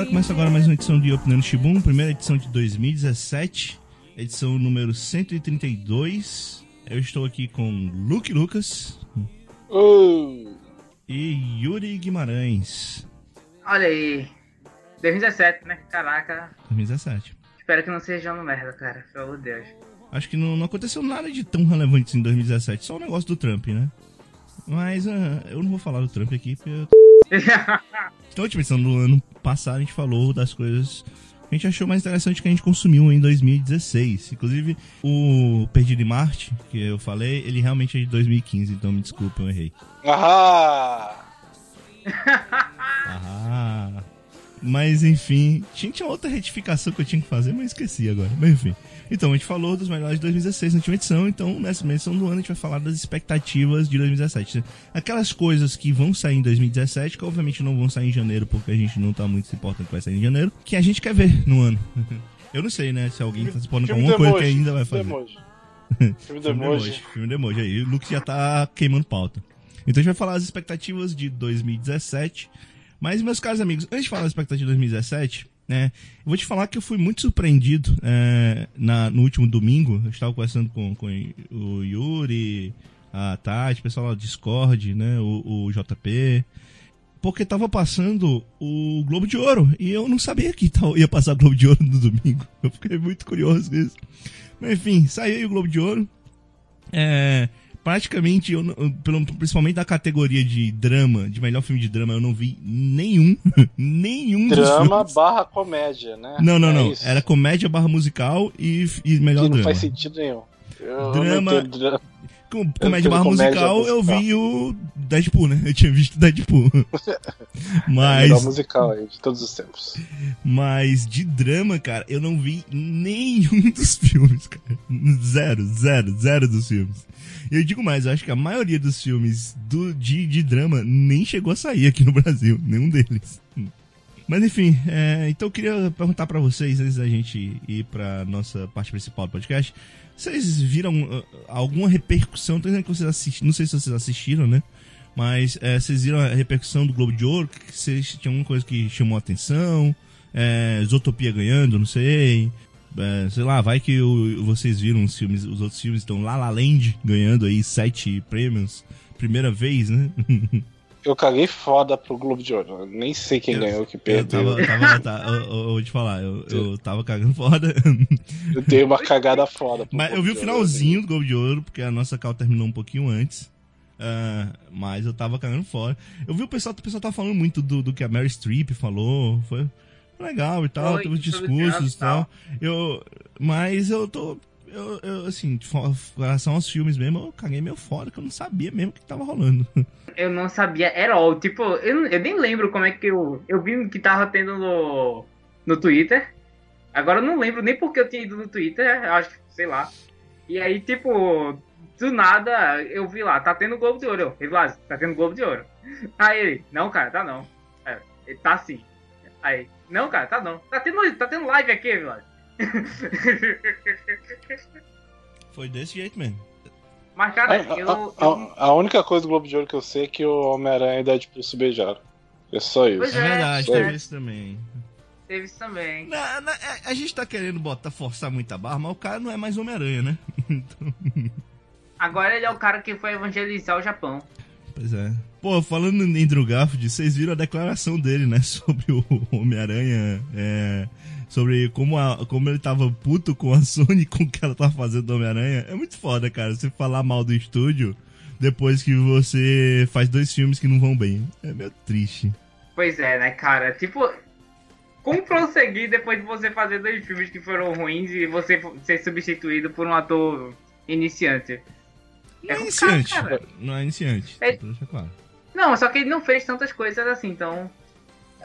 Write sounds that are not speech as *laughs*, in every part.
galera, começa agora mais uma edição de Opinando Shibun, primeira edição de 2017, edição número 132. Eu estou aqui com Luke Lucas Uh, e Yuri Guimarães. Olha aí. 2017, né? Caraca. 2017. Espero que não seja uma merda, cara. Pelo amor de Deus. Acho que não, não aconteceu nada de tão relevante em 2017, só o negócio do Trump, né? Mas ah, eu não vou falar do Trump aqui, porque eu... última edição do ano passado a gente falou das coisas que a gente achou mais interessante que a gente consumiu em 2016. Inclusive, o Perdido em Marte, que eu falei, ele realmente é de 2015, então me desculpa, eu errei. ah, Ah, mas enfim, tinha, tinha outra retificação que eu tinha que fazer, mas esqueci agora. Mas enfim. Então, a gente falou dos melhores de 2016 na última edição, então nessa edição do ano a gente vai falar das expectativas de 2017. Aquelas coisas que vão sair em 2017, que obviamente não vão sair em janeiro, porque a gente não tá muito se importando que vai sair em janeiro, que a gente quer ver no ano. *laughs* Eu não sei, né, se alguém tá se importando com alguma coisa que ainda vai fazer. *laughs* filme do emoji. Filme do emoji. Filme do emoji. Aí o Luke já tá queimando pauta. Então a gente vai falar as expectativas de 2017. Mas, meus caros amigos, antes de falar das expectativas de 2017, né, vou te falar que eu fui muito surpreendido é, na, no último domingo. Eu estava conversando com, com o Yuri, a Tati, o pessoal lá do Discord, né, o, o JP. Porque tava passando o Globo de Ouro. E eu não sabia que ia passar o Globo de Ouro no domingo. Eu fiquei muito curioso com isso. Mas enfim, saiu o Globo de Ouro. É, praticamente, eu, não- pelo- principalmente da categoria de drama, de melhor filme de drama, eu não vi nenhum. *laughs* nenhum dos Drama barra comédia, né? Não, não, É não. isso. Era comédia barra musical e, e melhor que não drama. faz sentido nenhum. Eu Drama- não. Com, comédia barra musical, eu vi o Deadpool, né? Eu tinha visto Deadpool. *laughs* Mas. Melhor musical aí, de todos os tempos. Mas de drama, cara, eu não vi nenhum *laughs* dos filmes, cara. Zero, zero, zero dos filmes. Eu digo mais, eu acho que a maioria dos filmes do, de, de drama nem chegou a sair aqui no *laughs* Brasil, nenhum deles. Mas enfim, é, então eu queria perguntar pra vocês, antes da gente ir pra nossa parte principal do podcast, vocês viram uh, alguma repercussão, tô que vocês assistiram, não sei se vocês assistiram, né? Mas é, vocês viram a repercussão do Globo de Ouro? Que vocês tinham alguma coisa que chamou a atenção? É, Zootopia ganhando, não sei. É, sei lá, vai que o- vocês viram os filmes, os outros filmes estão La La Land ganhando aí sete prêmios. Primeira vez, né? *laughs* Eu caguei foda pro Globo de Ouro. Eu nem sei quem Eu- ganhou, que Eu perdeu. tava, tava tá, eu, eu- eu vou te falar, eu, eu *laughs* tava cagando foda. *laughs* Eu dei uma cagada foda. Mas eu Globo vi o de Ouro. finalzinho do Globo de Ouro, porque a nossa cal terminou um pouquinho antes. Ah, mas eu tava cagando fora. Eu vi o pessoal, o pessoal tava falando muito do, do que a Mary Streep falou. Foi legal e tal, Foi, teve os sobre o discursos e e tal. Eu, mas eu tô. Eu, eu, assim, relação aos filmes mesmo, eu caguei meio fora, que eu não sabia mesmo o que tava rolando. *laughs* Eu não sabia at all. Tipo, eu, eu nem lembro como é que eu. Eu vi que tava tendo no, no Twitter. Agora eu não lembro nem porque eu tinha ido no Twitter, eu acho que, sei lá. E aí, tipo, do nada, eu vi lá, tá tendo Globo de Ouro. Eu, ele lá, tá tendo Globo de Ouro. Aí ele, não, cara, tá não. É, tá sim. Aí, não, cara, tá não. Tá tendo, tá tendo live aqui, Vlad. Foi desse jeito mesmo. Mas, A, cara, a- eu. a- eu- a única coisa do Globo de Ouro que eu sei é que o Homem-Aranha e Deadpool se beijaram. É só isso. Pois É É, verdade, é. teve isso também. Teve isso também. Na- na- é, a gente tá querendo botar, forçar muita barra, mas o cara não é mais Homem-Aranha, né? *laughs* Então, Agora ele é o cara que foi evangelizar o Japão. Pois é. Pô, falando em Andrew Garfield, vocês viram a declaração dele, né? *laughs* Sobre o Homem-Aranha. É, sobre como, a- como ele tava puto com a Sony, com o que ela tava fazendo do Homem-Aranha. É muito foda, cara. Você falar mal do estúdio depois que você faz dois filmes que não vão bem. É meio triste. Pois é, né, cara? Tipo, como prosseguir depois de você fazer dois filmes que foram ruins e você ser substituído por um ator iniciante? Não é, É iniciante. cara. Não é iniciante. É- Pra deixar claro. Não, só que ele não fez tantas coisas assim, então.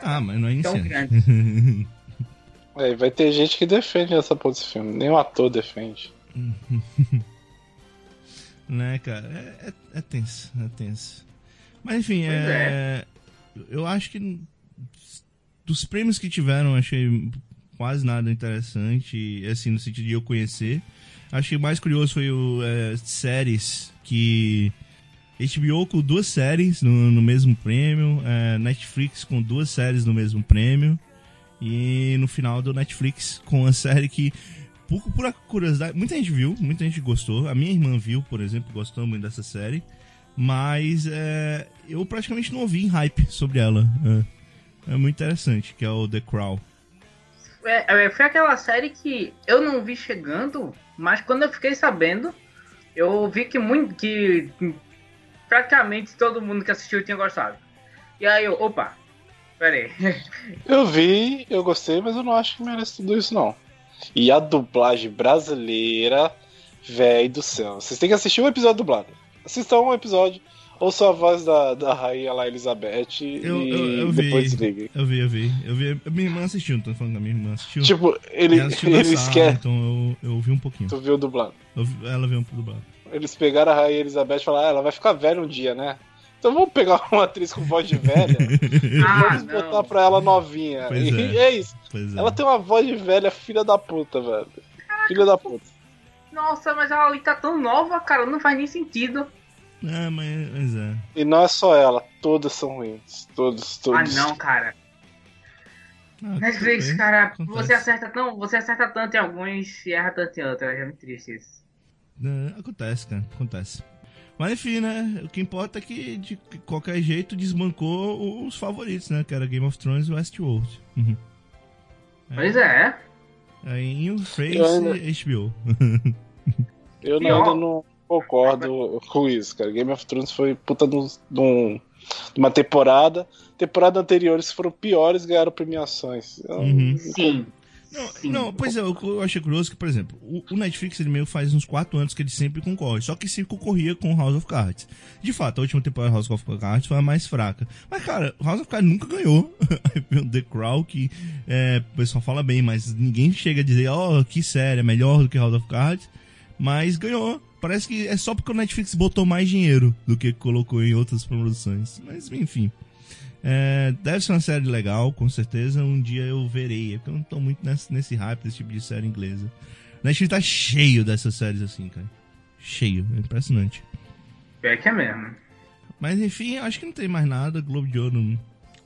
Ah, mas não é Tão iniciante. *laughs* É, vai ter gente que defende essa porra desse filme. Nem o ator defende. *laughs* né, cara? É, é, é tenso, é tenso. Mas enfim, Pois é, eu acho que dos prêmios que tiveram, eu achei quase nada interessante, assim, no sentido de eu conhecer. Acho que o mais curioso foi o é, séries que HBO com duas séries no, no mesmo prêmio, é, Netflix com duas séries no mesmo prêmio. E no final do Netflix, com a série que, por, curiosidade, muita gente viu, muita gente gostou. A minha irmã viu, por exemplo, gostou muito dessa série. Mas é, eu praticamente não ouvi hype sobre ela. É, é muito interessante, que é o The Crow. É, é, foi aquela série que eu não vi chegando, mas quando eu fiquei sabendo, eu vi que muito que praticamente todo mundo que assistiu tinha gostado. E aí eu, opa, pera aí. *laughs* Eu vi, eu gostei, mas eu não acho que merece tudo isso não. E a dublagem brasileira, velho do céu. Vocês têm que assistir um episódio dublado. Assistam um episódio, ouçam a voz da, da rainha lá, Elizabeth, Eu, e eu, eu depois vi, liguem. eu vi, eu vi, eu vi. Minha irmã assistiu, não tô falando que a minha irmã assistiu. Tipo, ele, ela assistiu eles sala, querem. então eu, eu vi um pouquinho. Tu viu dublado? Eu vi- ela viu um dublado. Eles pegaram a rainha Elizabeth e falaram, ah, ela vai ficar velha um dia, né? Então vamos pegar uma atriz com voz de velha *laughs* Ah, vamos botar não. pra ela novinha. Pois e é. é isso. Pois é. Ela tem uma voz de velha, filha da puta, velho. Filha da puta. Nossa, mas ela ali tá tão nova, cara, não faz nem sentido. É, mas, mas é. E não é só ela, todas são ruins. Todos, Ah, todos. não, cara. Ah, Netflix, bem, cara, acontece. você acerta tão, você acerta tanto em alguns e erra tanto em outros. É muito triste isso. É, acontece, cara, acontece. Mas enfim, né? O que importa é que de qualquer jeito desbancou os favoritos, né? Que era Game of Thrones e Westworld. Uhum. Pois é. Aí em o Face ainda- HBO. Eu não, ainda não concordo com isso, cara. Game of Thrones foi puta de, um- de um- uma temporada. Temporada anteriores foram piores ganharam premiações. Eu- Uhum. Sim. Não, Sim. não, pois é, o que eu achei curioso que, por exemplo, o, o Netflix ele meio faz uns 4 anos que ele sempre concorre, só que sempre concorria com House of Cards. De fato, a última temporada de House of Cards foi a mais fraca. Mas, cara, House of Cards nunca ganhou. *laughs* The Crown, que é, o pessoal fala bem, mas ninguém chega a dizer, ó, que série, é melhor do que House of Cards. Mas ganhou. Parece que é só porque o Netflix botou mais dinheiro do que colocou em outras produções. Mas, enfim. É, deve ser uma série legal, com certeza. Um dia eu verei. É porque eu não tô muito nesse, nesse hype desse tipo de série inglesa. O Netflix tá cheio dessas séries assim, cara. Cheio, é impressionante. Pior que é mesmo. Mas enfim, acho que não tem mais nada. Globo de Ouro, não-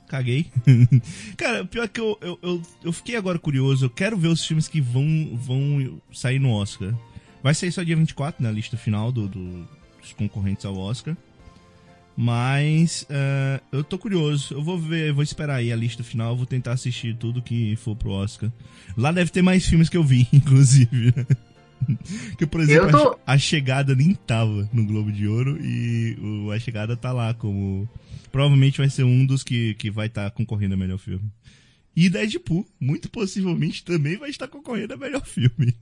caguei. *laughs* cara, pior que eu, eu, eu, eu fiquei agora curioso. Eu quero ver os filmes que vão, vão sair no Oscar. Vai sair só dia 24, na lista final do, do- dos concorrentes ao Oscar. Mas é, eu tô curioso. Eu vou ver, vou esperar aí a lista final. Vou tentar assistir tudo que for pro Oscar. Lá deve ter mais filmes que eu vi, *laughs* inclusive. que, por exemplo, tô- a, a Chegada nem tava no Globo de Ouro e o A Chegada tá lá como. Provavelmente vai ser um dos que, que vai estar concorrendo a melhor filme. E Deadpool, muito possivelmente, também vai estar concorrendo a melhor filme.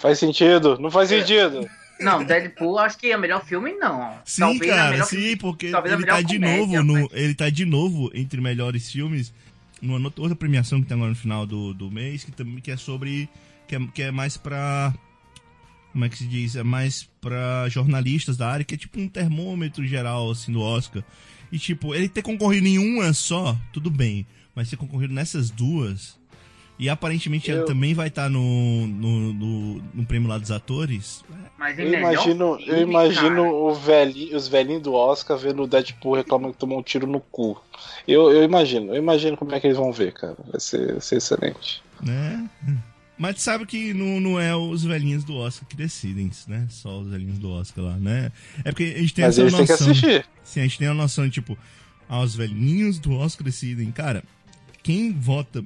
Faz sentido? Não faz sentido. Não, Deadpool acho que é o melhor filme, não. Sim, Talvez cara, sim, filme- porque ele tá de comédia, novo no, mas- ele tá de novo entre melhores filmes numa outra premiação que tem agora no final do, do mês, que também que é sobre que é, que é mais pra como é que se diz? É mais pra jornalistas da área, que é tipo um termômetro geral assim do Oscar. E tipo, ele ter concorrido em uma só, tudo bem, mas ter concorrido nessas duas e aparentemente ele Eu- também vai estar no, no, no, no prêmio lá dos atores. Mas Eu melhor imagino, filme, eu imagino velhinho, os velhinhos do Oscar vendo o Deadpool reclamando que tomou um tiro no cu. Eu, eu imagino, eu imagino como é que eles vão ver, cara. Vai ser, vai ser excelente. né? Mas tu sabe que não, não é os velhinhos do Oscar que decidem isso, né? Só os velhinhos do Oscar lá, né? É porque a gente tem Mas essa eles têm que noção. assistir. Sim, a gente tem a noção, tipo, ah, os velhinhos do Oscar decidem. Cara, quem vota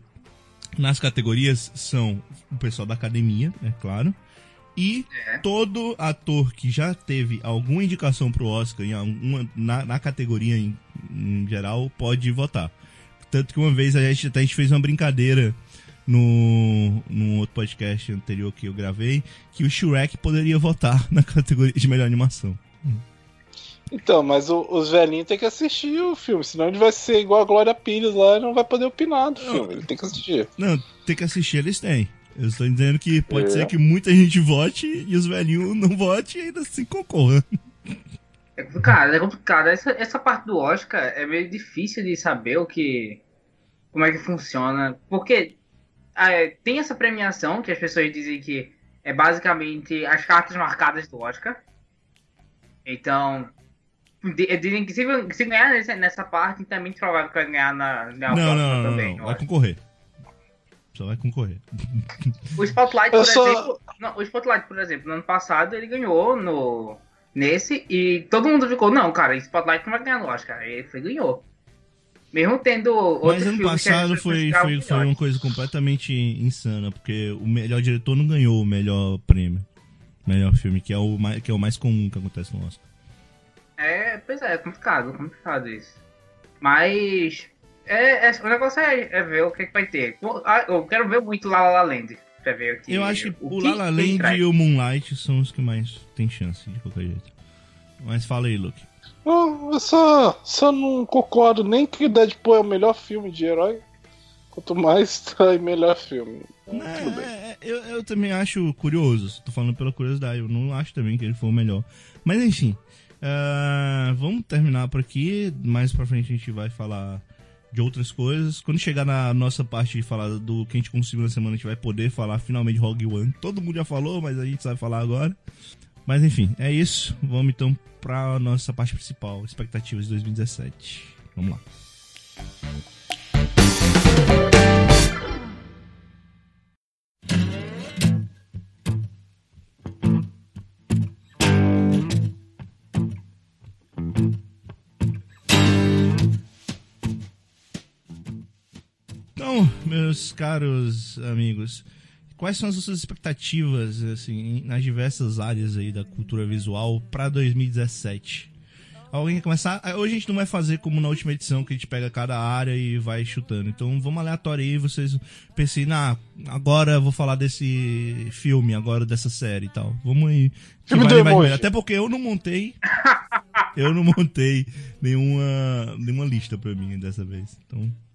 nas categorias são o pessoal da academia, é claro. E É. todo ator que já teve alguma indicação pro Oscar em alguma, na, na categoria em, em geral pode votar. Tanto que uma vez a gente, até a gente fez uma brincadeira no, no outro podcast anterior que eu gravei, que o Shrek poderia votar *laughs* na categoria de melhor animação. Então, mas o- os velhinhos têm que assistir o filme, senão ele vai ser igual a Glória Pires lá e não vai poder opinar do filme. Ele tem que assistir. Não, tem que assistir, eles têm. Eu estou dizendo que pode É. ser que muita gente vote e os velhinhos não votem e ainda assim concorram. É complicado, é complicado. Essa, essa parte do Oscar é meio difícil de saber o que. como é que funciona. Porque é, tem essa premiação que as pessoas dizem que é basicamente as cartas marcadas do Oscar. Então. Di- Dizem que se, se ganhar nessa, nessa parte, também é provável que vai ganhar na, na Não, próxima não, não, também. não, vai acho. concorrer. Só vai concorrer. O Spotlight, por só- exemplo. Não, o Spotlight, por exemplo, no ano passado ele ganhou no. Nesse, e todo mundo ficou, não, cara, Spotlight não vai ganhar no Oscar. Ele foi, ganhou. Mesmo tendo outro Mas ano a passado gente foi, foi, foi uma coisa completamente insana, porque o melhor diretor não ganhou o melhor prêmio. Melhor filme, que é o mais, que é o mais comum que acontece no Oscar. É, pois é, é complicado, complicado isso. Mas. É, é- o negócio é, é ver o que, que vai ter. Eu, ah, eu quero ver muito La La Land. Pra ver o que, Eu acho que o que La La Land e o Moonlight são os que mais tem chance, de qualquer jeito. Mas fala aí, Luke. Eu eu só, só não concordo nem que Deadpool é o melhor filme de herói. Quanto mais tá em melhor filme. Tudo bem. É, eu, eu também acho curioso, tô falando pela curiosidade, eu não acho também que ele foi o melhor. Mas enfim, ah, vamos terminar por aqui, mais pra frente a gente vai falar de outras coisas. Quando chegar na nossa parte de falar do que a gente conseguiu na semana, a gente vai poder falar finalmente de Rogue One. Todo mundo já falou, mas a gente sabe falar agora. Mas enfim, é isso. Vamos então pra nossa parte principal, expectativas de 2017. Vamos lá. Meus caros amigos, quais são as suas expectativas assim nas diversas áreas aí da cultura visual para 2017? Alguém quer começar? Ah, Hoje a gente não vai fazer como na última edição que a gente pega cada área e vai chutando. Então vamos aleatório aí, vocês pensem, ah, agora eu vou falar desse filme, agora dessa série e tal. Vamos aí. Filme do emoji. Até porque eu não montei. eu não montei nenhuma, nenhuma lista pra mim dessa vez. Então.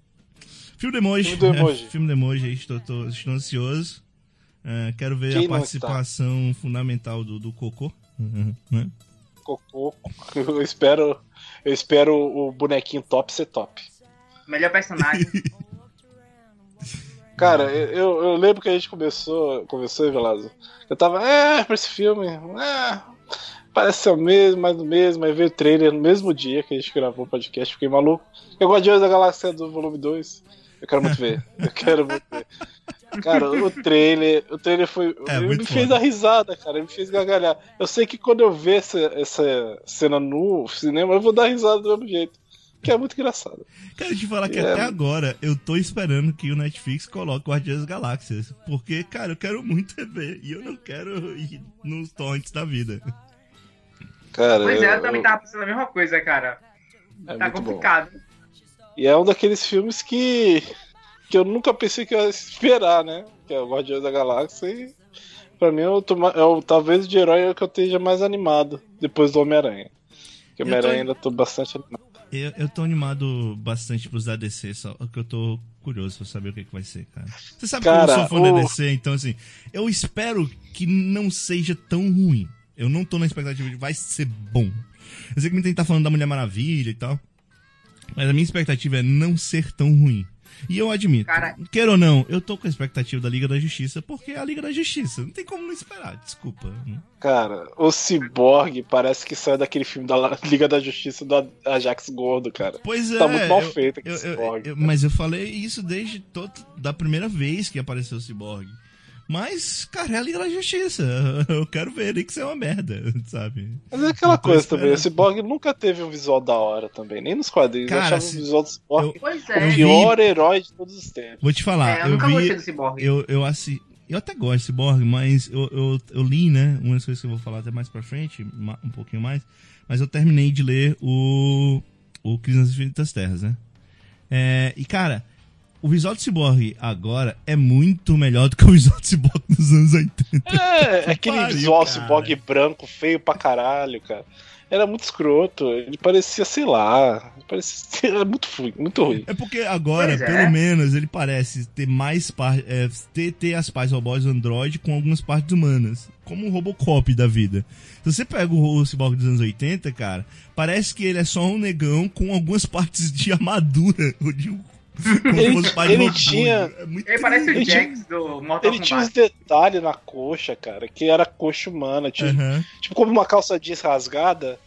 Filme do emoji. Filme do emoji. É, *laughs* filme do emoji aí, estou, tô- estou ansioso. É, quero ver Quem a não participação fundamental do, do Cocô. Uhum, *laughs* né? Cocô. *laughs* Eu espero, eu espero o bonequinho top ser top. Melhor personagem. Cara, eu, eu lembro que a gente começou, começou, Velazzo. Eu tava, é, pra esse filme, é, parece ser o mesmo, mais do mesmo. Aí veio o trailer no mesmo dia que a gente gravou o podcast, fiquei maluco. Eu gosto de da Galáxia do volume 2. Eu quero muito ver. Eu quero muito ver. Cara, o trailer, o trailer foi. É, ele me fez dar risada, cara. Ele me fez gargalhar. Eu sei que quando eu ver essa, essa cena no cinema, eu vou dar risada do mesmo jeito. Que é muito engraçado. Quero te falar que É. até agora eu tô esperando que o Netflix coloque o Guardiões das Galáxias. Porque, cara, eu quero muito *laughs* ver. E eu não quero ir nos torrents da vida. Cara, pois é, eu eu- também tava pensando a mesma coisa, cara. é tá muito bom. E é um daqueles filmes que, que eu nunca pensei que ia esperar, né? Que é o Guardiões da Galáxia e pra mim eu tô ma- é o, talvez de herói é o que eu esteja mais animado depois do Homem-Aranha. Porque Homem-Aranha tô- ainda tô bastante animado. Eu, eu tô animado bastante pros da DC, só que eu tô curioso pra saber o que, que vai ser, cara. Você sabe que eu Cara, não sou fã da o- DC, então assim, eu espero que não seja tão ruim. Eu não tô na expectativa de vai ser bom. Eu sei que muita gente tá falando da Mulher Maravilha e tal. Mas a minha expectativa é não ser tão ruim. E eu admito, Cara- queira ou não, eu tô com a expectativa da Liga da Justiça, porque é a Liga da Justiça. Não tem como não esperar, desculpa. Cara, o Cyborg parece que saiu daquele filme da Liga da Justiça do Ajax Gordo, cara. Pois é. Tá muito mal eu- feito aquele eu- eu- Cyborg. eu- mas eu falei isso desde todo, da primeira vez que apareceu o Cyborg. Mas, cara, é a Liga da Justiça. *laughs* Eu quero ver ele que isso é uma merda, *laughs* sabe? Mas é aquela Eu tô coisa também, o esperando. Cyborg nunca teve um visual da hora também, nem nos quadrinhos. Cara, eu achava se- o visual do Cyborg Pois o é. vi- pior herói de todos os tempos. Vou te falar, É, eu, eu, nunca gostei vi. do Cyborg. Eu, eu, assi... eu até gosto de Cyborg, mas eu, eu, eu li, né? Uma das coisas que eu vou falar até mais pra frente, um pouquinho mais. Mas eu terminei de ler o. O Crise nas Infinitas Terras, né? É, e, cara, o visual de Cyborg agora é muito melhor do que o visual de Cyborg dos anos 80. É, aquele pariu, visual cara. cyborg branco, feio pra caralho, cara. Era muito escroto. Ele parecia, sei lá. Parecia *laughs* era muito ruim, muito ruim. É porque agora, Pois é. pelo menos, ele parece ter mais partes. É, ter, ter as partes robôs Android com algumas partes humanas. Como um Robocop da vida. Se você pega o, Cyborg dos anos 80, cara, parece que ele é só um negão com algumas *laughs* partes de armadura. *laughs* Ou de, um- Ele- ele tinha- É Ele parece o Ele tinha- Jax do Mortal Ele tinha uns Kombat. detalhes na coxa, cara, que era coxa humana. Tinha, Aham. Tipo como uma calça jeans rasgada.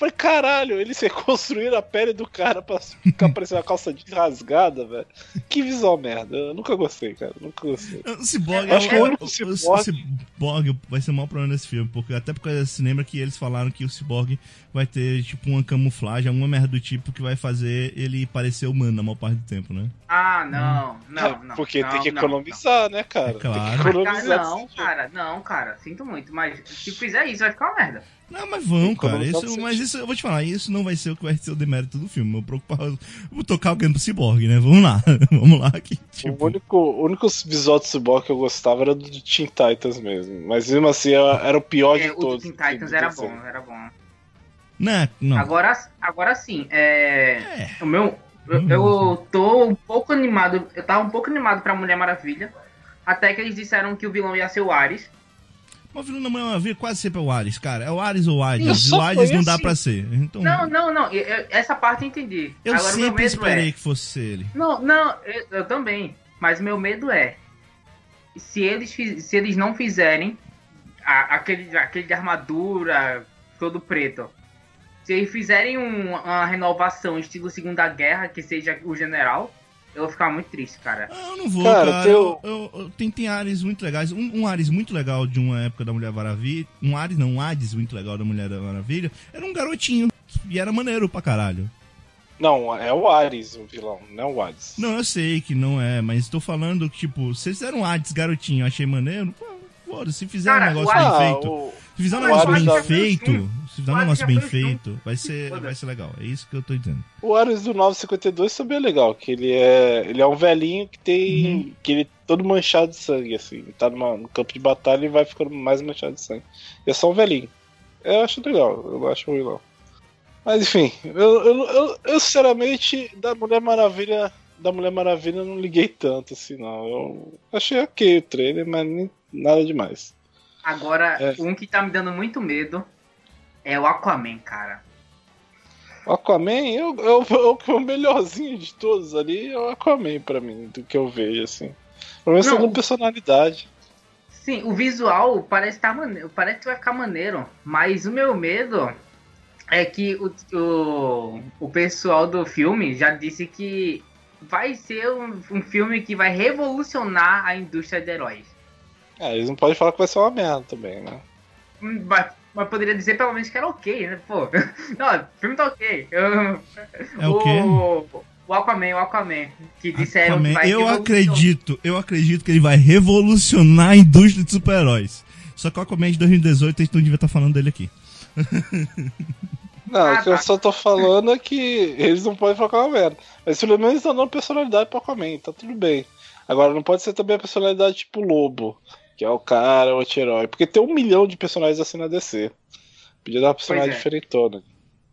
Falei, caralho, eles reconstruíram a pele do cara pra ficar *laughs* parecendo uma calça de rasgada, velho. Que visual merda. Eu nunca gostei, cara. Nunca gostei. O Cyborg, acho que o único o- o- Cyborg- o Cyborg vai ser o maior problema desse filme, porque até porque se lembra que eles falaram que o Cyborg vai ter tipo uma camuflagem, alguma merda do tipo que vai fazer ele parecer humano na maior parte do tempo, né? Ah, não, não, não. Porque não, tem que não, economizar, né, cara? É claro. Tem que Cara, economizar. não, desse jeito. cara, não, cara, sinto muito, mas se fizer isso vai ficar uma merda. Não, mas vão, cara. Isso, mas isso, eu vou te falar, isso não vai ser o que vai ser o demérito do filme. Eu preocupar, eu vou tocar alguém pro Cyborg, né? Vamos lá, *laughs* vamos lá. Que, O tipo, único, o único visual do Cyborg que eu gostava era do Teen Titans mesmo. Mas mesmo assim era, era o pior É, de o todos. Teen Titans era bom, era bom. não, não. Agora, agora sim, é. É. O meu. Eu, eu tô um pouco animado. Eu tava um pouco animado pra Mulher Maravilha. Até que eles disseram que o vilão ia ser o Ares. Mas o vilão da Mulher Maravilha quase sempre é o Ares, cara. É o Ares ou o Eu Hades. só O Hades foi não dá assim. pra ser. Então, Não, não, não. eu- eu- essa parte eu entendi. eu Agora, sempre esperei é. que fosse ele. Não, não, eu, eu também. Mas meu medo é. Se eles, se eles não fizerem a- aquele, aquele de armadura todo preto. Se eles fizerem um- uma renovação estilo Segunda Guerra, que seja o general, eu vou ficar muito triste, cara. Ah, eu não vou, Cara, cara. teu- Eu, eu- eu- tem, tem Ares muito legais. Um, um Ares muito legal de uma época da Mulher Maravilha. Um Ares, não, um Hades muito legal da Mulher Maravilha. Era um garotinho. E era maneiro pra caralho. Não, é o Ares o vilão, não é o Hades. Não, eu sei que não é, mas tô falando que, tipo, se vocês fizeram um Hades garotinho, eu achei maneiro. Pô, foda, se fizer Cara, um negócio o bem Ah, feito. o- Se fizer um negócio bem feito, se fizer um negócio bem feito, vai ser, vai ser legal. É isso que eu tô dizendo. O Ares do 952 também é legal, que ele é, ele é um velhinho que tem, Uhum. que ele é todo manchado de sangue, assim, Ele tá numa- no campo de batalha e vai ficando mais manchado de sangue. E é só um velhinho. Eu acho legal, eu acho ruim não. Mas enfim, eu, eu, eu, eu, sinceramente da Mulher Maravilha, da Mulher Maravilha eu não liguei tanto assim não. Eu achei ok o trailer, mas nem, nada demais. Agora, É. um que tá me dando muito medo é o Aquaman, cara. O Aquaman é o, é o- é o melhorzinho de todos ali, é o Aquaman pra mim, do que eu vejo, assim. Pelo menos o- personalidade. Sim, o visual parece, tá maneiro, parece que vai ficar maneiro, mas o meu medo é que o, o, o pessoal do filme já disse que vai ser um, um filme que vai revolucionar a indústria de heróis. Ah, eles não podem falar que vai ser uma merda também, né? Hum, Mas, mas poderia dizer pelo menos que era ok, né? Pô, *laughs* não, o filme tá ok. Eu- É o quê? O, o Aquaman, o Aquaman, que disseram Aquaman, que vai eu acredito, eu acredito que ele vai revolucionar a indústria de super-heróis. Só que o Aquaman de 2018 a gente não devia estar falando dele aqui. Não, Ah, o que eu tá. só tô falando é que eles não podem falar que é uma merda. Mas pelo menos estão dando personalidade pro Aquaman, tá tudo bem. Agora não pode ser também a personalidade tipo Lobo, que é o cara, o anti-herói. Porque tem um milhão de personagens assim na DC. Podia dar uma personagem é. diferentona.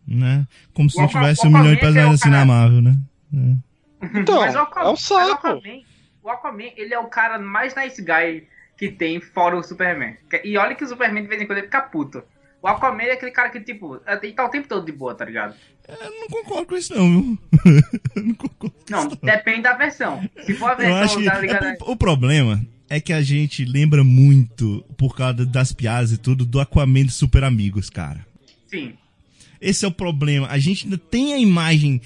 Né? Como se O não tivesse o um milhão de é personagens assim na cara- Marvel, né? É. Então, Mas o Aquaman, é um mas o saco. Aquaman, o Aquaman, ele é o cara mais nice guy que tem fora o Superman. E olha que o Superman de vez em quando ele fica puto. O Aquaman é aquele cara que, tipo, ele tá o tempo todo de boa, tá ligado? Eu não concordo com isso, não, viu? *laughs* Eu não concordo com Não, isso, depende da versão. Se for a versão que da Liga da... é, o, o problema é que a gente lembra muito, por causa das piadas e tudo, do Aquaman de Super Amigos, cara. Sim. Esse é o problema. A gente ainda tem a imagem.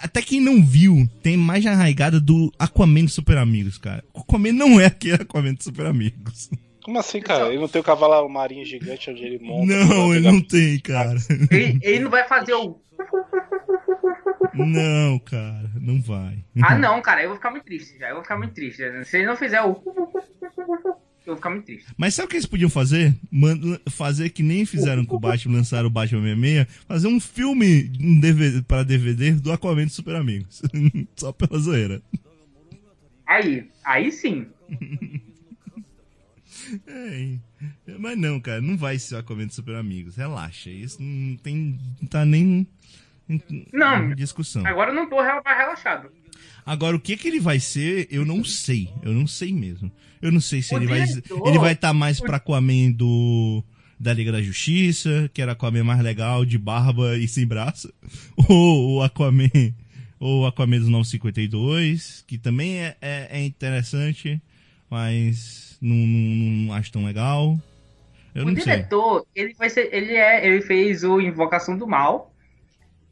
Até quem não viu, tem a imagem arraigada do Aquaman de Super Amigos, cara. O Aquaman não é aquele Aquaman de Super Amigos. Como assim, cara? Ele não tem o cavalo marinho gigante onde ele monta? Não, ele não tem, cara. Ele, ele não vai fazer o... Não, cara, não vai. Ah, não, cara, eu vou ficar muito triste já. Eu vou ficar muito triste. Se ele não fizer o... Eu vou ficar muito triste. Mas sabe o que eles podiam fazer? Fazer que nem fizeram com o Batman, lançaram o Batman 66, fazer um filme um DVD, para DVD do Aquaman de Super Amigos. *laughs* Só pela zoeira. Aí, aí sim. É, mas não, cara, não vai ser o Aquaman de Super Amigos. Relaxa, isso não tem. Não tá nem. Em- Não. em discussão. Agora eu não tô mais relaxado. Agora, o que que ele vai ser, eu não sei. Eu não sei mesmo. Eu não sei se O ele vai. diretor- Ele vai estar mais pra Aquaman do. Da Liga da Justiça, que era Aquaman mais legal, de barba e sem braço. *laughs* Ou o Aquaman. Ou o Aquaman dos 952, que também é, é, é interessante, mas não, não, não acho tão legal. Eu o não sei. diretor, ele vai ser. Ele é. Ele fez o Invocação do Mal.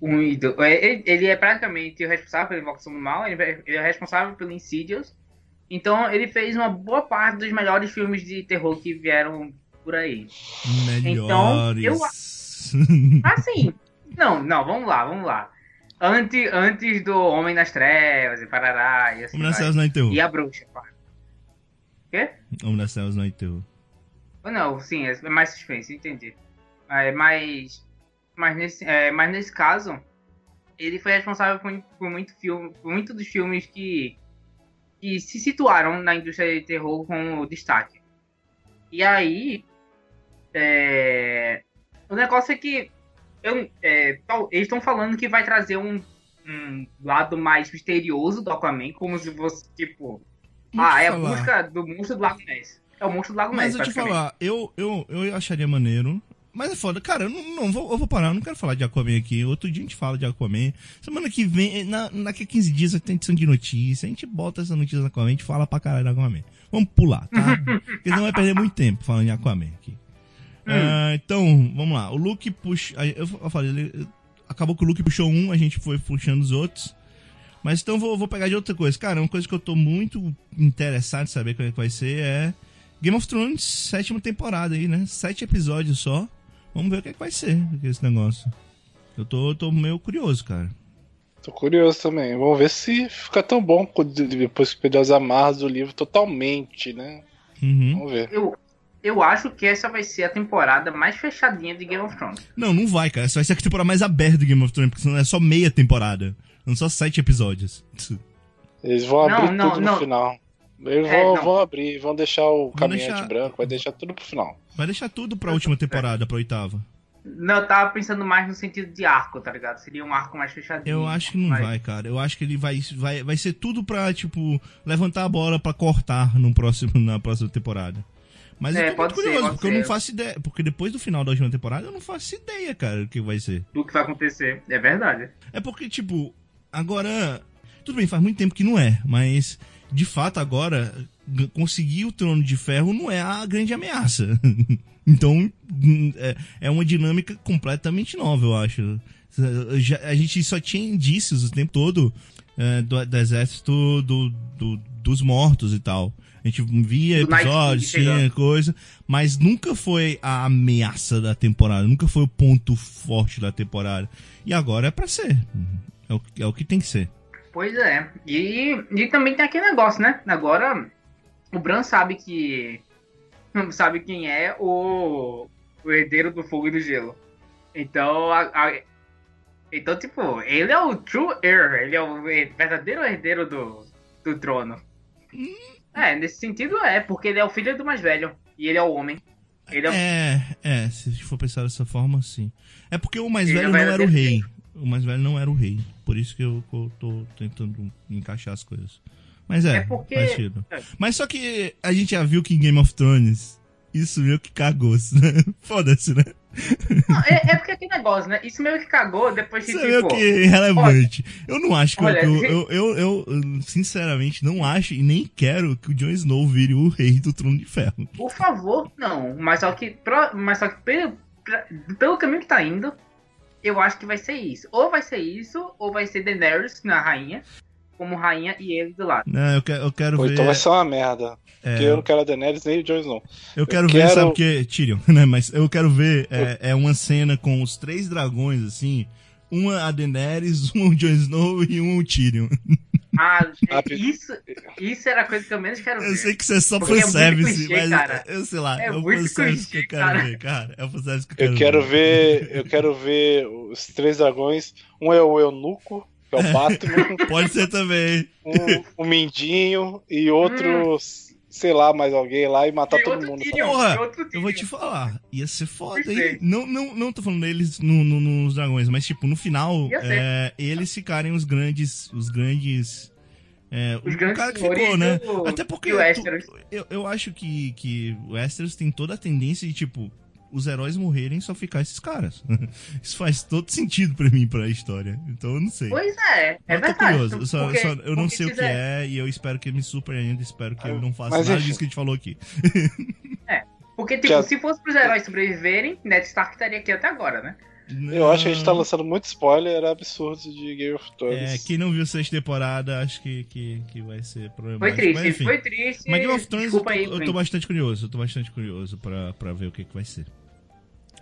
Um do- é, Ele, ele é praticamente o responsável pela Invocação do Mal, ele é ele é responsável pelo Insidious. Então ele fez uma boa parte dos melhores filmes de terror que vieram por aí. Melhores. Assim, não, não, vamos lá, vamos lá. Antes, antes do Homem nas Trevas e Parará e assim Homem vai. Trevas não é terror. E a Bruxa, pá. Quê? Homem das Trevas não é terror. Não, sim, é mais suspense, entendi. É, mas, mas, nesse, é, mas nesse caso, ele foi responsável por, por muito filme, por muito dos filmes que, que se situaram na indústria de terror com destaque. E aí, é, o negócio é que eu, é, eles estão falando que vai trazer um, um lado mais misterioso do Aquaman, como se fosse tipo, Vou ah, é a busca do monstro do Lago Ness. É o monstro do Lago Mas Ness, eu te falar, eu, eu, eu acharia maneiro. Mas é foda, cara, eu não, não vou, eu vou parar, eu não quero falar de Aquaman aqui. Outro dia a gente fala de Aquaman. Semana que vem, na, daqui a 15 dias tem edição de notícia. A gente bota essa notícia do Aquaman, a gente fala pra caralho do Aquaman. Vamos pular, tá? *laughs* Porque não vai perder muito tempo falando de Aquaman aqui. Ah, então, vamos lá. O Luke puxa. eu falei, ele, acabou que o Luke puxou um, a gente foi puxando os outros. Mas então vou, vou pegar de outra coisa. Cara, uma coisa que eu tô muito interessado em saber como é que vai ser é Game of Thrones, sétima temporada aí, né? Sete episódios só. Vamos ver o que, é que vai ser esse negócio. Eu tô, tô meio curioso, cara. Tô curioso também. Vamos ver se fica tão bom depois que perder as amarras do livro totalmente, né? Uhum. Vamos ver. Eu, eu acho que essa vai ser a temporada mais fechadinha de Game of Thrones. Não, não vai, cara. Essa vai ser a temporada mais aberta do Game of Thrones, porque senão é só meia temporada. Não só sete episódios. *laughs* Eles vão Não, abrir não, tudo não. no final. Eles É, vão, vão abrir, vão deixar o caminhante deixar- branco, vai deixar tudo pro final. Vai deixar tudo pra última temporada, pra oitava. Não, eu tava pensando mais no sentido de arco, tá ligado? Seria um arco mais fechadinho. Eu acho que não mas- vai, cara. Eu acho que ele vai, vai, vai ser tudo pra, tipo, levantar a bola pra cortar no próximo, na próxima temporada. Mas É, eu tô muito pode ser, curioso, pode porque eu não ser. faço ideia. Porque depois do final da última temporada, eu não faço ideia, cara, o que vai ser. Do que vai acontecer. É verdade. É porque, tipo, agora. Tudo bem, faz muito tempo que não é, mas de fato agora conseguir o trono de ferro não é a grande ameaça. *laughs* então hum, é, é uma dinâmica completamente nova, eu acho. A gente só tinha indícios o tempo todo é, do, do exército do, do- dos mortos e tal. A gente via episódios, tinha coisa, mas nunca foi a ameaça da temporada, nunca foi o ponto forte da temporada. E agora é pra ser. É o, é o que tem que ser. Pois é. E, e também tem aquele negócio, né? Agora, o Bran sabe que. Sabe quem é o, o herdeiro do fogo e do gelo. Então, a- a- então, tipo, ele é o true heir. Ele é o verdadeiro herdeiro do, do trono. É, nesse sentido é, porque ele é o filho do mais velho. E ele é o homem. Ele é, o- É, é, se for pensar dessa forma, sim. É porque o mais Ele velho é não era o rei. O mais velho não era o rei. Por isso que eu, eu tô tentando encaixar as coisas. Mas é, É porque- faz sentido. é. Mas só que a gente já viu que em Game of Thrones, isso meio que cagou, *laughs* né? Foda-se, né? Não, é, é porque aquele negócio, né? Isso meio que cagou depois que, Isso é meio tipo... que irrelevante. eu não acho que olha, eu, eu, eu, eu, eu, sinceramente, não acho e nem quero que o Jon Snow vire o rei do Trono de Ferro. Por favor, não. Mas só que, mas só que pelo, pelo caminho que tá indo, eu acho que vai ser isso. Ou vai ser isso, ou vai ser Daenerys na rainha, como rainha e ele do lado. Não, eu, que- eu quero Ou ver. então vai ser uma merda. é, Porque eu não quero a Daenerys nem o Jon Snow. Eu quero Eu ver, quero- sabe o que? Tyrion, *laughs* né? Mas eu quero ver é, é uma cena com os três dragões, assim. Uma a Daenerys, *laughs* um o Jon Snow e um o Tyrion. *laughs* Ah, Ah, isso, isso era a coisa que eu menos quero ver. Eu sei que é só é fanservice, clichê, mas cara. eu sei lá, É é, o muito fanservice que eu quero cara. ver, cara. É o fanservice que eu quero, Eu quero ver. *laughs* Eu quero ver os três dragões. Um é o Eunuco, que é o Batman, *laughs* Pode ser também. um, o Mindinho e outro, sei lá, mais alguém lá e matar E todo mundo. Porra, Eu vou te falar, ia ser foda, hein? Não, não, não tô falando deles no, no- nos dragões, mas tipo, no final, é, eles ficarem os grandes. Os grandes. É, Os o grandes cara que ficou, né? do- Até porque e Westeros. eu, eu acho que, que o Westeros tem toda a tendência de, tipo, os heróis morrerem e só ficar esses caras. *laughs* Isso faz todo sentido pra mim, pra história. Então eu não sei. Pois é, é eu tô verdade. curioso. Eu, só, Porque- só- eu não sei o que é e eu espero que ele me surpreenda. Espero que ele não faça nada disso que a gente falou aqui. *laughs* Porque, tipo, Já- se fosse pros heróis sobreviverem, Ned Stark estaria aqui até agora, né? Eu acho que a gente tá lançando muito spoiler absurdo de Game of Thrones. É, quem não viu sexta temporada, acho que, que, que vai ser problemático. Foi triste, Mas, enfim. foi triste. Mas Game of Thrones eu tô, aí, eu tô bastante curioso, eu tô bastante curioso pra, pra ver o que, que vai ser.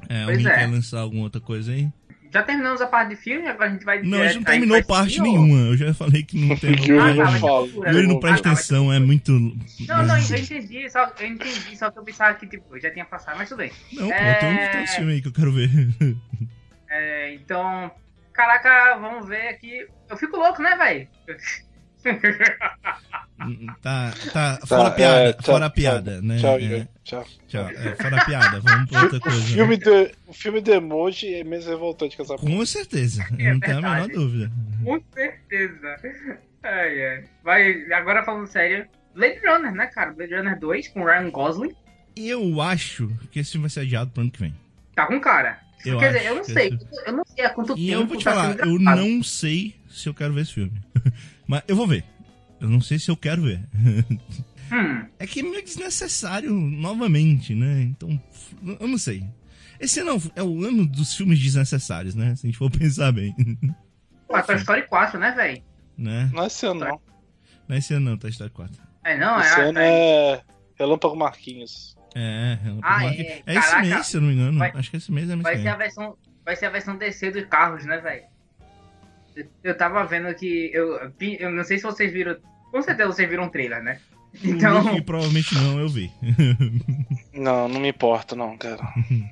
É, Pois alguém é. quer lançar alguma outra coisa aí? Já terminamos a parte de filme, agora a gente vai Não, a gente não terminou parte nenhuma. Eu já falei que não *laughs* tem. Eu Ah, não tá, falo. é. Yuri não presta atenção, é muito. Não, não, eu *laughs* entendi, só, eu entendi, só que eu pensava que tipo, já tinha passado, mas tudo bem. Não, pô, É. tem um, tem um filme aí que eu quero ver. É, então, caraca, vamos ver aqui. Eu fico louco, né, velho? *laughs* tá, tá. Fora a é, piada, tchau, fora a tchau, piada, né? Tchau, É. Tchau. tchau. É, fora a piada, vamos pra outra O coisa. né? filme, do, o filme do emoji é menos revoltante que essa porra. Com certeza, eu não tenho a menor dúvida. Com certeza. Ai, ai. Vai, agora falando sério, Blade Runner, né, cara? Blade Runner 2 com Ryan Gosling. Eu acho que esse filme vai ser adiado pro ano que vem. Tá com cara. Eu Quer acho dizer, eu não sei. esse- Eu não sei há quanto E tempo eu vou te tá falar, eu não sei se eu quero ver esse filme. Mas eu vou ver. Eu não sei se eu quero ver. *laughs* Hum, É que é meio desnecessário novamente, né? Então, eu não sei. Esse ano é o ano dos filmes desnecessários, né? Se a gente for *laughs* pensar bem. pô, Toy Story 4, né, velho? né? Não é esse ano, não. Não é esse ano não, tá Story 4. É, não, Esse é. ano é, é Relâmpago Marquinhos. É, é, Ah, é, é, é esse mês, se eu não me engano. Vai- Acho que esse mês é mês Vai ser a versão. Vai ser a versão DC dos carros, né, velho? Eu- tava vendo que. Eu, eu não sei se vocês viram. Com certeza vocês viram o trailer, né? Então... Provavelmente não, eu vi. *laughs* Não, não me importa, não, cara.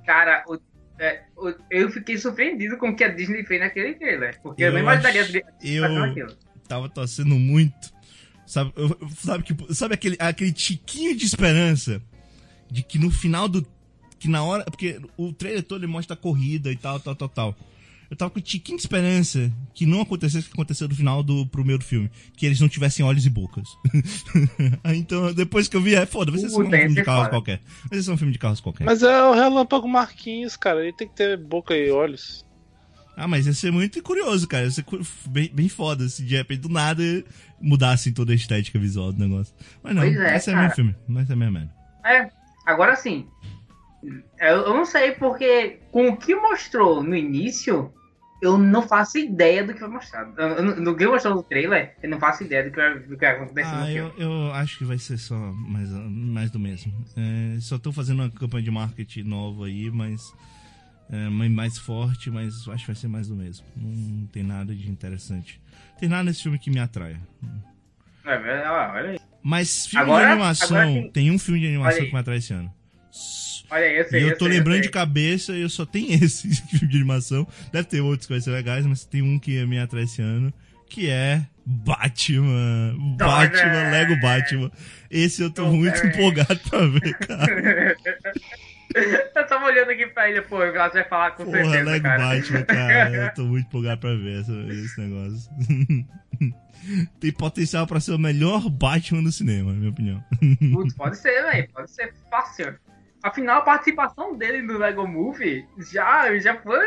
cara, o- é, o- eu fiquei surpreendido com o que a Disney fez naquele trailer. Porque eu, Eu não imaginaria acho- eu- aquilo. Tava torcendo muito. Sabe, eu- sabe, que, sabe aquele, aquele tiquinho de esperança de que no final do. Que na hora. Porque o trailer todo ele mostra a corrida e tal, tal, tal, tal. Eu tava com tiquinho de esperança que não acontecesse o que aconteceu no final do primeiro filme. Que eles não tivessem olhos e bocas. *laughs* Aí, então, depois que eu vi, é foda, vai ser só um filme de ser carros qualquer. Vai ser só um filme de carros qualquer. Mas é o Relâmpago Marquinhos, cara. Ele tem que ter boca e olhos. Ah, mas ia ser muito curioso, cara. Ia ser bem, bem foda se de repente do nada mudasse toda a estética visual do negócio. Mas não, Pois é, esse é cara. meu filme. Mas é minha merda. É, agora sim. Eu, eu não sei porque com o que mostrou no início, eu não faço ideia do que. Eu- eu- No que mostrou no trailer, eu não faço ideia do que vai, do que vai acontecer no Ah, filme. eu, eu acho que vai ser só mais, mais do mesmo. É, só tô fazendo uma campanha de marketing nova aí, mas. É, mais- forte, mas acho que vai ser mais do mesmo. Não tem nada de interessante. Tem nada nesse filme que me atraia. É, é, olha aí. Mas filme Agora- de animação. tem- tem... um filme de animação que me atrai esse ano. Olha sei. e eu tô sei, lembrando sei. de cabeça e eu só tenho *laughs* esse filme de animação. Deve ter outros que vai ser legais, mas tem um que me atrai esse ano, que é Batman. Batman, Lego Batman. Esse eu tô Tom muito empolgado pra ver, *laughs* cara. eu tava olhando aqui pra ele, pô, o Glass vai falar com Porra, certeza, Lego cara. Batman, cara. Eu tô muito empolgado pra ver essa- esse negócio. *laughs* tem potencial pra ser o melhor Batman do cinema, na minha opinião. Putz, pode ser, velho, pode ser fácil. Afinal, a participação dele no Lego Movie já, já foi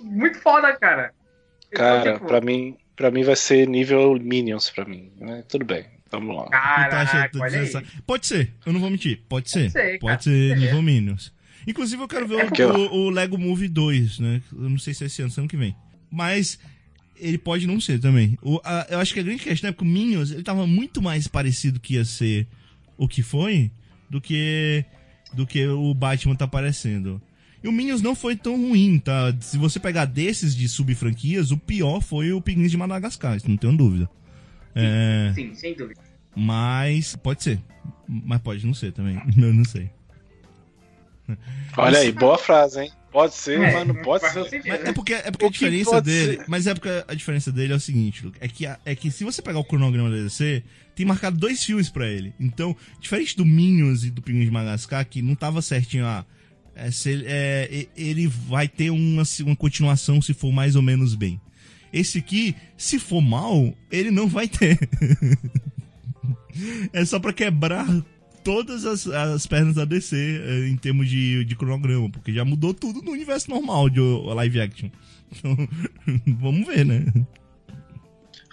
muito foda, cara. Então, Cara, tipo, pra mim, pra mim vai ser nível Minions pra mim. né? Tudo bem, vamos lá. Caraca? Pode ser, eu não vou mentir. Pode ser. Pode ser pode ser. nível Minions. Inclusive, eu quero ver É o, porque- o- o Lego Movie 2, né? Eu não sei se é esse ano, se é ano que vem. Mas ele pode não ser também. O- a- eu acho que a grande questão é que o Minions ele tava muito mais parecido que ia ser o que foi do que, do que o Batman tá parecendo. E o Minions não foi tão ruim, tá? Se você pegar desses de sub-franquias, o pior foi o Pinguins de Madagascar, isso não tenho dúvida. É. Sim, sem dúvida. Mas pode ser. Mas pode não ser também. *laughs* Eu não sei. Olha aí, boa frase, hein? Pode ser, É, mas não pode ser. é porque, é porque a O diferença dele. ser? Mas é porque a diferença dele é o seguinte, Luke, é que, a- é que se você pegar o cronograma da DC, tem marcado dois filmes pra ele. Então, diferente do Minions e do Pinguim de Madagascar, que não tava certinho lá. é, se ele, é, ele vai ter uma, uma continuação se for mais ou menos bem. Esse aqui, se for mal, ele não vai ter. *laughs* é só pra quebrar todas as, as pernas da DC eh, em termos de, de cronograma, porque já mudou tudo no universo normal de o- live action. Então, *laughs* vamos ver, né?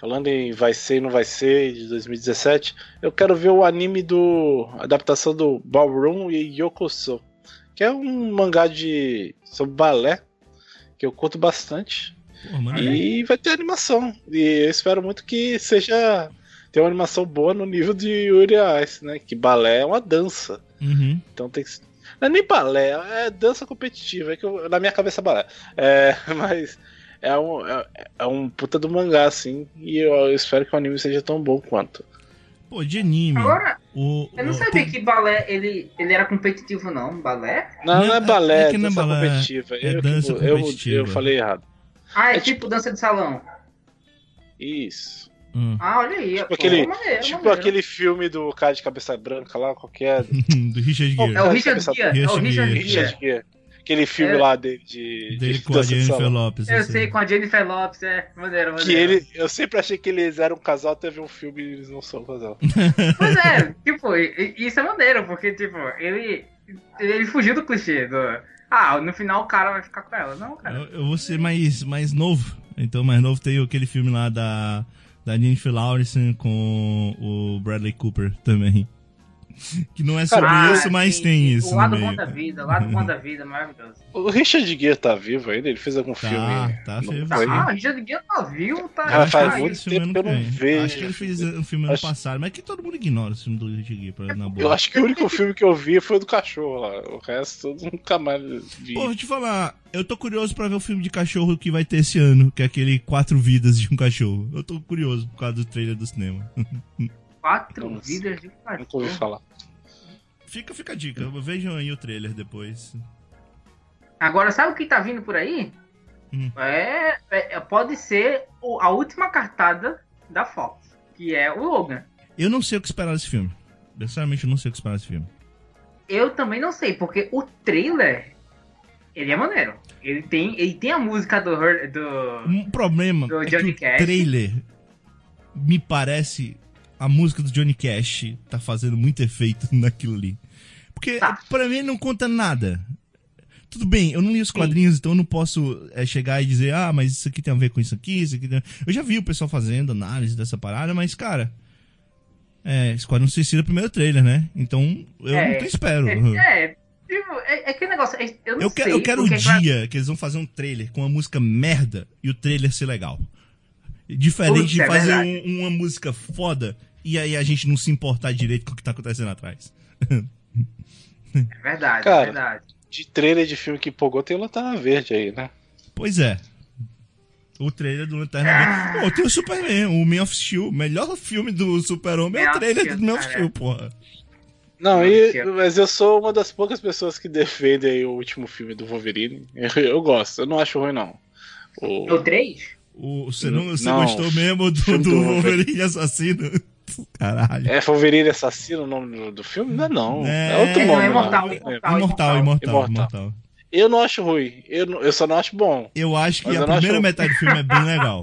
Falando em vai ser e não vai ser de 2017, eu quero ver o anime do a adaptação do Ballroom e Yokoso, que é um mangá de sobre balé que eu curto bastante. E vai ter animação. E eu espero muito que seja. Tenha uma animação boa no nível de Yuri Ice, né? Que balé é uma dança. Uhum. Então tem que. Não é nem balé, é dança competitiva. É que eu- na minha cabeça é balé. É, *laughs* mas é um, é, é um puta do mangá, assim. E eu, eu espero que o anime seja tão bom quanto. Pô, de anime. Agora, o, eu não o- sabia que balé ele, ele era competitivo, não. Balé? Não, Não, não, é é- balé, é é, é dança balé, competitiva. é eu, dança eu- competitiva. Eu, falei errado. Ah, é, É tipo, dança de salão. Isso. Hum. Ah, olha aí. Tipo pô, aquele- maneiro, tipo maneiro. aquele filme do cara de cabeça branca lá, qualquer. *laughs* do Richard Gere. É o Richard Gere. É o Richard Gere. Gere. Richard Gere. Aquele filme É. lá dele de. Dele de com a Jennifer. Lopes. Eu assim. sei, com a Jennifer Lopes, é. Maneiro, maneiro. Que ele. Eu sempre achei que eles eram um casal, teve um filme e eles não são um casal. *laughs* Pois é, tipo, isso é maneiro, porque, tipo, ele. Ele fugiu do clichê do. Ah, no final o cara vai ficar com ela. Não, cara. Eu, eu vou ser mais, mais novo. Então, mais novo tem aquele filme lá da, da Jennifer Lawrence com o Bradley Cooper também. *laughs* Que não é sobre Cara, isso, mas sim, tem isso O lado bom da vida, o lado bom da *laughs* vida, maravilhoso. O Richard Gere tá vivo ainda? Ele fez algum Tá, filme? tá vivo, aí? sim. Ah, Richard Gere tá vivo, tá. Já faz muito fez esse filme tempo que eu ano não vem. vejo. Acho que ele fez um filme ano Acho- passado, mas que todo mundo ignora esse filme do Richard Gere, pra- na boa. Eu acho que o único filme que eu vi foi o do cachorro lá. O resto eu nunca mais vi. Pô, vou te falar, eu tô curioso pra ver o filme de cachorro que vai ter esse ano, que é aquele Quatro Vidas de um Cachorro. Eu tô curioso por causa do trailer do cinema. *laughs* Quatro Nossa. vidas de Nunca ouvi cachorro. falar. Fica, fica a dica, vejam aí o trailer depois. Agora, sabe o que tá vindo por aí? Hum. É, é- Pode ser o- a última cartada da Fox, que é o Logan. Eu não sei o que esperar desse filme. Sinceramente, eu não sei o que esperar desse filme. Eu também não sei, porque o trailer. Ele é maneiro. Ele tem, ele tem a música do. Do Um problema Do é que Johnny o Cash. trailer me parece a música do Johnny Cash tá fazendo muito efeito *laughs* naquilo ali. Porque Tá. pra mim não conta nada. Tudo bem, eu não li os quadrinhos, então eu não posso é, chegar e dizer, ah, mas isso aqui tem a ver com isso aqui, isso aqui tem... Eu já vi o pessoal fazendo análise dessa parada, mas, cara, é, Esquadrão Suicida é o primeiro trailer, né? Então, eu É, não te espero. É, é, tipo, é, é que negócio. é- Eu não Eu, sei. quero, eu quero o vai- dia que eles vão fazer um trailer com uma música merda e o trailer ser legal. Diferente Putz, de é fazer um- uma música foda e aí a gente não se importar direito com o que tá acontecendo atrás. *laughs* É *laughs* verdade, Cara. é verdade. De trailer de filme que empolgou, tem o Lanterna Verde aí, né? Pois é. O trailer do Lanterna Verde. Pô, tem o Superman, o Man of Steel. O melhor filme do Super-Homem é o trailer Steel, do Man of. Steel, porra. Não, e- mas eu sou uma das poucas pessoas que defendem o último filme do Wolverine. Eu, eu gosto, eu não acho ruim, não. O- O 3? O, você não, você Não, gostou mesmo do, do do Wolverine assassino? Caralho. É Wolverine assassino o nome do, do filme? Não é não. É, É, outro não, nome. é. Imortal, É. Imortal. Imortal, imortal, Imortal. imortal. Eu não acho ruim. Eu, não- eu só não acho bom. Eu acho que Mas a não primeira acho- metade do filme é bem legal.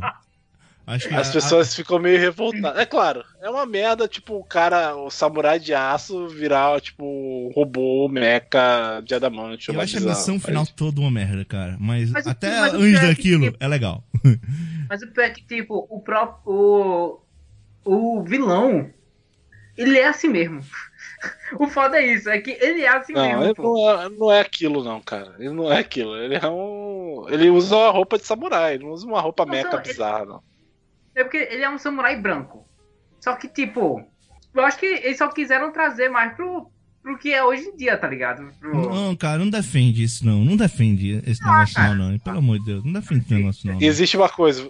Acho que As a- pessoas ficam meio revoltadas. É claro, é uma merda, tipo, o cara, o samurai de aço virar, tipo, robô, mecha de adamante. Eu acho a missão final toda uma merda, cara. Mas, Mas até mas antes pior é que, daquilo, tipo, é legal. Mas o pior é que, tipo, o próprio. O, vilão. Ele é assim mesmo. *laughs* O foda é isso, é que ele é assim Não, mesmo. ele não é, não é aquilo, não, cara. Ele não é aquilo. Ele é um. Ele usa uma roupa de samurai, ele não usa uma roupa Não, mecha não, ele- bizarra, não. É porque ele é um samurai branco. Só que, tipo, eu acho que eles só quiseram trazer mais pro, pro que é hoje em dia, tá ligado? Pro... Não, cara, não defende isso, não. Não defende esse negócio, cara. não, não. Pelo amor de Deus, não defende esse negócio, não. E existe uma coisa: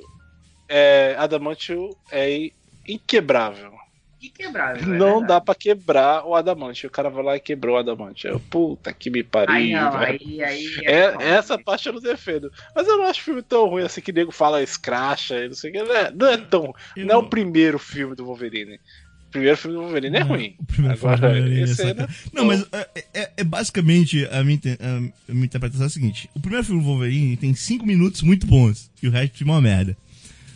é, Adamantio é inquebrável. E quebrar. Não dá pra quebrar o Adamante. O cara vai lá e quebrou o Adamante. Eu, puta que me pariu. Aí não, aí, aí. É, foda. essa parte eu não defendo. Mas eu não acho o filme tão ruim assim que o nego fala escracha e não sei o que. Não é, não é tão. Eu Não é o primeiro filme do Wolverine. O primeiro filme do Wolverine é ruim. O primeiro filme Agora, do Wolverine é né? Não, mas é, é- é basicamente a minha, a minha interpretação é a seguinte: o primeiro filme do Wolverine tem 5 minutos muito bons e o resto é uma merda.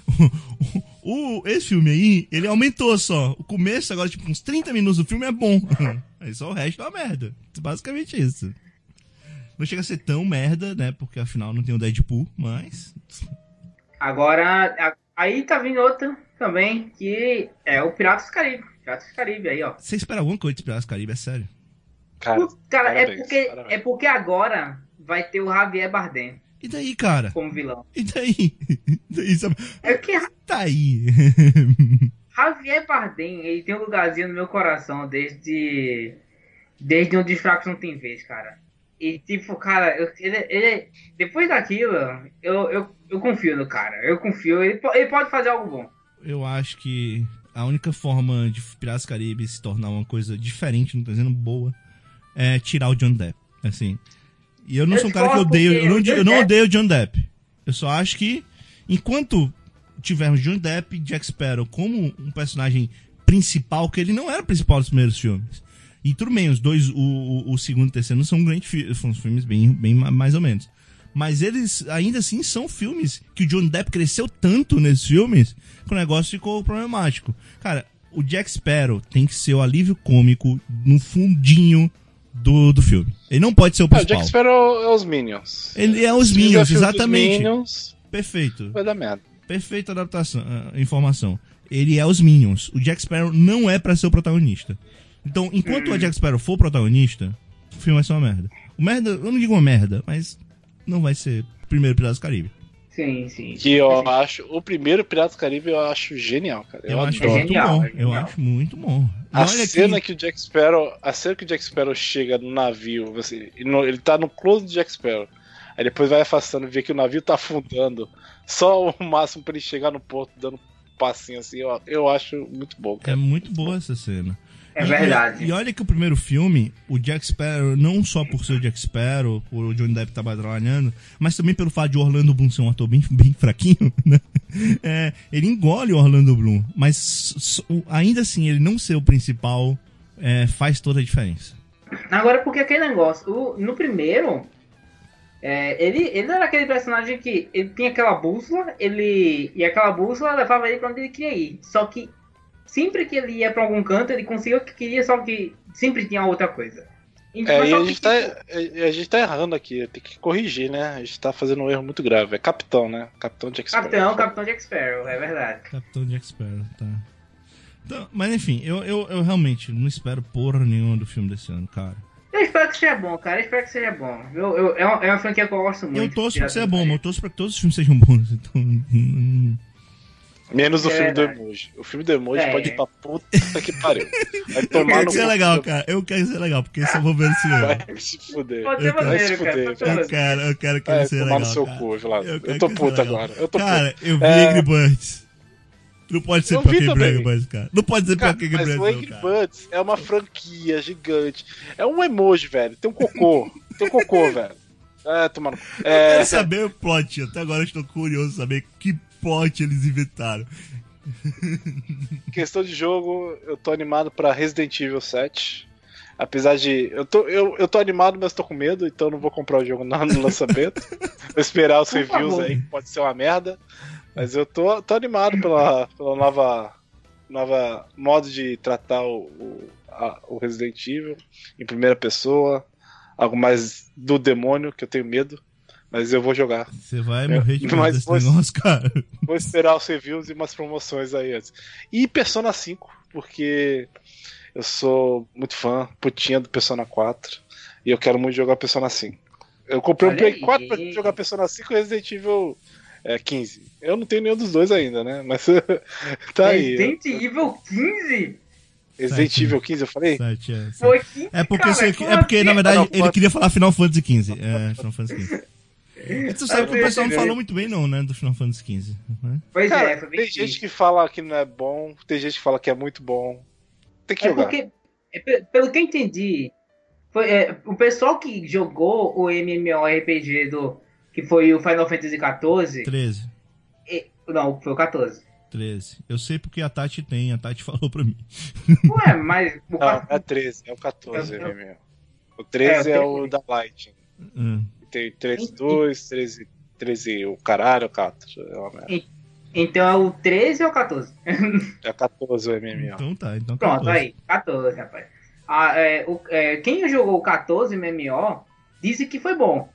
*laughs* O, esse filme aí, ele aumentou só. O começo, agora, tipo, uns 30 minutos do filme é bom. *laughs* Aí só o resto é uma merda. Basicamente isso. Não chega a ser tão merda, né? Porque afinal não tem o Deadpool, mas. Agora, a- aí tá vindo outra também, que é o Piratas do Caribe. Piratas do Caribe aí, ó. Você espera alguma coisa de Piratas do Caribe, é sério. Cara, Cara, é parabéns, porque, parabéns. é porque agora vai ter o Javier Bardem. E daí, cara? como vilão. E daí? *laughs* E daí, sabe? É que Tá aí. Javier Bardem, ele tem um lugarzinho no meu coração desde. Desde onde os fracos não tem vez, cara. E tipo, cara, eu- ele, ele- depois daquilo, eu, eu, eu confio no cara. Eu confio, ele, ele pode fazer algo bom. Eu acho que a única forma de Piratas Caribe se tornar uma coisa diferente, não tô dizendo boa, é tirar o John Depp. Assim. E eu não Eu sou um cara que odeio. Eu não, eu não Depp- odeio o John Depp. Eu só acho que enquanto tivermos John Depp e Jack Sparrow como um personagem principal, que ele não era principal dos primeiros filmes. E tudo bem, os dois, o, o, o segundo e o terceiro, não são grandes fi- são filmes bem, bem ma- mais ou menos. Mas eles, ainda assim, são filmes que o John Depp cresceu tanto nesses filmes que o negócio ficou problemático. Cara, o Jack Sparrow tem que ser o alívio cômico no fundinho do, do filme. Ele não pode ser o Ah, o principal. Jack Sparrow é os Minions. Ele é os Se Minions, exatamente. Minions, Perfeito. vai dar merda. Perfeita adaptação, ah, informação. Ele é os Minions. O Jack Sparrow não é pra ser o protagonista. Então, enquanto o Jack Sparrow for protagonista, o filme vai ser uma merda. O merda, eu não digo uma merda, mas não vai ser o primeiro Piratas do Caribe. Sim, sim. Que eu acho. O primeiro Piratas do Caribe eu acho genial, cara. Eu, Eu, acho adoro. muito genial, bom. é Eu genial. acho muito bom. A olha cena que... que o Jack Sparrow. A cena que o Jack Sparrow chega no navio, você, ele, no- ele tá no close do Jack Sparrow. Aí depois vai afastando e vê que o navio tá afundando. Só o máximo pra ele chegar no porto dando um passinho assim. Eu, eu acho muito bom, É cara. muito boa essa cena. É verdade. E, olha que o primeiro filme, o Jack Sparrow, não só por ser o Jack Sparrow, por o Johnny Depp estar trabalhando, mas também pelo fato de Orlando Bloom ser um ator bem, *laughs* bem fraquinho, né? É, ele engole o Orlando Bloom, mas ainda assim, ele não ser o principal é, faz toda a diferença. Agora, porque aquele negócio, o- no primeiro, é, ele, ele era aquele personagem que ele tinha aquela bússola, ele e aquela bússola levava ele pra onde ele queria ir. Só que sempre que ele ia pra algum canto, ele conseguia o que queria, só que sempre tinha outra coisa. Então, É, e só a que, gente, tá, tipo, a gente tá errando aqui, tem que corrigir, né? A gente tá fazendo um erro muito grave. É capitão, né? Capitão Jack Sparrow. Capitão, Capitão Jack Sparrow, é verdade. Capitão Jack Sparrow, tá. Então, mas enfim, eu, eu, eu realmente não espero porra nenhuma do filme desse ano, cara. Eu espero que seja bom, cara. Eu espero que seja bom. Eu, eu- é, uma, é uma franquia que eu gosto muito. Eu torço pra que seja do bom, mas eu torço pra que todos os filmes sejam bons. *laughs* Então, Menos o É filme do verdade. emoji. O filme do emoji É. pode ir pra puta que pariu. *laughs* Vai eu tomar quero no que seja cu legal, do- cara. Eu quero que seja legal, porque eu vou ver no cinema. Vai se fuder. Pode ser Eu quero- Vai se maneiro, cara. fuder, ser Eu quero, eu quero que ele seja tomar legal. no seu cara. cu, Vlad. Eu Eu, quero tô puto agora. Eu tô Cara, puto. eu vi É. Angry Birds. Não pode ser Eu pior vi que também. Angry Birds, cara. Não pode ser pior Cara, que Angry mas Birds, o não, Angry. Birds é uma franquia gigante. É um emoji, velho. Tem um cocô. *laughs* Tem um cocô, velho. É, tomando. Eu É, quero saber o plot. Até agora eu estou curioso saber que plot eles inventaram. questão de jogo, eu tô animado pra Resident Evil 7. Apesar de. Eu tô, eu, eu tô animado, mas tô com medo, então não vou comprar o jogo no, no lançamento. *laughs* vou esperar os Por reviews favor. aí, que pode ser uma merda. Mas eu tô, tô animado pela, pela nova, nova modo de tratar o, o, a- o Resident Evil em primeira pessoa. Algo mais do demônio, que eu tenho medo. Mas eu vou jogar. Você vai morrer de medo desse você- negócio, cara. *laughs* Vou esperar os reviews e umas promoções aí antes. E Persona 5, porque eu sou muito fã, putinha do Persona 4. E eu quero muito jogar Persona 5. Eu comprei um Olha Play aí. 4 pra jogar Persona 5 e Resident Evil é, 15. Eu não tenho nenhum dos dois ainda, né? Mas *laughs* tá aí. Resident Evil 15? Resident Sete. Evil 15, eu falei? Sete, é, sete. Foi 15, É porque, cara, você- é porque na assim? verdade, Ah, não, ele pode- queria falar Final Fantasy XV. É, Final Fantasy XV. E *laughs* tu sabe que o pessoal não falou muito bem, não, né? Do Final Fantasy XV. né? Pois Cara, é, foi bem tem difícil. gente que fala que não é bom, tem gente que fala que é muito bom. Tem que É jogar. porque, é pe- pelo que eu entendi, foi, é, o pessoal que jogou o MMORPG do. que foi o Final Fantasy XIV. 13. e- não, foi o 14. 13. Eu sei porque a Tati tem, a Tati *laughs* falou pra mim. Ué, mas. O Não, é 13, é o 14, Eu- eu- MMO. O 13 É, é, eu o da Light. Hum. Tem 13 2, 13, 13 o caralho, o 4. É, uma merda. Então é o 13 ou o 14? é 14 o MMO. Então tá, então Pronto, 14. aí, 14, rapaz. Ah, é, o- é, quem jogou o 14 MMO disse que foi bom.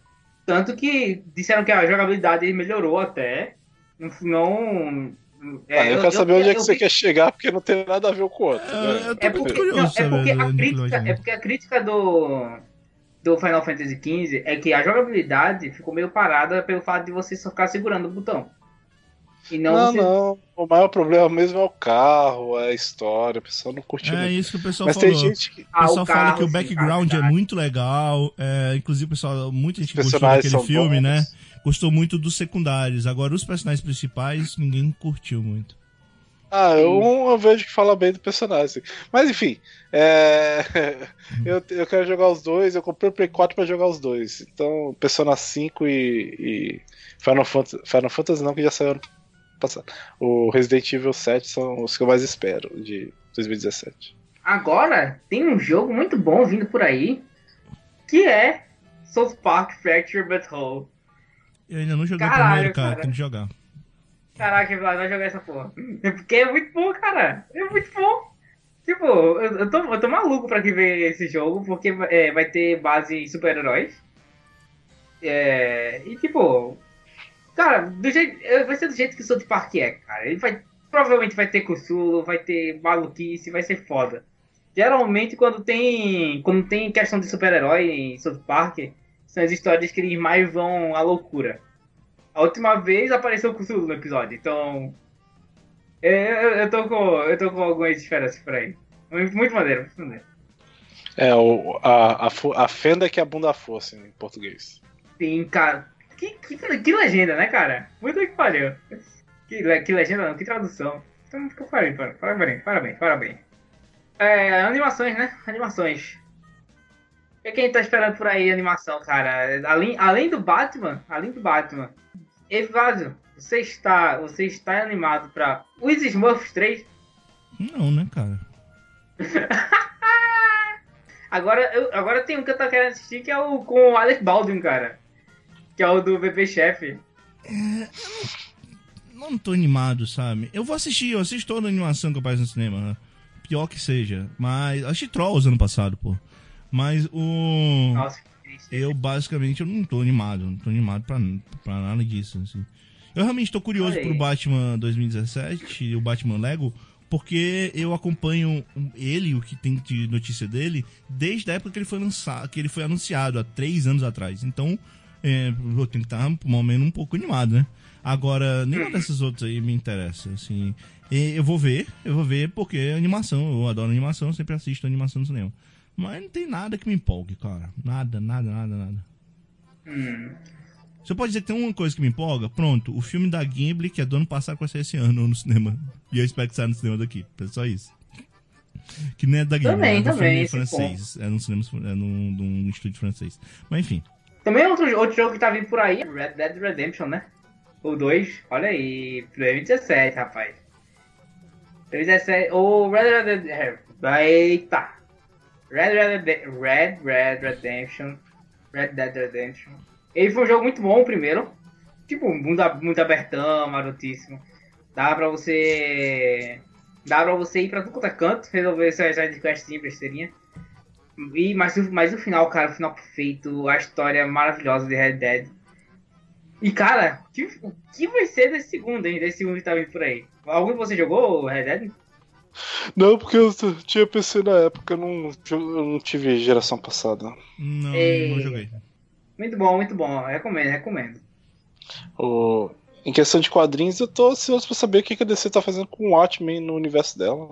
Tanto que disseram que a jogabilidade melhorou até. Não. não é, Ah, eu, quero saber onde é que eu você quer chegar, porque não tem nada a ver com o outro. É, né? eu tô É porque, curioso não, é porque a crítica, é porque a crítica do do Final Fantasy XV é que a jogabilidade ficou meio parada pelo fato de você só ficar segurando o botão. E não, não, você... não, O maior problema mesmo é o carro, é a história. O pessoal não curtiu. É muito. isso que o pessoal Mas falou. Tem gente que... O pessoal ah, o fala carro, que o background sim, é muito legal. É, inclusive, o pessoal, muita gente gostou daquele filme, bons. né? Gostou muito dos secundários. Agora, os personagens principais, ninguém curtiu muito. Ah, eu, eu vejo que fala bem do personagem. Mas enfim, é... *laughs* eu, eu quero jogar os dois. Eu comprei o Play 4 pra jogar os dois. Então, Persona 5 e, e Final, Fantasy, Final Fantasy não, que já saiu ano passado. O Resident Evil 7 são os que eu mais espero de 2017. Agora, tem um jogo muito bom vindo por aí, que é South Park Fracture But Whole. Eu ainda não joguei Caralho, primeiro, cara, cara. tem que jogar. Caraca, vai jogar essa porra. *laughs* Porque é muito bom, cara. É muito bom. Tipo, eu, tô, eu tô maluco pra que ver esse jogo, porque é, vai ter base em super-heróis. É, e tipo, cara, do jeito, vai ser do jeito que o South Park é, cara. Ele vai, provavelmente vai ter Cthulhu, vai ter maluquice, vai ser foda. Geralmente quando tem, quando tem questão de super-herói em South Park, são as histórias que eles mais vão à loucura. A última vez apareceu o Cthulhu no episódio, então. Eu, eu, eu, tô, com, eu tô com algumas esperanças por aí. Muito maneiro, muito maneiro. É, o, a, a, a fenda que a bunda fosse em português. Sim, cara. Que, que, que legenda, né, cara? Muito que pariu. Que, que legenda não, que tradução. Então, parabéns, parabéns, parabéns, parabéns. É, animações, né? Animações. Que, que a gente tá esperando por aí, animação, cara? Além, além do Batman, além do Batman, Evásio, você está, você está animado para os Smurfs 3? Não, né, cara? *laughs* agora, eu, agora tem um que eu tô querendo assistir que é o com o Alex Baldwin, cara. Que é o do Bebê Chef. É, não, tô animado, sabe? Eu vou assistir, eu assisto toda a animação que aparece no cinema. Né? Pior que seja. Mas. Assisti Trolls ano passado, pô. Mas o. Nossa, eu basicamente eu não tô animado, não tô animado pra, pra nada disso, assim. Eu realmente tô curioso Olha pro Batman 2017 e o Batman Lego, porque eu acompanho ele, o que tem de notícia dele, desde a época que ele foi lançado, que ele foi anunciado há três anos atrás. Então, é, eu tenho que estar um momento um pouco animado, né? Agora, nenhuma dessas outras aí me interessa, assim. Eu vou ver, eu vou ver porque é animação, eu adoro animação, sempre assisto animação no cinema. Mas não tem nada que me empolgue, cara. Nada, nada, nada, nada. Hum. Você pode dizer que tem uma coisa que me empolga? Pronto, o filme da Gimli, que é do ano passado, vai sair esse ano no cinema. E eu espero que saia no cinema daqui. É só isso. Que nem é da Gimli, também, é também, filme francês. É num cinema, é num, num estúdio francês. Mas enfim. Também outro, outro jogo que tá vindo por aí, Red Dead Redemption, né? O 2, olha aí, 2017, rapaz. 2017, o Red Dead... Eita! Red Red, Red Red Redemption. Red Dead Redemption. Ele foi um jogo muito bom, primeiro. Tipo, muito, muito abertão, marotíssimo. Dá pra você. Dá pra você ir pra tudo quanto é canto, resolver suas sidequestinhas, besteirinha. E, mas, mas o final, cara, o final perfeito, a história maravilhosa de Red Dead. E, cara, o que vai ser desse segundo, hein? Desse segundo que tá vindo por aí? Algum de vocês jogou Red Dead? Não, porque eu tinha PC na época, eu não, eu não tive geração passada. Não, Ei. não joguei. Muito bom, muito bom. Recomendo, recomendo. O... Em questão de quadrinhos, eu tô ansioso pra saber o que a DC tá fazendo com o Watchmen no universo dela.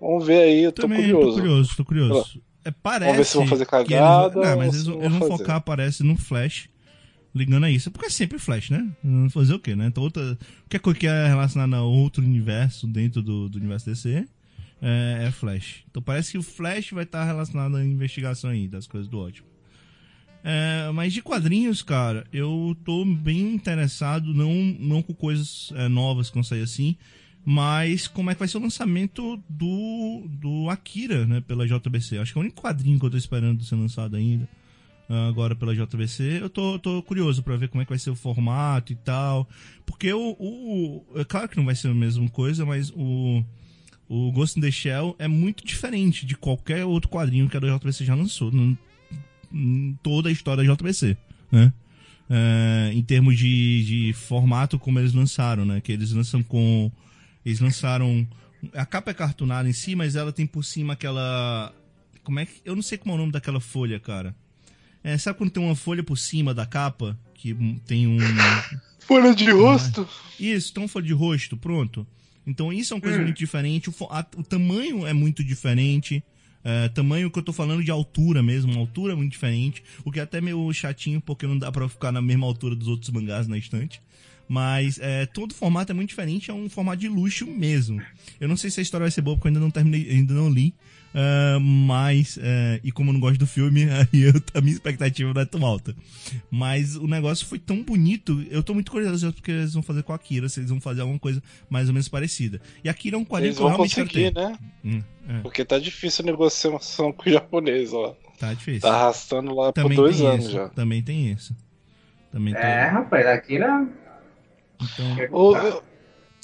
Vamos ver aí, eu tô Também curioso. Tô curioso, tô curioso. É, parece Vamos ver se vão fazer cagada. Eles... Não, mas eles, eles vão focar, parece, no Flash ligando a isso. Porque é sempre Flash, né? Fazer o quê, né? Então, outra, qualquer coisa que é relacionada a outro universo dentro do, do universo DC é, é, Flash. Então parece que o Flash vai estar relacionado à investigação aí das coisas do ótimo. É, mas de quadrinhos, cara, eu tô bem interessado, não, não com coisas é, novas que vão sair assim, mas como é que vai ser o lançamento do, do Akira, né, pela JBC. Acho que é o único quadrinho que eu tô esperando ser lançado ainda agora pela JVC. Eu tô, tô curioso para ver como é que vai ser o formato e tal. Porque o, o. É claro que não vai ser a mesma coisa, mas o. O Ghost in the Shell é muito diferente de qualquer outro quadrinho que a JVC já lançou. em toda a história da JVC, né? É, em termos de, de formato como eles lançaram, né? Que eles lançam com. Eles lançaram. A capa é cartunada em si, mas ela tem por cima aquela. Como é que. Eu não sei como é o nome daquela folha, cara É, sabe quando tem uma folha por cima da capa? Que tem um. Folha de rosto? Isso, tem uma folha de rosto, pronto. Então isso é uma coisa Hum. muito diferente. O, a- o tamanho é muito diferente. É, tamanho que eu tô falando de altura mesmo, uma altura muito diferente. O que é até meio chatinho, porque não dá pra ficar na mesma altura dos outros mangás na estante. Mas é, todo formato é muito diferente, é um formato de luxo mesmo. Eu não sei se a história vai ser boa, porque eu ainda não terminei, ainda não li. Ah, mas, é, e como eu não gosto do filme, *laughs* aí eu- a minha expectativa não é tão alta. Mas o negócio foi tão bonito, eu tô muito curioso porque eles vão fazer com a Akira, se eles vão fazer alguma coisa mais ou menos parecida. E Akira é um quadrinho Eles que eu realmente conseguir, né? Hum, é, Porque tá difícil a negociação *laughs* com o japonês, ó. tá difícil. Tá arrastando lá por Também dois tem anos isso, já. Também tem isso. Também É, tem. rapaz, é. Então, Ô,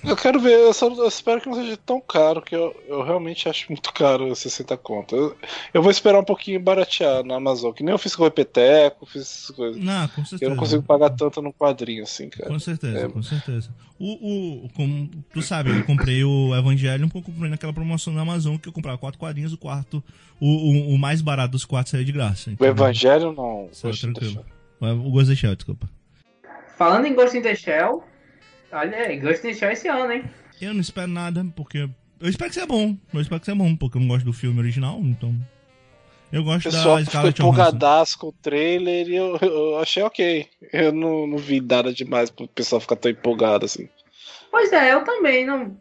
eu, quero ver, eu, só, eu espero que não seja tão caro, que eu, eu realmente acho muito caro 60 conto. Eu, eu vou esperar um pouquinho baratear na Amazon, que nem eu fiz com o Epeteco, fiz essas coisas. não, com certeza. Eu não consigo pagar tanto num quadrinho assim, cara. Com certeza, É. com certeza. O, o, como tu sabe, eu comprei o Evangelho, um pouco comprei naquela promoção na Amazon que eu comprava quatro quadrinhos, o quarto, o, o, o mais barato dos quatro saiu de graça. O Então, Evangelho não. Saiu Poxa, tranquilo. O Ghost of Shell, desculpa. Falando em Ghost in the Shell, olha aí, Ghost in the Shell esse ano, hein? Eu não espero nada, porque. Eu espero que seja bom. Eu espero que seja bom, porque eu não gosto do filme original, então. Eu gosto pessoal da Scarlett Johansson. empolgadaço com o trailer e eu, eu achei ok. Eu não, não vi nada demais pro pessoal ficar tão empolgado assim. Pois é, eu também, não.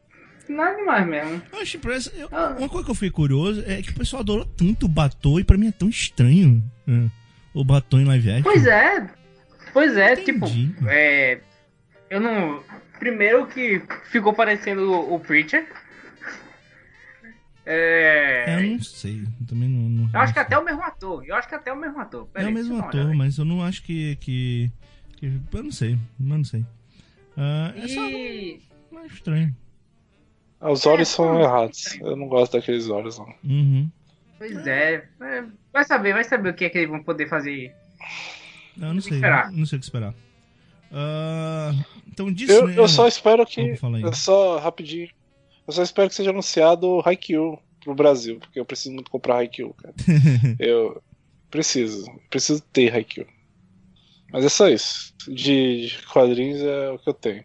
Nada demais mesmo. Eu achei parece- eu- Ah. Uma coisa que eu fiquei curioso é que o pessoal adorou tanto o Batom e pra mim é tão estranho é, o Batom em live action. Pois é, pois é, Entendi. tipo, é. Eu não. Primeiro que ficou parecendo o, Preacher. É, É. eu não sei. eu Também não. não Eu acho que até o mesmo ator. Eu acho que até o mesmo ator. É Peraí, o mesmo ator, mas eu não acho que. que, que- eu não sei. Eu não sei. Ah, é só E. mais estranho. Ah, Os olhos É, são errados. Eu não gosto daqueles olhos, não. Uhum. Pois é, é, Vai saber, vai saber o que é que eles vão poder fazer. Eu não sei. esperar. Não sei o que esperar. Ah, então disso, Eu, né? eu só espero que. Eu só, rapidinho. Eu só espero que seja anunciado o Haikyuu pro Brasil, porque eu preciso muito comprar Haikyuu, cara. *laughs* eu preciso. Preciso ter Haikyuu. Mas é só isso. De, de quadrinhos é o que eu tenho.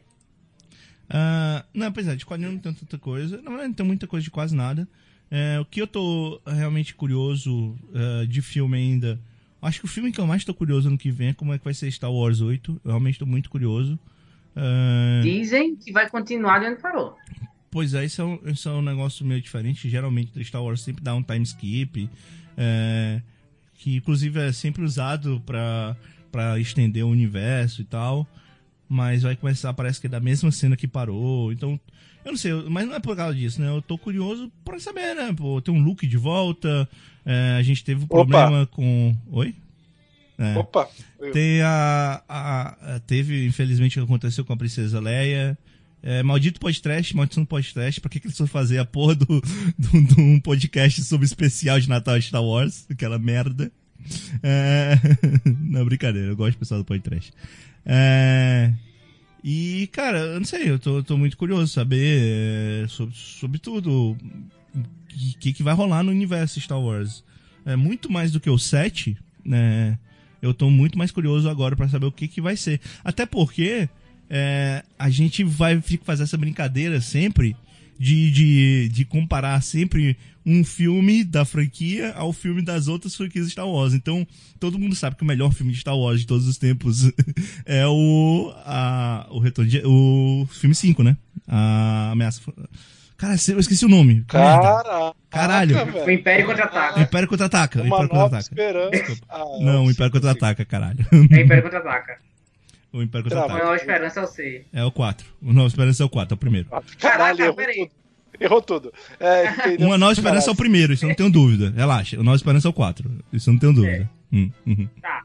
Ah, não, pois é, de quadrinho não tem tanta coisa. Na verdade, não tem muita coisa de quase nada. É, o que eu tô realmente curioso ah, de filme ainda. Acho que o filme que eu mais tô curioso no que vem é como é que vai ser Star Wars 8. Eu realmente tô muito curioso. Ah, Dizem que vai continuar de onde parou. Pois é, isso é, um, isso é um negócio meio diferente. Geralmente o Star Wars sempre dá um time skip, é, que inclusive é sempre usado pra, pra estender o universo e tal. Mas vai começar, parece que é da mesma cena que parou. Então, eu não sei, mas não é por causa disso, né? Eu tô curioso pra saber, né? Pô, tem um look de volta. é, a gente teve um Opa. problema com. Oi? É. Opa! eu- Tem a, a- a- Teve, infelizmente, o que aconteceu com a Princesa Leia. É, maldito podcast, maldição do podcast. Pra que, que eles foram fazer a porra do, *laughs* do, de um podcast sobre especial de Natal de Star Wars? Aquela merda. É... *laughs* Não, brincadeira, eu gosto do pessoal do podcast. É... E, cara, eu não sei, eu tô, tô muito curioso saber é, sobre, sobre tudo. O que, que vai rolar no universo Star Wars. É muito mais do que o 7, né? Eu tô muito mais curioso agora pra saber o que, que vai ser. Até porque é, a gente vai fazer essa brincadeira sempre de, de, de comparar sempre um filme da franquia ao filme das outras franquias de Star Wars. Então, todo mundo sabe que o melhor filme de Star Wars de todos os tempos *laughs* é o, a, o Retorno de, o filme 5, né? A Ameaça. Cara, eu esqueci o nome. Que merda. Caraca, Caralho. O. Império Contra-Ataca. Império Contra-Ataca. Uma Império nova Contra-Ataca. esperança. Ah, Não, o Império. Contra-Ataca, caralho. É Império Contra-Ataca. O Império Contra-Ataca. nova esperança eu sei. É o 4. O Nova Esperança é o 4, é o primeiro. Caralho, Caraca, errou peraí. tudo. Errou tudo. É? *laughs* Uma Nova Esperança é o primeiro, isso eu não tenho dúvida. Relaxa, o Nova Esperança é o 4. Isso eu não tenho dúvida. Hum, uhum. Tá.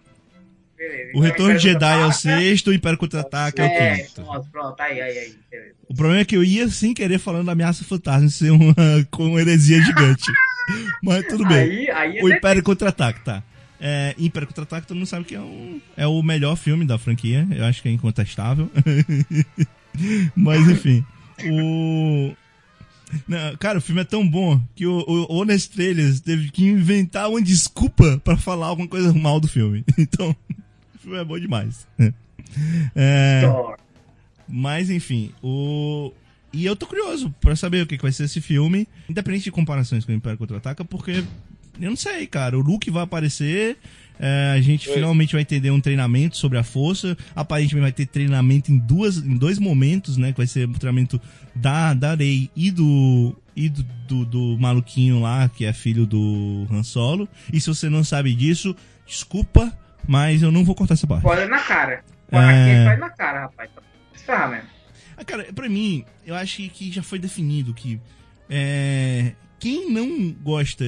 Beleza. O Retorno de Jedi é o sexto, o Império Contra-Ataque é o É, quinto. pronto, pronto. Aí, aí, aí. Beleza. O problema é que eu ia sem querer falando da ameaça fantasma ser uma *laughs* com uma heresia gigante. *laughs* Mas tudo bem. Aí, aí O é Império Contra-Ataque, tá. É, Império Contra-Ataque todo mundo sabe que é, um, é o melhor filme da franquia. Eu acho que é incontestável. *laughs* Mas enfim. O. Não, cara, o filme é tão bom que o, o Honest Trailers teve que inventar uma desculpa pra falar alguma coisa mal do filme. *laughs* Então, o filme é bom demais. *laughs* É, mas enfim, o. E eu tô curioso pra saber o que vai ser esse filme, independente de comparações com o Império Contra-Ataca, porque eu não sei, cara. O Luke vai aparecer, é, a gente Oi. finalmente vai entender um treinamento sobre a força. Aparentemente vai ter treinamento em, duas, em dois momentos, né? Que vai ser o treinamento da, da Rey e do. E do, do, do maluquinho lá, que é filho do Han Solo. E se você não sabe disso, desculpa, mas eu não vou cortar essa parte. Spoiler na cara. É. Aqui vai na cara, rapaz. Tá se ferrar mesmo. Ah, cara, pra mim, eu acho que já foi definido que é, quem não gosta,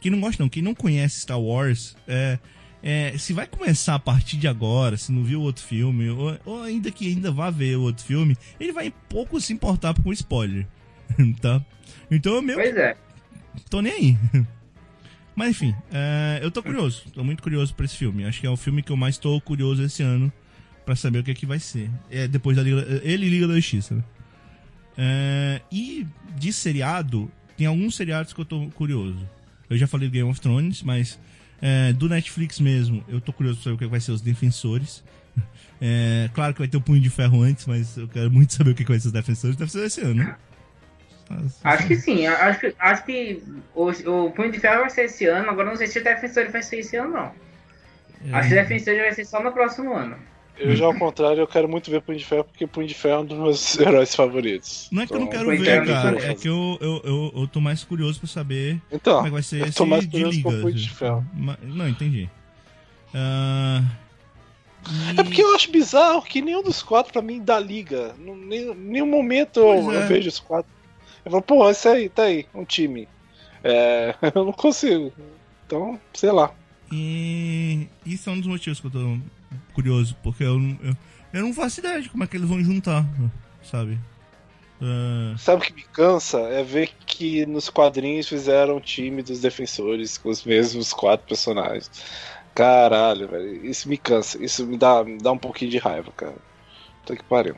quem não gosta não, quem não conhece Star Wars, é, é, se vai começar a partir de agora, se não viu outro filme, ou, ou ainda que ainda vá ver outro filme, ele vai pouco se importar com spoiler, *laughs* tá? Então eu meio Pois é. tô nem aí. *laughs* Mas enfim, é, eu tô curioso, tô muito curioso pra esse filme. Acho que é o filme que eu mais tô curioso esse ano pra saber o que é que vai ser. É depois da Liga, ele e Liga da Justiça, né? É, e de seriado, tem alguns seriados que eu tô curioso. Eu já falei do Game of Thrones, mas é, do Netflix mesmo, eu tô curioso pra saber o que vai ser os Defensores. *laughs* É, claro que vai ter o Punho de Ferro antes, mas eu quero muito saber o que vai ser os Defensores. Deve ser esse ano, né? Acho que sim. Acho que, acho que o, o Punho de Ferro vai ser esse ano. Agora não sei se o Defensor vai ser esse ano, não. É. Acho que o Defensor vai ser só no próximo ano. Eu já ao contrário, eu quero muito ver Punho de Ferro, porque Punho de Ferro é um dos meus *laughs* heróis favoritos. Não é que eu não Então, quero ver, é, cara. É que eu, eu, eu, eu tô mais curioso pra saber Então, como é que vai ser eu esse tô mais de curioso liga. com o Punho de Ferro. Não, entendi. Ah, e- É porque eu acho bizarro que nenhum dos quatro pra mim dá liga. Em nenhum, nenhum momento eu, é. eu vejo os quatro. Eu falo, pô, esse aí, tá aí, um time. É, *laughs* eu não consigo. Então, sei lá. E isso é um dos motivos que eu tô curioso, porque eu, não- eu, eu não faço ideia de como é que eles vão juntar, sabe? Ah, Sabe o que me cansa? É ver que nos quadrinhos fizeram um time dos defensores com os mesmos quatro personagens. Caralho, velho. Isso me cansa. Isso me dá, me dá um pouquinho de raiva, cara. Puta que pariu.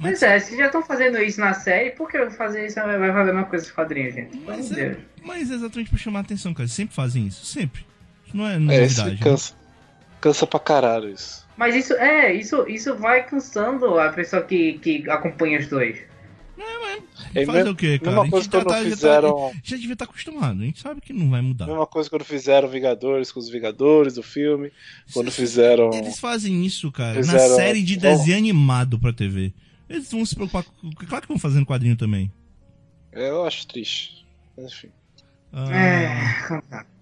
Pois é, se já estão fazendo isso na série, por que eu vou fazer isso? Vai fazer a mesma coisa com os quadrinhos, gente? Mas, de é, mas é exatamente pra chamar a atenção, cara. Sempre fazem isso, sempre. Isso não é É, isso novidade. me né? Cansa. Pra caralho isso. Mas isso, é, isso, isso vai cansando a pessoa que, que acompanha os dois. É Fazer me- o quê, cara? mesma A gente coisa já quando tá- já tá- fizeram. Já devia estar acostumado, a gente sabe que não vai mudar. Mesma coisa quando fizeram Vingadores com os Vingadores do filme. Quando fizeram. Eles fazem isso, cara, na Fizeram- série de Bom. desenho animado pra TV. Eles vão se preocupar com. Claro que vão fazendo quadrinho também. É, Eu acho triste. Mas, Enfim. Ah, É, *laughs*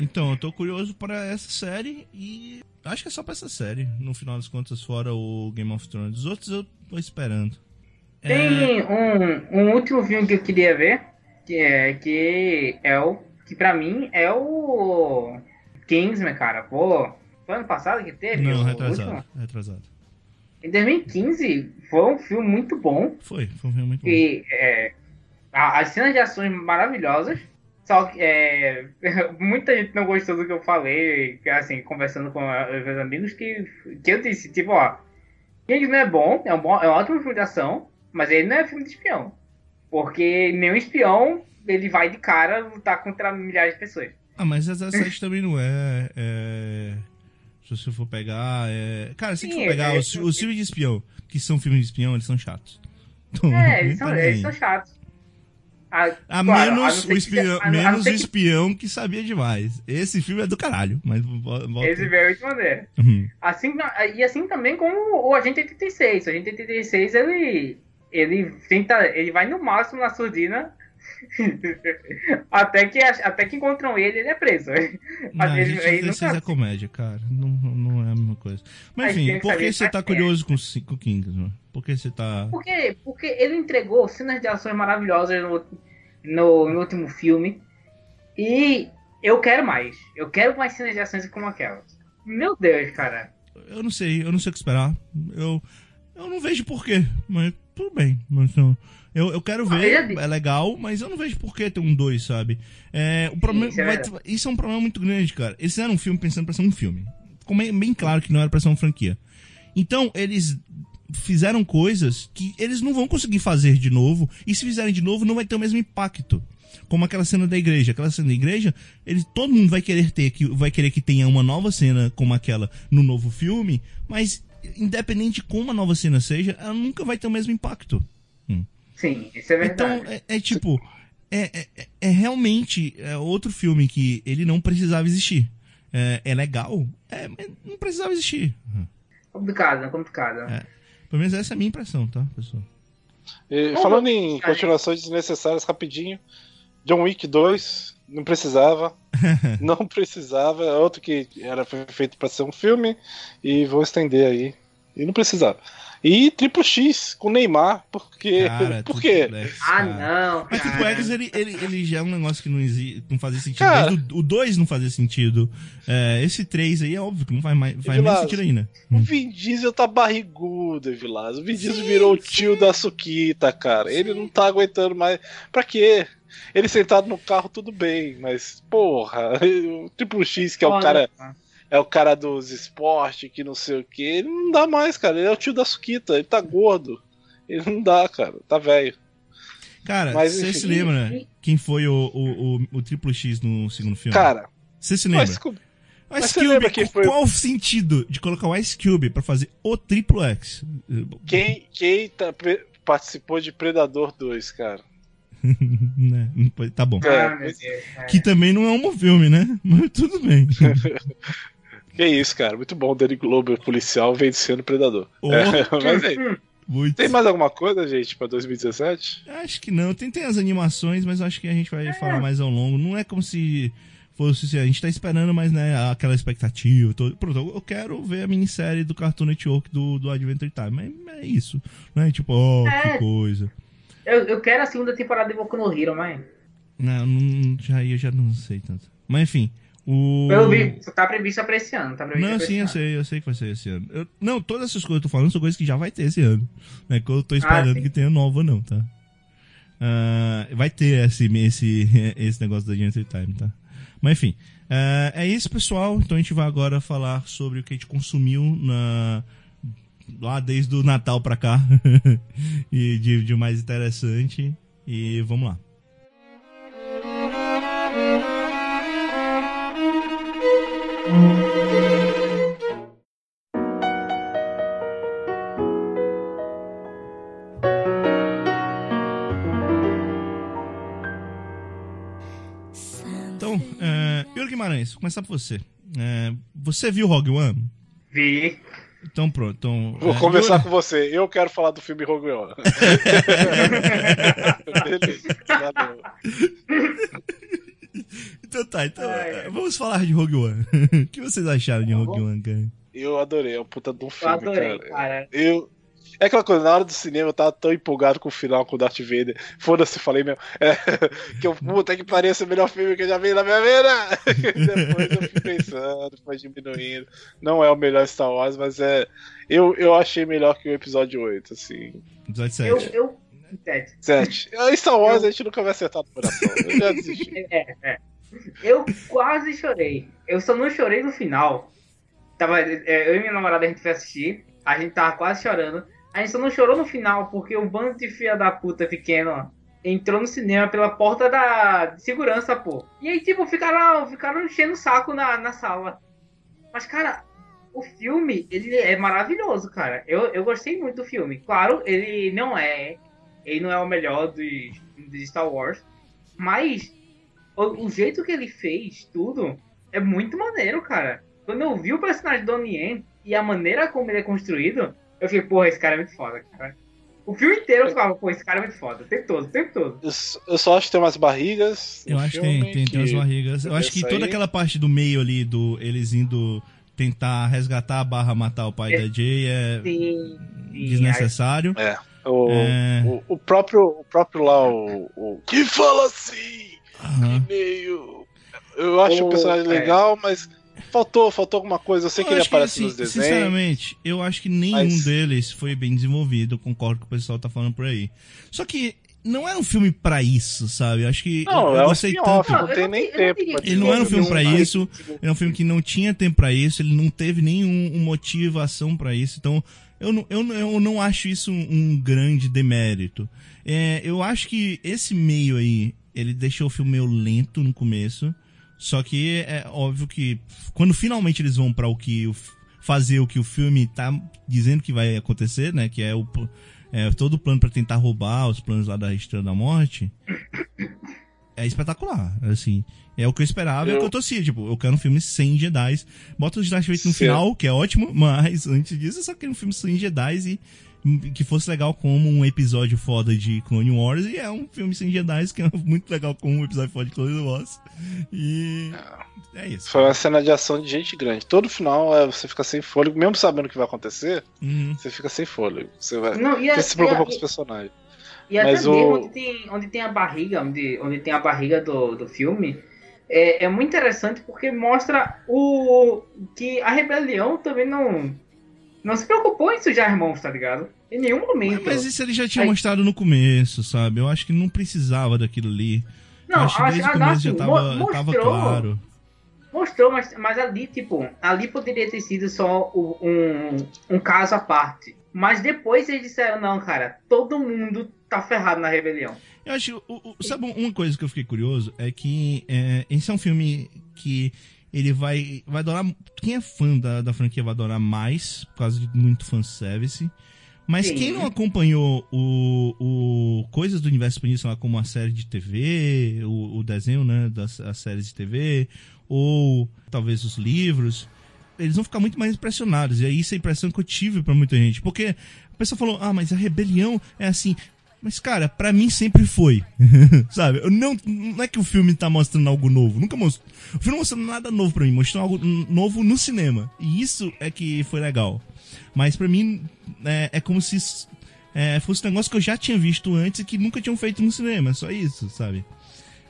Então, eu tô curioso pra essa série e. Acho que é só pra essa série, no final das contas, fora o Game of Thrones. Os outros eu tô esperando. É, Tem um, um último filme que eu queria ver, que é, que é o. Que pra mim é o. Kingsman, cara. Pô, foi ano passado que teve? Não, retrasado. último? Retrasado. Em 2015 foi um filme muito bom. Foi, foi um filme muito bom. E é, as cenas de ações maravilhosas. Só que é, *laughs* muita gente não gostou do que eu falei, assim, conversando com meus amigos, que, que eu disse, tipo, ó, Kingsman é bom, é um, bom, é um ótimo filme de ação, mas ele não é filme de espião. Porque nenhum espião, ele vai de cara lutar contra milhares de pessoas. Ah, mas essa série também não é, é. Se você for pegar. É... Cara, se Sim, for pegar é- os, os filmes de espião, que são filmes de espião, eles são chatos. Então, É, *laughs* eles são, eles são chatos. A, A claro, menos, não o ser que- espião, a- a menos o que- espião que sabia demais. Esse filme é do caralho, mas volta. Esse maneira. Uhum. Assim, e assim também como o Agente 86. O Agente 86, ele, ele tenta, ele vai no máximo na surdina *laughs* até, que, até que encontram ele, ele é preso. *laughs* Não, ele, gente, ele nunca- é comédia, cara. Não, não é a mesma coisa. Mas Mas enfim, por que você tá curioso com, o- com o Kingsman? Por que você tá. Por quê? Porque ele entregou cenas de ações maravilhosas no, no, no último filme. E eu quero mais. Eu quero mais cenas de ações como aquelas. Meu Deus, cara. Eu não sei, eu não sei o que esperar. Eu, eu não vejo porquê, mas tudo bem. Mas não. Eu, eu quero ver, vi. é legal, mas eu não vejo por que ter um 2, sabe? É, o problema, isso é vai- isso é um problema muito grande, cara. Eles fizeram um filme pensando pra ser um filme. Ficou bem, bem claro que não era pra ser uma franquia. Então, eles fizeram coisas que eles não vão conseguir fazer de novo, e se fizerem de novo, não vai ter o mesmo impacto. Como aquela cena da igreja. Aquela cena da igreja, ele, todo mundo vai querer ter, que, vai querer que tenha uma nova cena como aquela no novo filme, mas independente de como a nova cena seja, ela nunca vai ter o mesmo impacto. Hum. Sim, isso é verdade. Então, é, é tipo, é, é, é realmente é outro filme que ele não precisava existir. É, é legal, é, mas não precisava existir. Complicado, complicado. É. Pelo menos essa é a minha impressão, tá, pessoal? E, falando em continuações desnecessárias, rapidinho. John Wick 2, não precisava. *laughs* não precisava. É outro que era foi feito para ser um filme. E vou estender aí. E não precisava. E Triplo X com Neymar, porque. Cara, Por quê? Triplex, Ah, não. Mas cara. Triplo X, ele, ele, ele já é um negócio que não, exi- não fazia sentido. Cara. Desde o- o 2 não fazia sentido. É, esse 3 aí é óbvio que não faz, mais, faz menos Vilazo, sentido ainda. O Vin Diesel tá barrigudo, Vilas. O Vin Diesel virou o tio da Suquita, cara. Ele não tá aguentando mais. Pra quê? Ele sentado no carro, tudo bem, mas, porra, *laughs* o Triplo X, que é o cara. É o cara dos esportes, que não sei o que. Ele não dá mais, cara. Ele é o tio da Suquita, ele tá gordo. Ele não dá, cara. Tá velho. Cara, você se lembra quem foi o, o, o, o Triplo X no segundo filme? Cara, Você se lembra? mas, Ice Cube, lembra quem foi- qual o sentido de colocar o Ice Cube pra fazer o Triplo X? quem, quem tá- participou de Predador 2, cara? *laughs* Né? Tá bom. É, Ah, é. Que também não é um bom filme, né? *laughs* Mas tudo bem. *laughs* Que isso, cara. Muito bom. Danny Glover, policial, vencendo Predador. Oh. É, *laughs* mas aí, Muito. tem mais alguma coisa, gente, pra 2017? Acho que não. Tem, tem as animações, mas acho que a gente vai falar mais ao longo. Não é como se fosse assim, a gente tá esperando, mas né, aquela expectativa. Todo... Pronto, eu- eu quero ver a minissérie do Cartoon Network do, do Adventure Time. Mas é isso. Não é tipo, oh, É. que coisa. Eu, eu quero a segunda temporada de Boku no Hero, mas. Não, não, já, eu já não sei tanto. Mas enfim. O... Pelo visto, tá previsto pra esse ano. Tá previsto Não, pra sim, eu sei, eu sei que vai ser esse ano. Eu- não, todas essas coisas que eu tô falando são coisas que já vai ter esse ano. Não é que eu tô esperando sim. que tenha nova, não, tá? Ah, vai ter esse, esse, *laughs* esse negócio da Adventure Time, tá? Mas enfim. ah, é isso, pessoal. Então a gente vai agora falar sobre o que a gente consumiu na. Lá desde o Natal pra cá. *laughs* e de, de mais interessante. E vamos lá. Então, é, Yuri Guimarães, vou começar por você. É, você viu Rogue One? Vi. Então pronto. Então, Vou é, conversar Yuri- com você. Eu quero falar do filme Rogue One. *laughs* Beleza. Valeu. Então tá, então é, vamos falar de Rogue One. *laughs* o que vocês acharam de Rogue One, cara? Eu adorei, é um puta de um Eu filme, adorei, cara. cara. Eu. É aquela coisa, na hora do cinema eu tava tão empolgado com o final com o Darth Vader. Foda-se, falei mesmo. É, *laughs* que eu, puta que pareça o melhor filme que eu já vi na minha vida. *laughs* Depois eu fui pensando, foi diminuindo. Não é o melhor Star Wars, mas é. Eu, eu achei melhor que o episódio 8, assim. Episódio 7. Eu. eu... Sete. 7. Star Wars a gente nunca vai acertar no coração. Eu já desisti. *laughs* É, é. Eu quase chorei. Eu só não chorei no final. Tava, é, eu e minha namorada a gente foi assistir. A gente tava quase chorando. A gente só não chorou no final porque o bando de filha da puta pequeno entrou no cinema pela porta da de segurança, pô. E aí, tipo, ficaram, ficaram enchendo o saco na, na sala. Mas, cara, o filme, ele é maravilhoso, cara. Eu, eu gostei muito do filme. Claro, ele não é. Ele não é o melhor de, de Star Wars. Mas o, o jeito que ele fez tudo é muito maneiro, cara. Quando eu vi o personagem do Onien e a maneira como ele é construído, eu fiquei, porra, esse cara é muito foda, cara. O filme inteiro eu ficava, pô, esse cara é muito foda. O tempo todo, o tempo todo. Eu, eu só acho que tem umas barrigas. Eu acho que filme tem, tem, tem umas barrigas. Eu acho que toda aí- aquela parte do meio ali, do eles indo tentar resgatar a barra matar o pai É. da Jay é Sim, sim, desnecessário. O, É. o, o próprio, o próprio lá, o, o. Que fala assim! Aham. meio. Eu acho o O- personagem é. legal, mas faltou, faltou alguma coisa. Eu sei que Eu ele acho que, aparece assim, nos desenhos. Sinceramente, eu acho que nenhum Mas- deles foi bem desenvolvido. Eu concordo com o que o pessoal tá falando por aí. Só que não é um filme pra isso, sabe? Eu acho que Não, eu, é eu um gostei spin-off, tanto. não eu tem não nem não tempo que Ele não era um filme pra desenvolver isso. É um filme que não tinha tempo pra isso, ele não teve nenhuma motivação pra isso. Então, eu não, eu, eu não acho isso um, um grande demérito. É, eu acho que esse meio aí, ele deixou o filme meio lento no começo. Só que é óbvio que quando finalmente eles vão pra o que o fazer o que o filme tá dizendo que vai acontecer, né? Que é o é, todo o plano pra tentar roubar os planos lá da Estrela da Morte. É espetacular, assim. É o que eu esperava, é o que eu torcia. Tipo, eu quero um filme sem Jedi. Bota os Jedi no final, que é ótimo, *laughs* mas antes disso eu só queria um filme sem Jedi e que fosse legal como um episódio foda de Clone Wars. E é um filme sem Jedi que é *laughs* muito legal como um episódio foda de Clone Wars. E é isso. Foi uma cena de ação de gente grande. Todo final é, você fica sem fôlego, mesmo sabendo o que vai acontecer, Uhum. você fica sem fôlego. Você vai. Não, e, a- Você se preocupa e a- com os personagens. E até Mas mesmo o- onde, tem, onde tem a barriga, onde, onde tem a barriga do, do filme, é, é muito interessante porque mostra o que a rebelião também não, não se preocupou em sujar irmãos, tá ligado? Em nenhum momento. Mas isso ele já tinha Aí- mostrado no começo, sabe? Eu acho que não precisava daquilo ali. eu não, acho que desde o começo assim, já tava, mo- tava mostrou, claro. Mostrou, mas, mas ali, tipo, ali poderia ter sido só um, um caso à parte. Mas depois eles disseram, não, cara, todo mundo tá ferrado na rebelião. Eu acho. o- o- sabe uma coisa que eu fiquei curioso? É que é, esse é um filme que ele vai. Vai adorar. Quem é fã da, da franquia vai adorar mais, por causa de muito fanservice. Mas Sim. quem não acompanhou o, o Coisas do Universo Expandido, lá, como a série de TV, o, o desenho, né, das as séries de TV, ou talvez os livros, eles vão ficar muito mais impressionados. E é isso a impressão que eu tive pra muita gente. Porque a pessoa falou, ah, mas a rebelião é assim. Mas, cara, pra mim sempre foi. *laughs* Sabe? Eu não, não é que o filme tá mostrando algo novo. Nunca mostrou. O filme não mostrou nada novo pra mim. Mostrou algo novo no cinema. E isso é que foi legal. Mas pra mim, é, é como se é, fosse um negócio que eu já tinha visto antes e que nunca tinham feito no cinema. Só isso, sabe?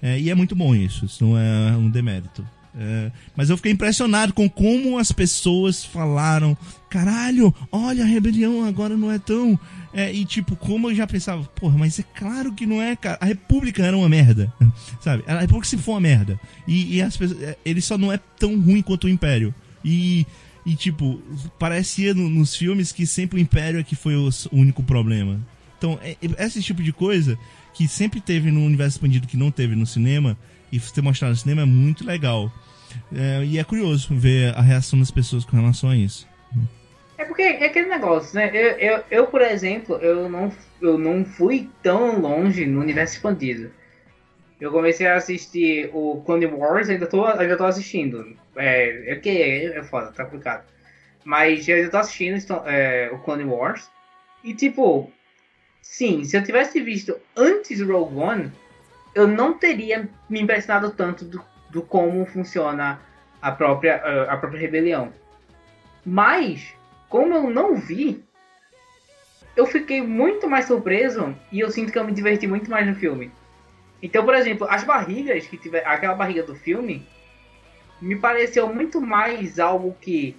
É, e é muito bom isso. Isso não é um demérito. É, mas eu fiquei impressionado com como as pessoas falaram: caralho, olha, a rebelião agora não é tão. É, e tipo, como eu já pensava, porra, mas é claro que não é, cara. A República era uma merda, *laughs* sabe? A República se for uma merda. E, e as pessoas, é, ele só não é tão ruim quanto o Império. E, e tipo, parecia no- nos filmes que sempre o Império é que foi o, o único problema. Então, é, é esse tipo de coisa que sempre teve no universo expandido que não teve no cinema, e ter mostrado no cinema é muito legal. É, e é curioso ver a reação das pessoas com relação a isso. É porque é aquele negócio, né? Eu, eu, eu, por exemplo, eu não, eu não fui tão longe no universo expandido. Eu comecei a assistir o Clone Wars, ainda tô, ainda tô assistindo. É, é é, é foda, tá complicado. Mas eu ainda tô assistindo então, é, o Clone Wars. E tipo, sim, se eu tivesse visto antes Rogue One, eu não teria me impressionado tanto do, do como funciona a própria, a própria rebelião. Mas, como eu não vi, eu fiquei muito mais surpreso e eu sinto que eu me diverti muito mais no filme. Então, por exemplo, as barrigas que tiver, aquela barriga do filme, me pareceu muito mais algo que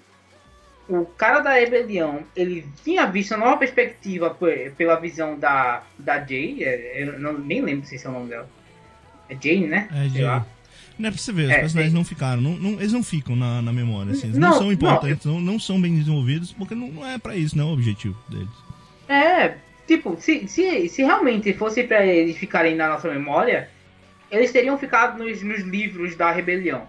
o cara da rebelião ele tinha visto uma nova perspectiva pe- pela visão da, da Jay, é, eu não, nem lembro se é o nome dela. É Jane, né? É, Sei. Não é pra você ver, os É, personagens é- não ficaram, não, não- eles não ficam na, na memória, assim, eles não, Não, são importantes, não, não são bem desenvolvidos, porque não, não é pra isso, não é o objetivo deles. É, tipo, se, se, se realmente fosse pra eles ficarem na nossa memória, eles teriam ficado nos, nos livros da rebelião.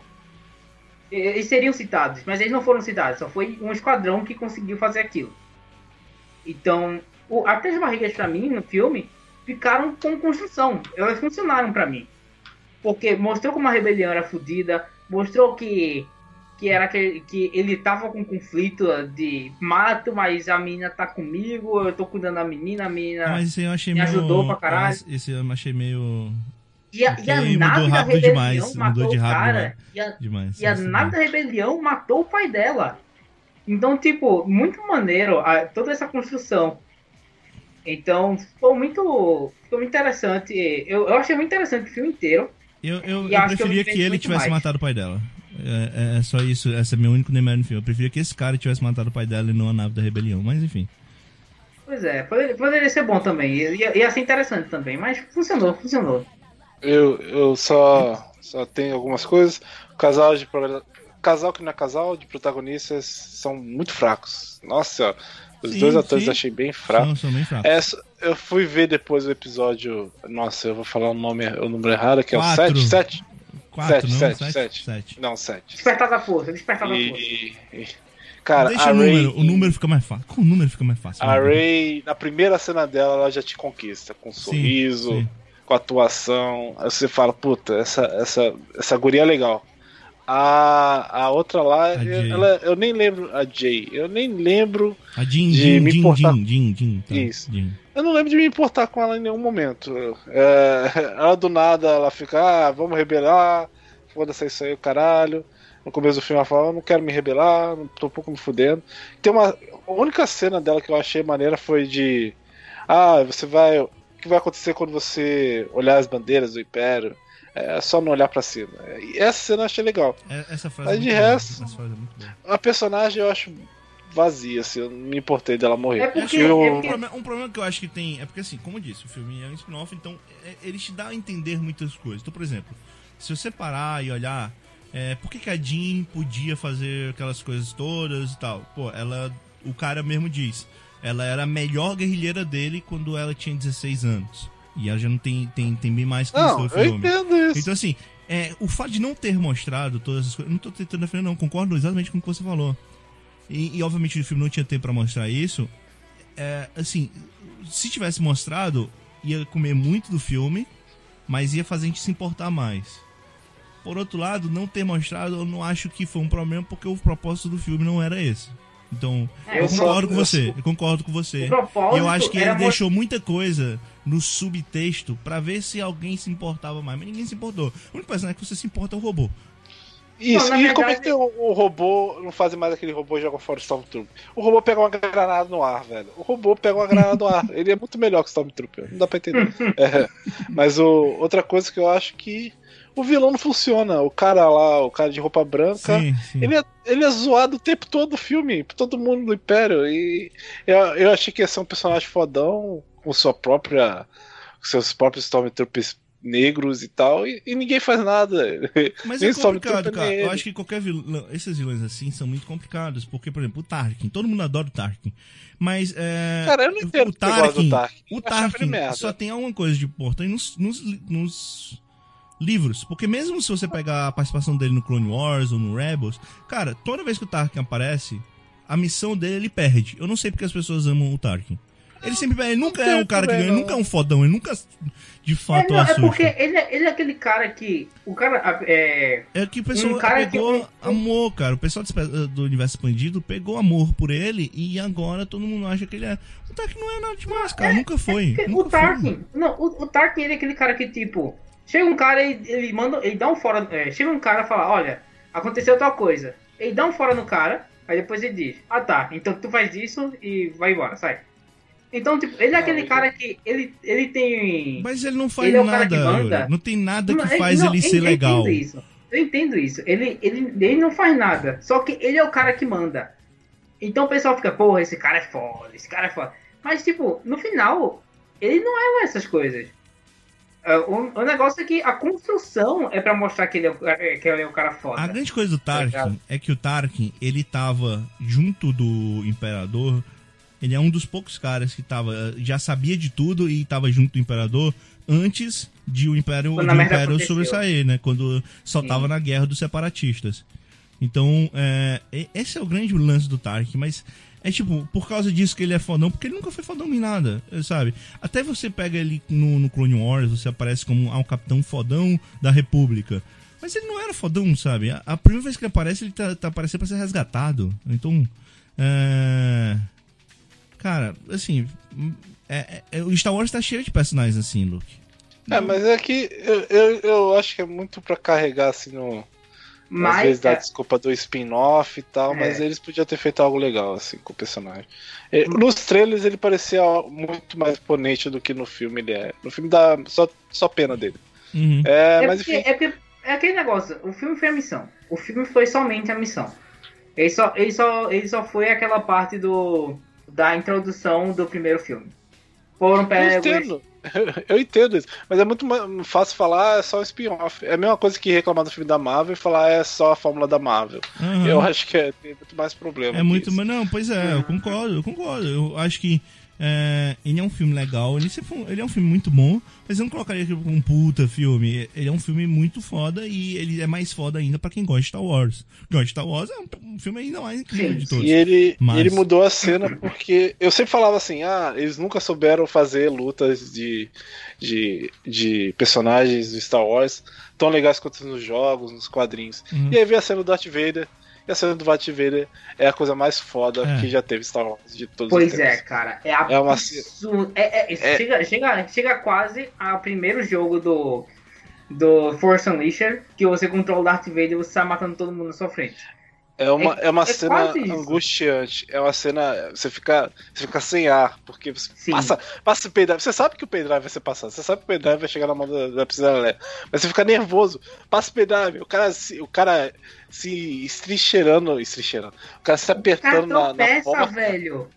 Eles seriam citados, mas eles não foram citados, só foi um esquadrão que conseguiu fazer aquilo. Então, o, até as barrigas pra mim no filme ficaram com construção, elas funcionaram pra mim. Porque mostrou como a rebelião era fodida, mostrou que que era que, que ele tava com conflito de mato, mas a menina tá comigo, eu tô cuidando da menina, a menina. Mas esse eu achei me meio... ajudou pra caralho. Esse eu achei meio... e a, e a nave da rebelião demais, matou de o cara. E a, demais. e a Isso nave da rebelião matou o pai dela. Então, tipo, muito maneiro a- toda essa construção. Então, ficou muito, ficou muito interessante. Eu, eu achei muito interessante o filme inteiro. Eu, eu, eu eu preferia me que, ele tivesse mais. matado o pai dela. É, é- é só isso, esse é meu único demérito no filme. Eu preferia que esse cara tivesse matado o pai dela e não a nave da rebelião, mas enfim. Pois é, poderia, poderia ser bom também. Ia, ia ser interessante também, mas funcionou, funcionou. Eu, eu só, só tenho algumas coisas. O casal de casal que não é casal de protagonistas são muito fracos. Nossa, senhora. Os Sim, dois atores sim. eu achei bem fracos. São, são bem fracos. Essa, eu fui ver depois o episódio. Nossa, eu vou falar o nome, o número errado, que é Quatro. o 7? 7? Quatro, sete, não? sete, Sete? sete. Sete. Não, 7. Despertar da força, despertar da força. E. e- Cara, Deixa a o Ray, número, o número fica mais fácil. Com o número fica mais fácil. a? Ray, na primeira cena dela, ela já te conquista. Com um Sim, sorriso, sim. com atuação. Aí você fala, puta, essa, essa, essa guria é legal. A, a outra lá, A eu, ela, eu nem lembro. A Jay, eu nem lembro. De me importar- tá, Isso. Eu não lembro de me importar com ela em nenhum momento. É, ela do nada, ela fica, ah, vamos rebelar, foda-se isso aí, o caralho. No começo do filme ela fala, eu não quero me rebelar, não tô um pouco me fudendo. Tem uma. A única cena dela que eu achei maneira foi de. Ah, você vai. O que vai acontecer quando você olhar as bandeiras do Império? É só não olhar pra cima. E essa cena eu achei legal. É- Essa frase Mas é de resto- é boa. A personagem eu acho vazia, assim, eu não me importei dela morrer. É porque- Eu- é Um porque- problema, um problema que eu acho que tem é porque, assim, como eu disse, o filme é um spin-off, então é- ele te dá a entender muitas coisas. Então, por exemplo, se você parar e olhar, é, por que, que a Jean podia fazer aquelas coisas todas e tal? Pô, ela. O cara mesmo diz, ela era a melhor guerrilheira dele quando ela tinha 16 anos. E ela já não tem, tem, tem bem mais que isso Não, no eu filme. entendo isso. Então, assim, é, o fato de não ter mostrado todas essas coisas. Não tô tentando defender, não. Concordo exatamente com o que você falou. E, e, obviamente, o filme não tinha tempo pra mostrar isso. É, assim, se tivesse mostrado, ia comer muito do filme, mas ia fazer a gente se importar mais. Por outro lado, não ter mostrado, eu não acho que foi um problema, porque o propósito do filme não era esse. Então, É, eu eu só- concordo com eu você. só- Eu concordo com você. O propósito eu acho que ele deixou muita coisa no subtexto pra ver se alguém se importava mais. Mas ninguém se importou. O único personagem que você se importa é o robô. Isso, Não, e na como é que verdade- tem o, o robô, não fazem mais aquele robô e joga fora o Stormtrooper? O robô pega uma granada no ar, velho. O robô pega uma granada no ar. Ele é muito melhor que o Stormtrooper, não dá pra entender. *laughs* É, mas o, outra coisa que eu acho que o vilão não funciona. O cara lá, o cara de roupa branca, Sim, sim. ele é, ele é zoado o tempo todo do filme, por todo mundo do Império. E eu, eu achei que ia ser um personagem fodão, com sua própria. seus próprios Stormtroopers negros e tal, e, e ninguém faz nada. *laughs* Mas é complicado, cara. nem Eu acho que qualquer vilão. Esses vilões assim são muito complicados. Porque, por exemplo, o Tarkin. Todo mundo adora o Tarkin. Mas. É, Cara, eu não entendo o Tarkin. Tarkin. O Tarkin só tem alguma coisa de importante nos, nos, nos livros. Porque mesmo se você pegar a participação dele no Clone Wars ou no Rebels, cara, toda vez que o Tarkin aparece, a missão dele ele perde. Eu não sei porque as pessoas amam o Tarkin. Ele sempre ele nunca é um cara que ganha, ele nunca é um fodão, ele nunca de É, fato não, é porque ele é, ele é aquele cara que. O cara. É, É que o pessoal Um cara que- pegou um- amor, cara. O pessoal do universo expandido pegou amor por ele e agora todo mundo acha que ele é. O Tarkin não é nada demais, cara. nunca foi. Porque nunca o Tarkin, não, o, o Tarkin ele é aquele cara que, tipo, chega um cara e ele manda, ele dá um fora, é, chega um cara e fala, olha, aconteceu tal coisa. Ele dá um fora no cara, aí depois ele diz, ah tá, então tu faz isso e vai embora, sai. Então, tipo, ele é aquele ele- cara que, ele, ele tem... Mas ele não faz Ele é nada. que manda? Yuri. Não tem nada Não, que faz não, ele ser eu legal. entendo isso. Eu entendo isso. Ele, ele, ele não faz nada. Só que ele é o cara que manda. Então o pessoal fica, porra, esse cara é foda, esse cara é foda. Mas, tipo, no final, ele não é essas coisas. É, O, o negócio é que a construção é pra mostrar que ele é o, é, que ele é o cara foda. A grande coisa do Tarkin Obrigado. é que o Tarkin, ele tava junto do Imperador. Ele é um dos poucos caras que tava, já sabia de tudo e tava junto do Imperador antes de o Império, de o Império sobressair, né? Quando só na guerra dos separatistas. Então, é, esse é o grande lance do Tarkin, mas é tipo, por causa disso que ele é fodão, porque ele nunca foi fodão em nada, sabe? Até você pega ele no, no Clone Wars, você aparece como ah, um capitão fodão da República. Mas ele não era fodão, sabe? A, a primeira vez que ele aparece, ele tá, tá aparecendo pra ser resgatado. Então, é... Cara, assim, é- é- o Star Wars tá cheio de personagens assim, Luke. É, mas é que eu, eu, eu acho que é muito pra carregar assim no. Às Mas, vezes dá é, desculpa do spin-off e tal, É. mas eles podiam ter feito algo legal assim com o personagem. É, Nos trailers ele parecia muito mais imponente do que no filme ele é. No filme dá só, só pena dele. Uhum. É, é, mas porque, enfim. é porque é aquele negócio, o filme foi a missão. O filme foi somente a missão. Ele só, ele só, ele só foi aquela parte do da introdução do primeiro filme. foram Eu pegos. entendo. *laughs* Eu entendo isso. Mas é muito mais fácil falar é só spin-off. É a mesma coisa que reclamar do filme da Marvel e falar é só a fórmula da Marvel. Aham. Eu acho que é, tem muito mais problema. É muito, isso. mas não, pois é, eu concordo, eu concordo. Eu acho que é, ele é um filme legal, ele, ele é um filme muito bom, mas eu não colocaria como um puta filme. Ele é um filme muito foda e ele é mais foda ainda pra quem gosta de Star Wars. Gosta de Star Wars é um, um filme ainda mais incrível Sim, de todos. E ele, Mas- ele mudou a cena porque eu sempre falava assim: ah, eles nunca souberam fazer lutas de, de, de personagens do Star Wars tão legais quanto nos jogos, nos quadrinhos. Uhum. E aí veio a cena do Darth Vader. E a cena do Darth Vader é a coisa mais foda É. que já teve Star Wars de todos Pois os é, tempos. cara. É É uma-. É, é- É- Chega, chega, chega quase ao primeiro jogo do, do Force Unleashed, que você controla o Darth Vader e você sai matando todo mundo na sua frente. É uma, é uma é cena angustiante. É uma cena. Você fica, você fica sem ar, porque você Sim. passa, passa o pendrive. Você sabe que o pendrive vai ser passado, você sabe que o pendrive vai chegar na mão da, da Priscila Mas você fica nervoso. Passa o pendrive, o cara se, o cara se estricheirando. Estricheirando. O cara se apertando na, na tropeça, porta. velho.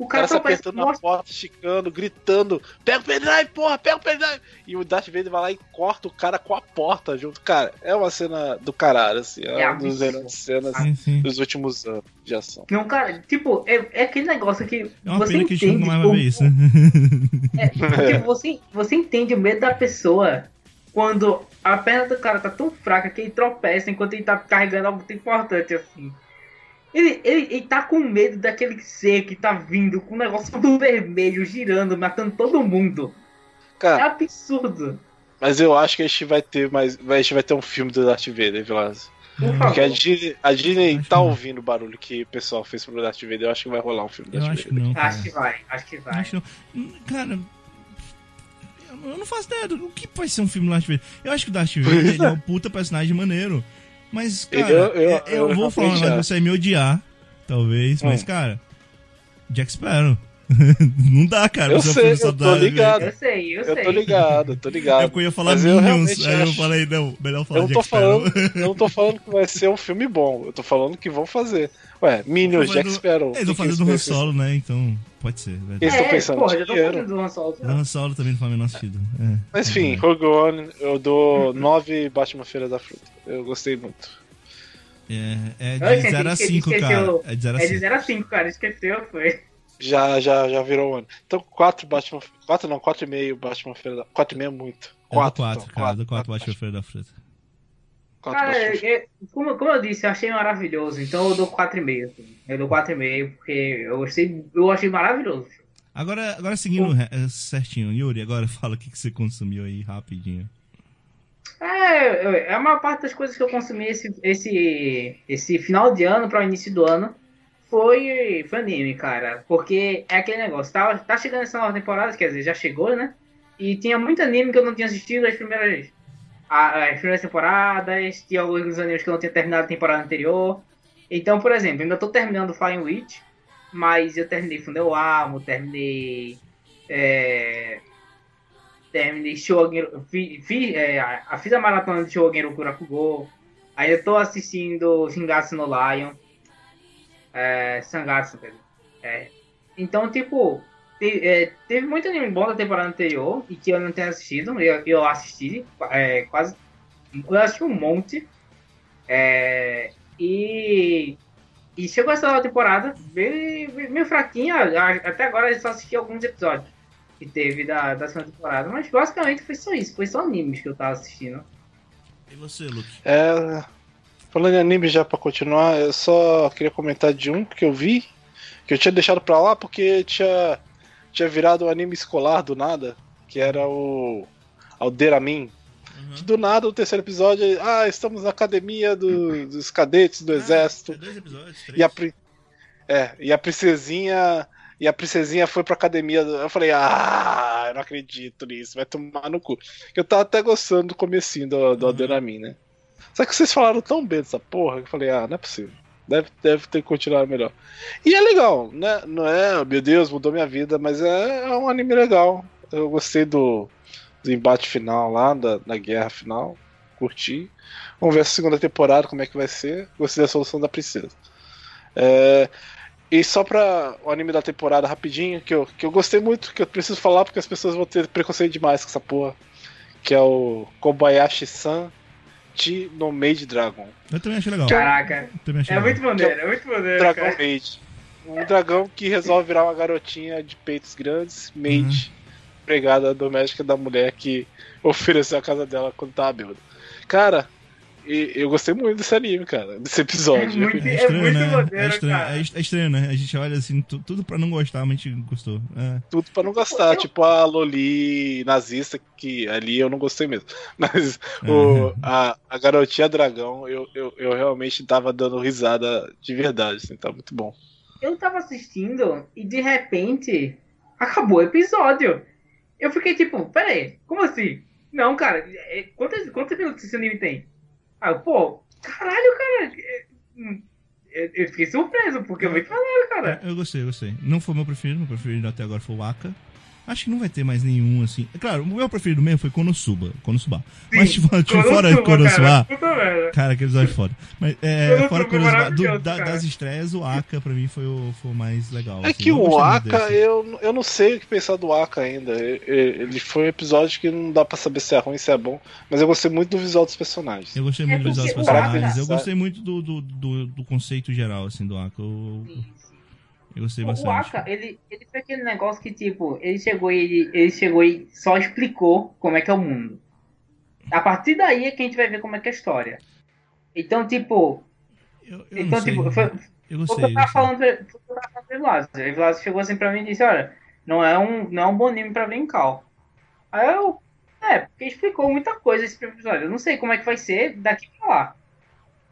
O O cara cara se apertando na Mostra... porta, esticando, gritando: Pega o pendrive, porra, pega o pendrive! E o Darth Vader vai lá e corta o cara com a porta junto. Cara, é uma cena do caralho, assim. É, É uma das melhores cenas Sim, sim. dos últimos anos de ação. Não, cara, tipo, é, é aquele negócio que É uma você pena que a gente entende. mais vai o- ver isso. É, porque *laughs* você, você entende o medo da pessoa quando a perna do cara tá tão fraca que ele tropeça enquanto ele tá carregando algo tão importante assim. Ele, ele, ele tá com medo daquele ser que tá vindo com um negócio do vermelho girando, matando todo mundo. É Cara, absurdo. mas eu acho que a gente vai ter mais. A gente vai ter um filme do Darth Vader, Vilas. Por favor. Porque a Disney, a Disney tá ouvindo o barulho que o pessoal fez pro Darth Vader. Eu acho que vai rolar um filme do Darth acho que Vader. não. Acho que vai, acho que vai. Acho. Hum, Cara, eu não faço ideia do que vai ser um filme do Darth Vader. Eu acho que o Darth Vader ele é um *laughs* puta personagem maneiro. Mas, cara, Eu- eu, eu- eu eu vou falar acho. você vai me odiar, talvez, mas, Hum. cara, Jack Sparrow. *laughs* não dá, cara. Eu sei, eu tô ligado. Eu sei, eu, Eu sei. tô ligado, eu tô ligado. É eu ia falar Mas eu Minions, realmente aí eu acho- falei, não, melhor falar Eu não Jack tô Sparrow. falando, eu não tô falando que vai ser um filme bom. Eu tô falando que vão fazer. Ué, Minions, Jack fazendo- Sparrow. Eles que vão fazer do Han Solo, né? Então, pode ser. Verdade. Eles tão É, pensando porra, já tô dinheiro. falando do Han Solo. Do Han Solo também não o menor sentido. É, Mas é enfim. Rogue One, eu dou 9 Batman Feira da Fruta. Eu gostei muito. É, é de gente, 0 a esque- 5, cara. É de 0 a É de 5. 0 a 5, cara. Esqueceu, foi. Já, já, já virou um ano. Então, 4 Batman. 4 não, 4,5 Batman Feira da 4,5 é muito. É do 4, 4, cara. Do 4 Batman Feira da Fruta. Cara, é- é- como, como eu disse, eu achei maravilhoso. Então eu dou 4,5. Assim. Eu dou 4,5 porque eu gostei, eu achei maravilhoso. Agora, agora seguindo re- é, certinho, Yuri, agora *laughs* fala o que, que você consumiu aí rapidinho. É, é a maior parte das coisas que eu consumi esse, esse, esse final de ano para o início do ano foi, foi anime, cara. Porque é aquele negócio, tá, tá chegando essa nova temporada, quer dizer, já chegou, né? E tinha muito anime que eu não tinha assistido as primeiras, as primeiras temporadas, tinha alguns animes que não tinha terminado a temporada anterior. Então, por exemplo, ainda tô terminando Flying Witch, mas eu terminei Fundeu Amo, terminei. É, terminei Shogun, fi, fi, é, fiz a maratona de Shogun Kurakugo. Aí eu tô assistindo Shingatsu no Lion. É, Sangatsu. É. Então, tipo, te- é, teve muito anime bom da temporada anterior e que eu não tenho assistido. Eu, eu assisti é, quase. Eu assisti um monte. É, e. E chegou essa nova temporada, meio, meio fraquinha. Até agora eu só assisti alguns episódios que teve da, da segunda temporada. Mas basicamente foi só isso. Foi só animes que eu tava assistindo. E você, Luke? É, falando em anime já pra continuar, eu só queria comentar de um que eu vi, que eu tinha deixado pra lá porque tinha, tinha virado um anime escolar do nada, que era o Alderamin. Que do nada, o terceiro episódio, ah, estamos na academia do- *laughs* dos cadetes do exército. É dois episódios, três. E a, é, e a princesinha. E a princesinha foi pra academia. Eu falei, ah, eu não acredito nisso, vai tomar no cu. Eu tava até gostando do comecinho do, do Uhum. Alderamin, né? Só que vocês falaram tão bem dessa porra que eu falei, ah, não é possível. Deve, deve ter continuado melhor. E é legal, né? Não é, meu Deus, mudou minha vida, mas é, é um anime legal. Eu gostei do, do embate final lá, da, da guerra final. Curti. Vamos ver a segunda temporada, como é que vai ser. Gostei da solução da princesa. É, E só pra o anime da temporada rapidinho, que eu, que eu gostei muito, que eu preciso falar porque as pessoas vão ter preconceito demais com essa porra. Que é o Kobayashi-san Chi no Maid Dragon. Eu também achei legal. Caraca. Achei É legal. muito maneiro, é muito maneiro. Dragão cara. Maid. Um dragão que resolve virar uma garotinha de peitos grandes, maid, empregada doméstica da mulher que ofereceu a casa dela quando tava bêbada. Cara, e- eu gostei muito desse anime, cara, desse episódio. É muito- É estranho, muito né? maneiro, é, estranho, cara. é est- é estranho, né? A gente olha assim, tu- tudo pra não gostar, mas a gente gostou. É. Tudo pra não gostar, Eu- tipo a Loli nazista, que ali eu não gostei mesmo. *laughs* Mas o, a, a garotinha dragão, eu, eu, eu realmente tava dando risada de verdade, assim, tá muito bom. Eu tava assistindo e de repente acabou o episódio. Eu fiquei tipo, peraí, como assim? Não, cara, é- quantos, quantos minutos esse anime tem? Ah, eu, pô, caralho, cara. é, hum, Eu, eu fiquei surpreso, porque é muito maneiro, cara. É, Eu gostei, eu gostei. Não foi meu preferido, meu preferido até agora foi o Aka. Acho que não vai ter mais nenhum, assim. É Claro, o meu preferido mesmo foi Konosuba. Konosuba. Mas, tipo, tipo, fora de Konosuba. Cara. Cara, que episódio foda. Mas, é, Konosuba fora Konosuba, do- da- das estreias, o Aka pra mim foi o, foi o mais legal. É assim. que Eu o Aka, desse. eu, eu não sei o que pensar do Aka ainda. Ele foi um episódio que não dá pra saber se é ruim, se é bom, mas eu gostei muito do visual dos personagens. Eu gostei É muito dos porque visuais o personagens. Eu gostei muito do, do, do, do conceito geral, assim, do Aka. Eu, eu gostei O bastante. Aka, ele, ele foi aquele negócio que, tipo, ele chegou e ele, ele chegou e só explicou como é que é o mundo. A partir daí é que a gente vai ver como é que é a história. Então, tipo, Eu, eu então, não sei. tipo, foi, Eu o gostei. falando, foi o que eu tava falando pro Vilas. O Vilas chegou assim pra mim e disse, olha, não é um, não é um bom anime pra cal. Aí eu, é, porque explicou muita coisa esse primeiro episódio. Eu não sei como é que vai ser daqui pra lá.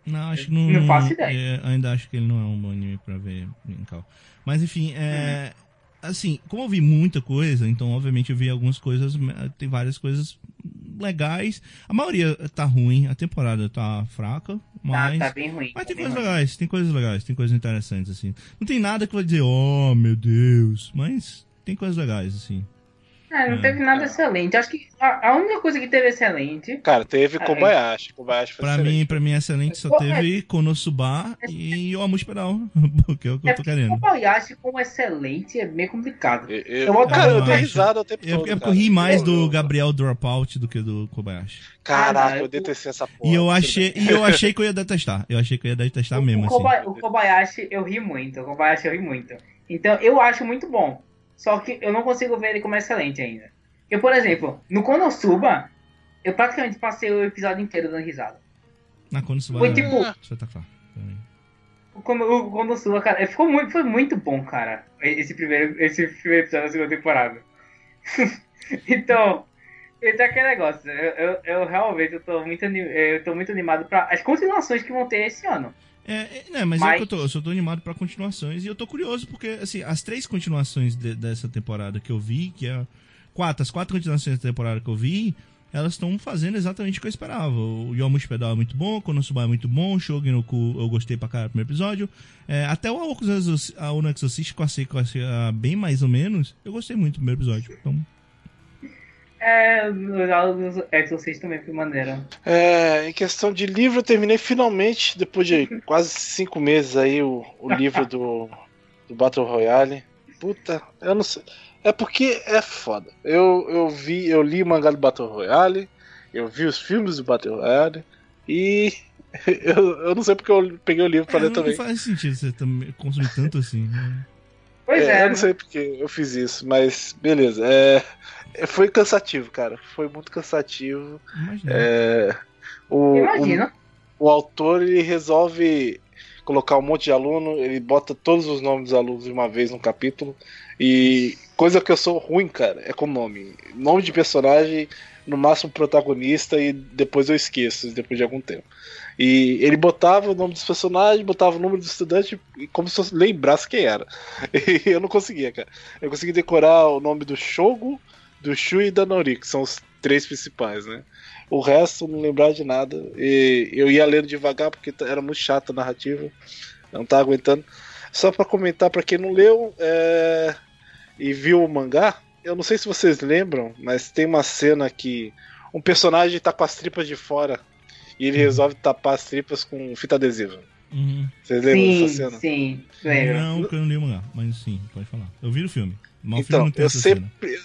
Não, acho que não. Não faço ideia. é, ainda acho que ele não é um bom anime pra ver cal. Mas enfim, é. Assim, como eu vi muita coisa, então obviamente eu vi algumas coisas. Tem várias coisas legais. A maioria tá ruim, a temporada tá fraca, Tá, mas. tá bem ruim. Mas tá tem coisas legais, tem coisas legais, tem coisas interessantes, assim. Não tem nada que vai dizer, oh meu Deus, mas tem coisas legais, assim. É, não É. teve nada excelente. Acho que a, a única coisa que teve excelente. Cara, teve É. Kobayashi. Kobayashi foi Pra excelente. mim, pra mim, excelente só Pô, teve Konosuba e o Amush Pedal, porque *laughs* é o que É eu tô porque querendo. o Kobayashi como excelente é meio complicado. Eu, eu, Eu vou- cara, eu eu dei acho. risada o tempo Eu, todo. eu cara. ri mais Eu- do eu- Gabriel Dropout do que do Kobayashi. Caraca, Ah, eu eu- detestei essa porra. E eu achei, e eu achei que eu ia detestar. Eu achei que eu ia detestar o, mesmo, o, assim. O Kobayashi eu ri muito. O Kobayashi eu ri muito. Então eu acho muito bom. Só que eu não consigo ver ele como excelente ainda. Eu, por exemplo, no Konosuba, eu praticamente passei o episódio inteiro dando risada. Na Konosuba Foi é tipo- espetacular. também. O Kono- o Konosuba, cara, ficou muito, foi muito bom, cara. Esse primeiro, esse primeiro episódio da segunda temporada. *laughs* então, esse é aquele negócio. Eu, eu, eu realmente eu tô, muito, eu tô muito animado para as continuações que vão ter esse ano. É, é, né, mas, Mas- é que eu tô, eu só tô animado pra continuações e eu tô curioso porque, assim, as três continuações de- dessa temporada que eu vi, que é quatro, as quatro continuações da temporada que eu vi, elas estão fazendo exatamente o que eu esperava. O Yomush Pedal é muito bom, o Konosuba é muito bom, o Shogun no Ku eu gostei pra caralho no primeiro episódio. É, até o Aoku Exorci- a Ono Exorcist, que eu achei ah, bem mais ou menos, eu gostei muito do primeiro episódio. Então, É, os Exorcist também foi maneiro. É, em questão de livro, eu terminei finalmente, depois de *laughs* quase cinco meses aí, o, o livro do, do Battle Royale. Puta, eu não sei. É porque é foda. Eu, eu vi, eu li o mangá do Battle Royale, eu vi os filmes do Battle Royale e *laughs* eu, eu não sei porque eu peguei o livro pra é, ler não, também. não faz sentido você também consumir tanto assim. né? Pois É, é, eu não sei porque eu fiz isso, mas beleza. É, foi cansativo, cara. Foi muito cansativo. Imagina. É, o, o, imagina. o autor ele resolve colocar um monte de aluno, ele bota todos os nomes dos alunos de uma vez no capítulo. E coisa que eu sou ruim, cara, é com nome. Nome de personagem, no máximo protagonista, e depois eu esqueço, depois de algum tempo. E ele botava o nome dos personagens, botava o número do estudante, e como se eu lembrasse quem era. *laughs* E eu não conseguia, cara. Eu consegui decorar o nome do Shogo, do Shu e da Nori, que são os três principais, né? O resto não lembrava de nada. E eu ia lendo devagar porque era muito chata a narrativa. Não tava aguentando. Só pra comentar pra quem não leu é, e viu o mangá, eu não sei se vocês lembram, mas tem uma cena que um personagem tá com as tripas de fora e ele resolve tapar as tripas com fita adesiva. Uhum. Vocês lembram Sim, dessa cena? sim, lembro. Não, porque eu não li o mangá, mas sim, pode falar. Eu vi o filme. O filme Então, eu sempre, eu,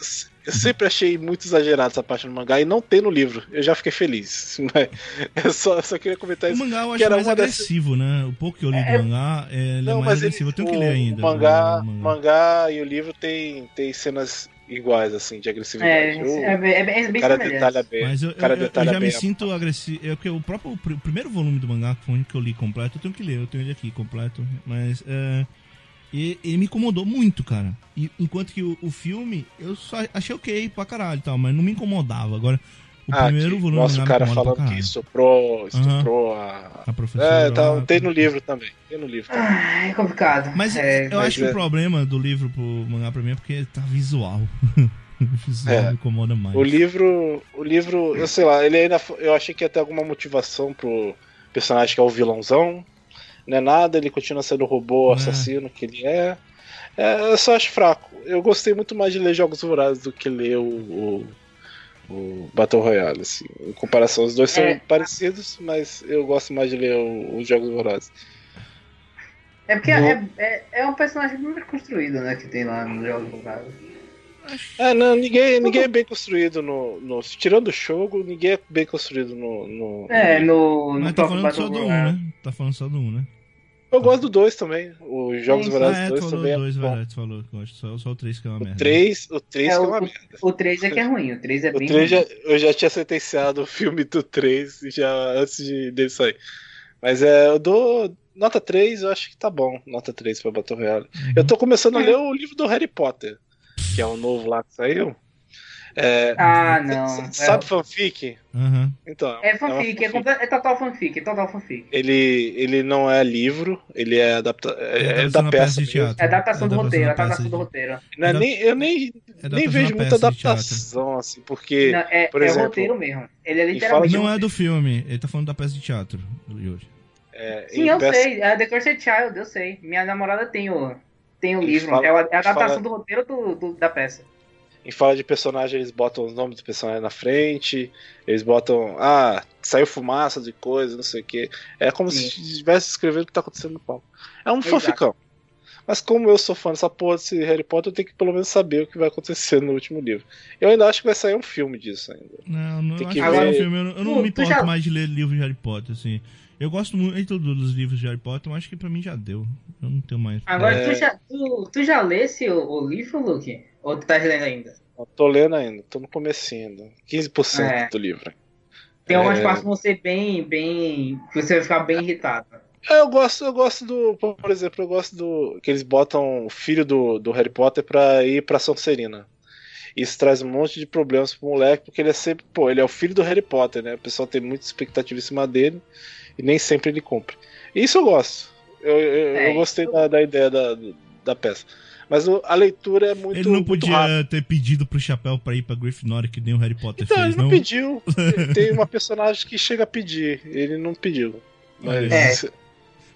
eu sempre achei muito exagerado essa parte do mangá e não tem no livro. Eu já fiquei feliz. Mas *laughs* eu só, eu só queria comentar O isso. mangá eu que acho era mais agressivo, né? O pouco que eu li É- do mangá, é, é Não, mais mas ele, agressivo. eu tenho o, que ler ainda. o mangá, o mangá e o livro tem, tem cenas iguais, assim, de É, agressividade. O é, bem- é bem, é bem cara semelhante. detalha bem. Mas eu, o cara eu- eu já me sinto agressivo. É porque o próprio o pr- primeiro volume do mangá, que foi o único que eu li completo, eu tenho que ler, eu tenho ele aqui completo. Mas é, e- ele me incomodou muito, cara. E, enquanto que o, o filme, eu só achei ok pra caralho e tal, mas não me incomodava. Agora, o Ah, primeiro que volume do o cara falando que estuprou, estuprou a. A professora. É, tá, lá, tem no livro também. Tem no livro também. Ah, é complicado. Mas é, eu mas acho que é- o problema do livro pro mangá pra mim é porque tá visual. o *laughs* visual É. me incomoda mais. O livro, o livro, eu sei lá, ele ainda, eu achei que ia ter alguma motivação pro personagem que é o vilãozão. Não é nada, ele continua sendo o robô É. assassino que ele é. É, Eu só acho fraco. Eu gostei muito mais de ler Jogos Vorazes do que ler o, o, o Battle Royale. Assim. Em comparação, os dois são É. parecidos, mas eu gosto mais de ler o- os Jogos Vorazes. é porque No- é, é, é um personagem bem construído, né? Que tem lá no jogo do Brasil. É, não, ninguém, ninguém é bem construído no, no. Tirando o jogo, ninguém é bem construído no. no- É, no, no Mas tá falando só do 1, Royale. né? Tá falando só do 1, né? Eu gosto do 2 também. Os Jogos Sim, Vorazes ah, é, 2 tu falou também é dois, bom. verdade, tu falou que eu acho só, só o 3 que é uma merda. O 3, o 3 É, que é o- uma merda. O 3 é que é ruim, o 3 é O bem 3 ruim. já, eu já tinha sentenciado o filme do 3 já antes de, dele sair. Mas é, eu dou nota 3, eu acho que tá bom. Nota 3 pra Battle Royale. Uhum. Eu tô começando a ler o livro do Harry Potter, que é o novo lá que saiu. É, Ah, não. c- Sabe fanfic? Aham. Então. É, é uma fanfic, é, é total fanfic, é total fanfic. Ele, ele não é livro, ele é, adapta, é, é da adaptação peça. de teatro. É adaptação do É roteiro, é adaptação do roteiro. Não é É nem, eu nem, É nem adaptação vejo muita adaptação, assim, porque. Não, é, por é exemplo, roteiro mesmo. Ele é literalmente. Não é do filme, ele tá falando da peça de teatro do Yuri. é, Sim, eu peça- sei. É The Cursed Child, eu sei. Minha namorada tem o, tem o Ele livro. fala- é a, é adaptação fala- do roteiro do, do- da peça. Em fala de personagem, eles botam os nomes do personagem na frente, eles botam. Ah, saiu fumaça de coisa, não sei o que. É como Sim. se estivesse escrevendo o que tá acontecendo no palco. É um Exato. fanficão. Mas como eu sou fã dessa porra desse Harry Potter, eu tenho que pelo menos saber o que vai acontecer no último livro. Eu ainda acho que vai sair um filme disso ainda. Não, não Tem acho que que ver- no filme, eu, não- eu não Tu- me importo já- mais de ler livros de Harry Potter, assim. Eu gosto muito dos livros de Harry Potter, mas acho que pra mim já deu. Eu não tenho mais. Agora, É. tu, já, tu, tu já lesse o, o livro, Luke? Ou tu tá lendo ainda? Eu tô lendo ainda, tô no comecinho ainda. 15% É. do livro. Tem algumas É. partes que vão ser bem, bem. que você vai ficar bem irritado. É, eu gosto, eu gosto do. Por exemplo, eu gosto do. que eles botam o filho do, do Harry Potter pra ir pra Sonserina. Isso traz um monte de problemas pro moleque, porque ele é sempre. Pô, ele é o filho do Harry Potter, né? O pessoal tem muita expectativa em cima dele e nem sempre ele cumpre. Isso eu gosto. Eu, eu, É, eu gostei da, da ideia da, da peça. Mas o- a leitura é muito. Ele não podia ter pedido pro chapéu pra ir pra Gryffindor, que nem o Harry Potter Então, fez, ele não, não? pediu. *laughs* Tem uma personagem que chega a pedir. Ele não pediu. Mas. É.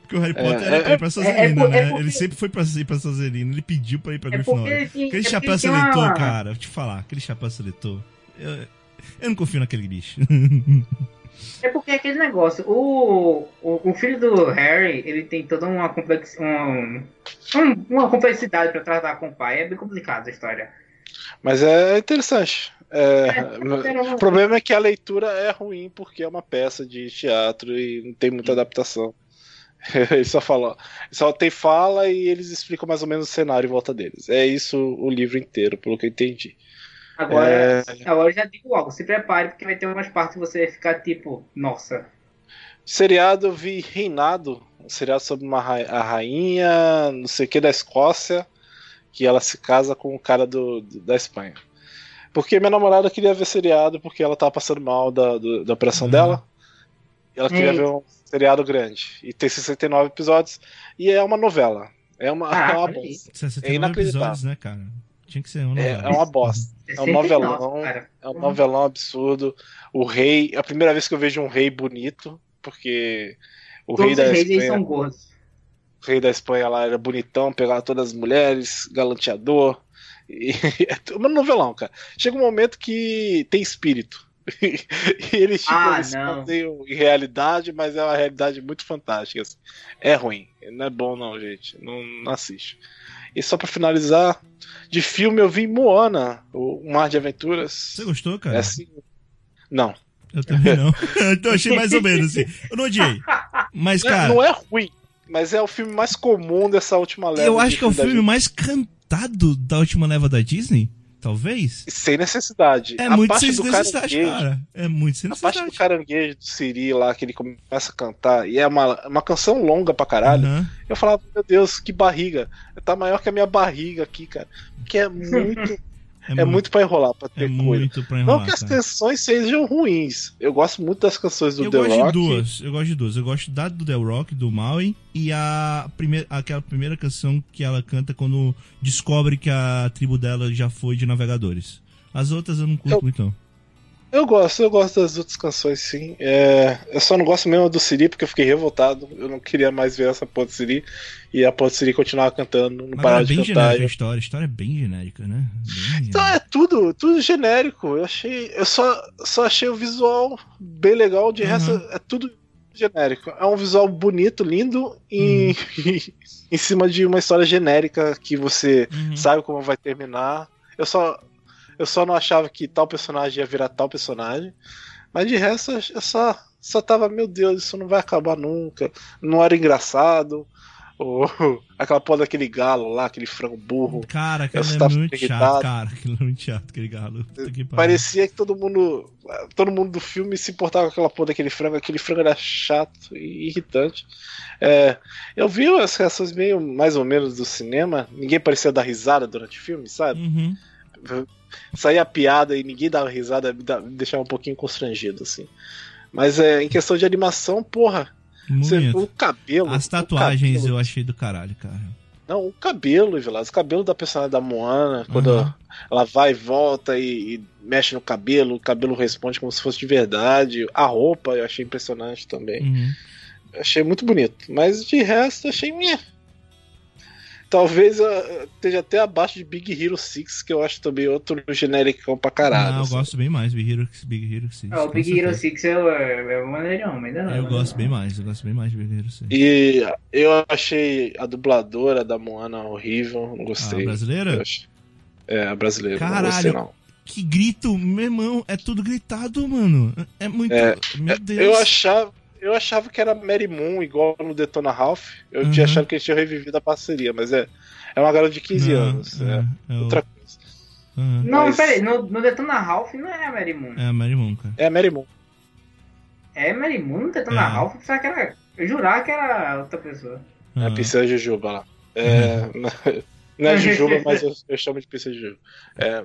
Porque o Harry É, Potter era é- pra ir pra é por- né? é porque- Ele sempre foi pra ir pra Sonserina, ele pediu pra ir pra É ele tinha. Aquele é chapéu seletor, uma- cara, vou te falar, aquele chapéu seletor. Eu, eu não confio naquele bicho. *laughs* É porque é aquele negócio, o, o, o filho do Harry, ele tem toda uma, complex, um, um- uma complexidade pra tratar com o pai, é bem complicado a história. Mas é interessante. É, É, o problema é que a leitura é ruim porque é uma peça de teatro e não tem muita adaptação. *laughs* Ele só fala, só tem fala e eles explicam mais ou menos o cenário em volta deles. É isso o livro inteiro, pelo que eu entendi. Agora, É, agora eu já digo logo, se prepare porque vai ter umas partes que você vai ficar tipo, nossa. seriado eu vi Reinado, um seriado sobre uma ra- a rainha, não sei o que da Escócia, que ela se casa com o cara do, do- da Espanha. Porque minha namorada queria ver seriado porque ela tava passando mal da, do- da operação Uhum. dela. E ela queria Eita. ver um seriado grande. E tem 69 episódios. E é uma novela. É uma, Ah, *laughs* é uma. 69 inacreditável. episódios, né, cara? Tinha que ser uma É, novela. é uma bosta. É um 69, novelão. É um novelão absurdo. O rei. É a primeira vez que eu vejo um rei bonito. Porque o Todos rei da Espanha. O rei da Espanha lá era bonitão, pegava todas as mulheres, galanteador. E, *laughs* é uma novelão, cara. Chega um momento que tem espírito. *laughs* e eles, tipo, Ah, eles em realidade, mas é uma realidade muito fantástica. assim. É ruim. Não é bom, não, gente. Não, não assiste. E só pra finalizar, de filme eu vi Moana, o Mar de Aventuras. Você gostou, cara? É assim. Não. Eu também não. então *laughs* *laughs* eu achei mais ou menos assim. Eu não odiei. Mas, Não é- cara, não é ruim, mas é o filme mais comum dessa última leva. eu acho que é o filme mais cantado da última leva da Disney. Talvez. Sem necessidade. É a muito parte sem do necessidade, caranguejo, cara. É muito sem A parte do necessidade. caranguejo do Siri lá, que ele começa a cantar, e é uma, uma canção longa pra caralho. Aham. Eu falava, meu Deus, que barriga. Tá maior que a minha barriga aqui, cara. Que é *laughs* muito, é muito pra enrolar, pra é ter coisa. muito pra Não enrolar, que as cara. canções sejam ruins. Eu gosto muito das canções do Eu The gosto Rock. de duas. Eu gosto de duas. Eu gosto da do The Rock, do Maui, e a primeira, aquela primeira canção que ela canta quando descobre que a tribo dela já foi de navegadores. As outras eu não curto Eu- muito, não. Eu gosto, eu gosto das outras canções, sim. É, eu só não gosto mesmo do Siri porque eu fiquei revoltado. Eu não queria mais ver essa porra do Siri. E a porra do Siri continuava cantando, não Mas parava é de bem cantar. genérica a história. A história é bem genérica, né? Bem Então é tudo, tudo genérico. Eu achei. Eu só, só achei o visual bem legal, de Uhum. resto é tudo genérico. É um visual bonito, lindo, em, Uhum. *laughs* em cima de uma história genérica que você Uhum. sabe como vai terminar. Eu só. Eu só não achava que tal personagem ia virar tal personagem. Mas de resto, eu só, só tava, meu Deus, isso não vai acabar nunca. Não era engraçado. Ou *laughs* aquela porra daquele galo lá, aquele frango burro. Cara, aquilo Eu é muito chato, irritado. cara. Aquilo é muito chato, aquele galo. Que. Parecia que todo mundo. Todo mundo do filme se importava com aquela porra daquele frango. Aquele frango era chato e irritante. É, eu vi as reações meio mais ou menos do cinema. Ninguém parecia dar risada durante o filme, sabe? Uhum. Saía a piada e ninguém dava risada, me, deixava um pouquinho constrangido, assim. Mas é, em questão de animação, porra, você- o cabelo. As tatuagens cabelo- eu achei do caralho, cara. Não, o cabelo, Vilas, o cabelo da personagem da Moana, quando Uhum. ela vai e volta e, e mexe no cabelo, o cabelo responde como se fosse de verdade. A roupa eu achei impressionante também. Uhum. Achei muito bonito. Mas de resto, achei minha. Talvez ah, esteja até abaixo de Big Hero 6, que eu acho também outro genérico pra caralho. Ah, eu assim. gosto bem mais Big Hero, Big Hero 6. É, o Big Hero certeza. 6 é, é maneirão, mas ainda não. Eu né? gosto bem mais, eu gosto bem mais de Big Hero 6. E eu achei a dubladora da Moana horrível, não A gostei. Ah, brasileira? Eu achei- É, a brasileira. não Caralho. gostei, não. Que grito, meu irmão, é tudo gritado, mano. É muito. É, meu Deus. Eu achava, eu achava que era Mary Moon, igual no Detona Ralph. Eu Uhum. tinha achado que eles tinham revivido a parceria, mas é, é uma garota de 15 Não, anos. É, é, é o- outra coisa. Aham. Não, Mas- peraí, no, no Detona Ralph não é a Mary Moon. É a Mary Moon, cara. É a Mary Moon. É Mary Moon no Detona É. Ralph? Eu pensava que era. Eu jurava que era outra pessoa. É a Aham. Princesa Jujuba lá. É, *laughs* não é Jujuba, *laughs* mas eu, eu chamo de Princesa Jujuba. É,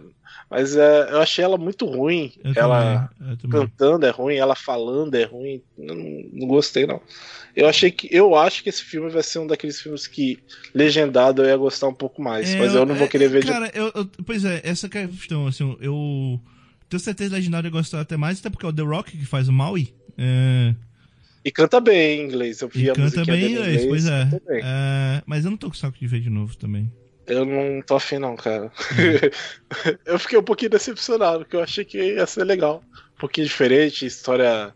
mas é, eu achei ela muito ruim. Eu ela cantando é ruim, ela falando é ruim. Não, não gostei, não. Eu achei que. Eu acho que esse filme vai ser um daqueles filmes que, legendado, eu ia gostar um pouco mais. É, mas eu não vou é, querer ver de Cara, eu, eu- pois é, essa que é a questão, assim, eu tenho certeza que Legendário eu gostar até mais, até porque é o The Rock que faz o Maui. É, E canta bem em inglês. Eu vi e a canta bem em inglês, pois é. É, Mas eu não tô com saco de ver de novo também. Eu não tô afim, não, cara. *laughs* Eu fiquei um pouquinho decepcionado, porque eu achei que ia ser legal. Um pouquinho diferente, história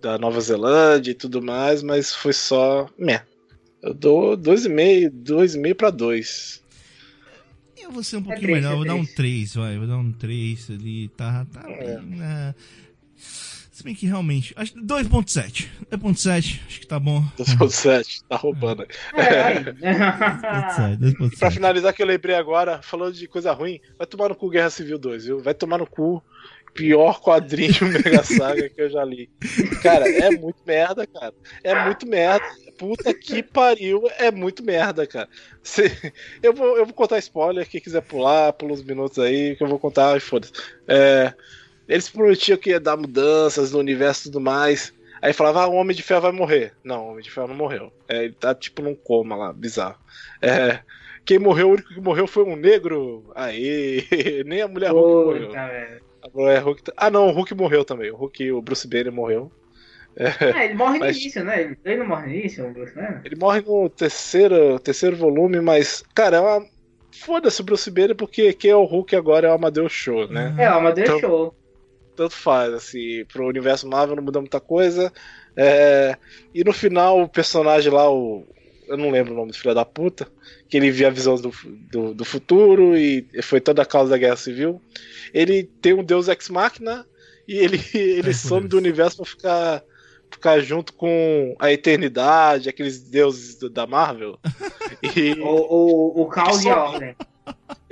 da Nova Zelândia e tudo mais, mas foi só. Meh. Eu dou 2,5, 2,5 pra 2. Eu vou ser um pouquinho três, melhor, é vou dar um três. 3, vai, vou dar um 3 ali, tá, tá É. bem, né? Se bem que realmente, acho que 2.7, 2.7, acho que tá bom. 2,7, tá roubando. É, aí. 2.7, E pra 2.7. finalizar, que eu lembrei agora, falando de coisa ruim, vai tomar no cu Guerra Civil 2, viu? Vai tomar no cu. Pior quadrinho Mega *laughs* Saga que eu já li. Cara, é muito merda, cara. É muito merda. Puta que pariu, é muito merda, cara. Cê- Eu, vou, eu vou contar spoiler, quem quiser pular, pula uns minutos aí, que eu vou contar e foda-se. É, eles prometiam que ia dar mudanças no universo e tudo mais. Aí falava, ah, o Homem de Ferro vai morrer. Não, o Homem de Ferro não morreu. É, ele tá tipo num coma lá, bizarro. É, quem morreu, o único que morreu foi um negro. Aê, *laughs* nem a mulher Hulk morreu. Puta, velho. A mulher Hulk tá- Ah, não, o Hulk morreu também. O Hulk, o Bruce Banner morreu. É, ele morre no Mas- início, né? Ele- Ele não morre no início, o Bruce Banner? Ele morre no terceiro, terceiro volume, mas, cara, é uma. Foda-se o Bruce Banner, porque quem é o Hulk agora é o Amadeus Show, né? É, o Amadeus Então- Show. Tanto faz, assim, pro universo Marvel não muda muita coisa. É, e no final, o personagem lá, o. Eu não lembro o nome do filho da puta, que ele via a visão do, do, do futuro e foi toda a causa da guerra civil. Ele tem um deus ex-máquina e ele, *laughs* ele some do universo pra ficar, ficar junto com a eternidade, aqueles deuses do- da Marvel. *laughs* E O, o, o caos e ordem.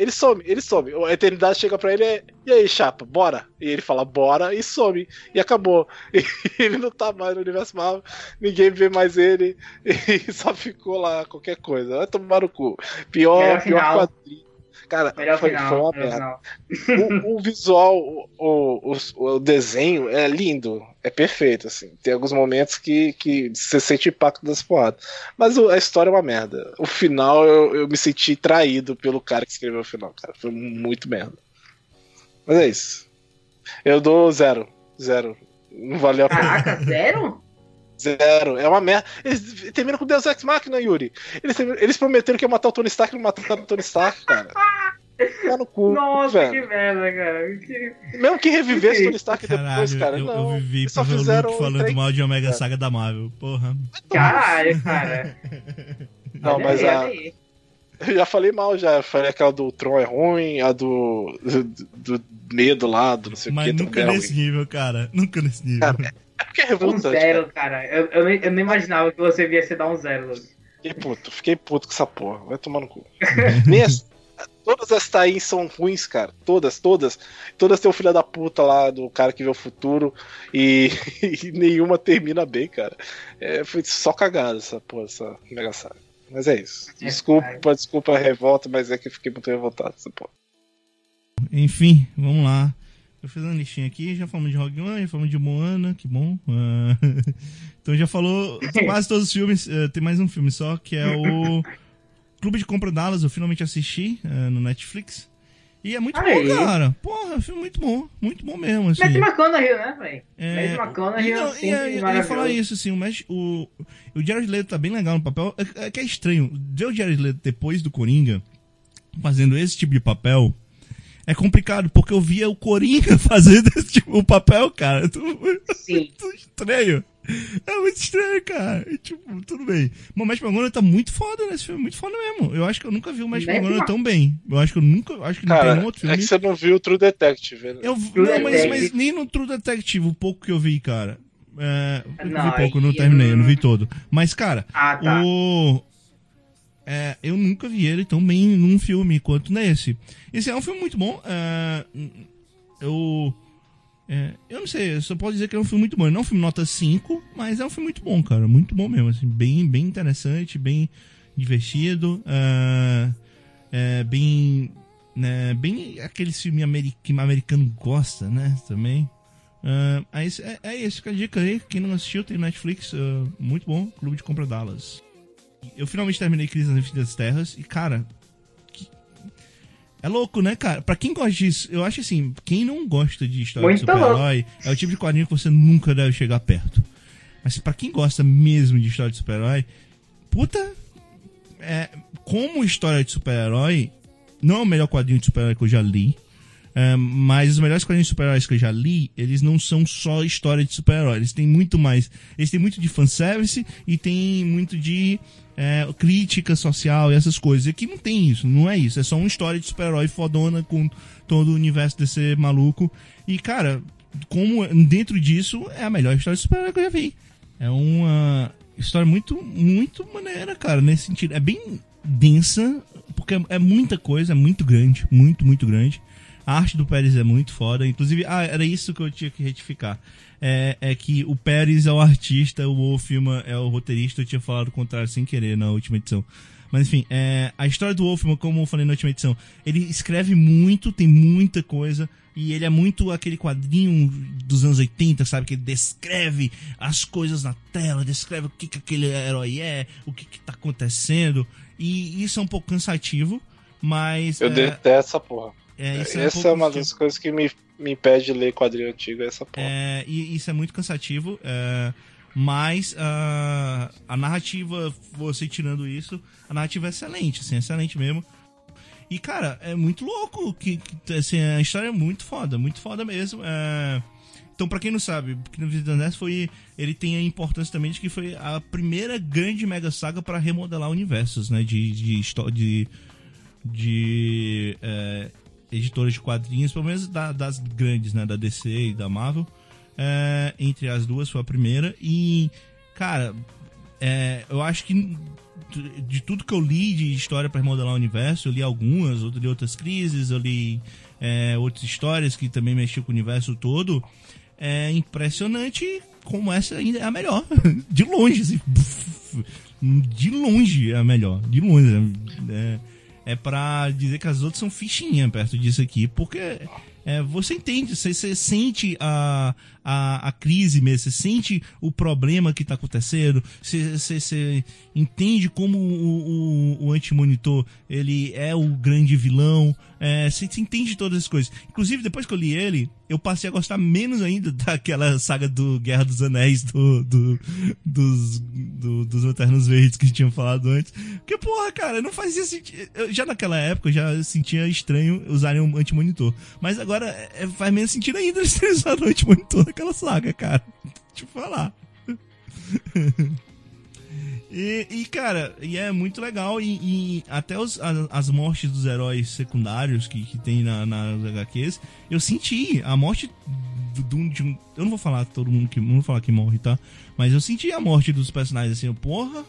Ele some, ele some. A eternidade chega pra ele e e aí, chapa, bora? E ele fala, bora, e some. E acabou. *laughs* E ele não tá mais no universo Marvel, ninguém vê mais ele, *laughs* e só ficou lá qualquer coisa. Vai tomar no cu. Pior, pior quadrinho. Cara, Melhor foi, final. foi uma merda. O, *laughs* o visual, o, o, o- desenho é lindo, é perfeito, assim. Tem alguns momentos que, que você sente o impacto das porradas. Mas a história é uma merda. O final, eu, eu me senti traído pelo cara que escreveu o final, cara. Foi muito merda. Mas é isso. Eu dou zero. Zero. Não valeu a pena. Caraca, zero? Zero. É uma merda. Eles terminam com Deus Ex Machina, Yuri. Eles, eles prometeram que ia matar o Tony Stark e não mataram o Tony Stark, cara. Tá no cu, Nossa, velho. que merda, cara. Que- Mesmo que revivesse Tony Stark depois, Caralho, cara. eu, não. eu vivi só fizeram Luke falando trem- mal de Omega É. Saga da Marvel. Porra. Caralho, *laughs* cara. Não, Olha mas aí, a- olha aí. Eu já falei mal, já. Eu falei que a do Tron é ruim, a do, do, do medo lá, do não sei o Mas que. nunca também é nesse ruim. nível, cara. Nunca nesse nível. Cara, É porque é um revoltante. cara. zero, cara. Eu, eu, nem, eu nem imaginava que você viesse dar um zero. Lucas. Fiquei puto, fiquei puto com essa porra. Vai tomar no cu. *laughs* Nem as- todas as tains são ruins, cara. Todas, todas. Todas tem o filho da puta lá do cara que vê o futuro e, *laughs* e nenhuma termina bem, cara. É, foi só cagada essa porra, essa mega saga. Mas é isso. É, Desculpa, desculpa a revolta, mas é que eu fiquei muito revoltado essa porra. Enfim, vamos lá. Eu fiz uma listinha aqui, já falamos de Rogue One, já falamos de Moana, que bom. Ah, *laughs* então já falou *laughs* quase todos os filmes. eh, tem mais um filme só, que é o Clube de Compra Dallas. Eu finalmente assisti eh, no Netflix. E é muito Aí. bom, cara. Porra, é um filme muito bom. Muito bom mesmo, assim. Matthew McConaughey, né, velho? É, Matthew McConaughey é não, eu- ia falar isso, assim, o, Matt- o, o Jared Leto tá bem legal no papel. É, é que é estranho. Ver o Jared Leto depois do Coringa fazendo esse tipo de papel é complicado, porque eu via o Coringa *laughs* fazendo esse tipo de papel, cara. *laughs* Sim. tudo estranho. É muito estranho, cara. E, tipo, tudo bem. Mas o Matt McConaughey tá muito foda nesse filme, muito foda mesmo. Eu acho que eu nunca vi o Matt McConaughey tão bem. Eu acho que eu nunca, acho que não Cara, tem um outro é filme. que você não viu o True Detective, né? Eu, True não, mas, Detective. mas nem no True Detective, o pouco que eu vi, cara. É, eu Não, vi pouco, eu não terminei, eu não não- vi todo. Mas, cara, Ah, tá. o. é, eu nunca vi ele tão bem num filme quanto nesse. Esse é um filme muito bom. é, eu. É, eu não sei, eu só posso dizer que é um filme muito bom. Não é um filme nota 5, mas é um filme muito bom, cara. Muito bom mesmo. Assim, bem, bem interessante, bem divertido. é, é, bem. Né, bem aquele filme ameri- que o americano gosta, né? Também. Ah, é, esse, é, é fica a dica aí. Quem não assistiu, tem Netflix. ah, muito bom. Clube de Compra Dallas. Eu finalmente terminei Crise nas Infinitas Terras. E, cara. É louco, né, cara? Pra quem gosta disso, eu acho assim: quem não gosta de história Muito de super-herói, é o tipo de quadrinho que você nunca deve chegar perto. Mas pra quem gosta mesmo de história de super-herói, puta. É, como história de super-herói, não é o melhor quadrinho de super-herói que eu já li. É, mas os melhores quadrinhos de super-heróis que eu já li, eles não são só história de super-herói. Eles têm muito mais. Eles têm muito de fanservice e tem muito de é, crítica social e essas coisas. E aqui não tem isso, não é isso. É só uma história de super-herói fodona com todo o universo desse maluco. E, cara, como dentro disso é a melhor história de super-herói que eu já vi. É uma história muito, muito maneira, cara, nesse sentido. É bem densa, porque é, é muita coisa, é muito grande, muito, muito grande. A arte do Pérez é muito foda. Inclusive, ah, era isso que eu tinha que retificar. É, é que o Pérez é o artista, o Wolfman é o roteirista. Eu tinha falado o contrário sem querer na última edição. Mas enfim, é, a história do Wolfman, como eu falei na última edição, ele escreve muito, tem muita coisa. E ele é muito aquele quadrinho dos anos 80, sabe? Que ele descreve as coisas na tela, descreve o que, que aquele herói é, o que, que tá acontecendo. E isso é um pouco cansativo, mas. Eu é, detesto essa porra. É, isso um essa é pouco uma das coisas que me, me impede de ler quadrinho antigo, é essa porra. é, e isso é muito cansativo, é, mas ah, a narrativa, você tirando isso, a narrativa é excelente, assim, excelente mesmo. E, cara, é muito louco. Que, que assim, a história é muito foda, muito foda mesmo. É... Então, pra quem não sabe, no Vida NES foi. Ele tem a importância também de que foi a primeira grande mega saga para remodelar universos, né? De. de, de, de é, editoras de quadrinhos, pelo menos da, das grandes, né? Da DC e da Marvel. É, entre as duas foi a primeira. E, cara, é, eu acho que de tudo que eu li de história para remodelar o universo, eu li algumas, eu li outras crises, eu li é, outras histórias que também mexiam com o universo todo. É impressionante como essa ainda é a melhor. *laughs* De longe, assim. *laughs* De longe é a melhor. De longe. É, é pra dizer que as outras são fichinha perto disso aqui, porque é, você entende, você, você sente a, a, a, crise mesmo, você sente o problema que está acontecendo, você, você, você, entende como o, o, o anti-monitor ele é o grande vilão, é, você, você entende todas as coisas. Inclusive, depois que eu li ele, eu passei a gostar menos ainda *laughs* daquela saga do Guerra dos Anéis, do, do dos, do, dos Eternos Verdes que tinham falado antes. Porque, porra, cara, não fazia sentido. Já naquela época eu já sentia estranho usarem um anti-monitor. Mas agora é, faz menos sentido ainda eles terem usado o anti-monitor naquela saga, cara. *laughs* Deixa eu falar. *laughs* E, e, cara, e é muito legal. E, e até os, as mortes dos heróis secundários que, que tem na, nas HQs, eu senti a morte de um, de um. Eu não vou falar todo mundo que. Não vou falar que morre, tá? Mas eu senti a morte dos personagens assim, porra.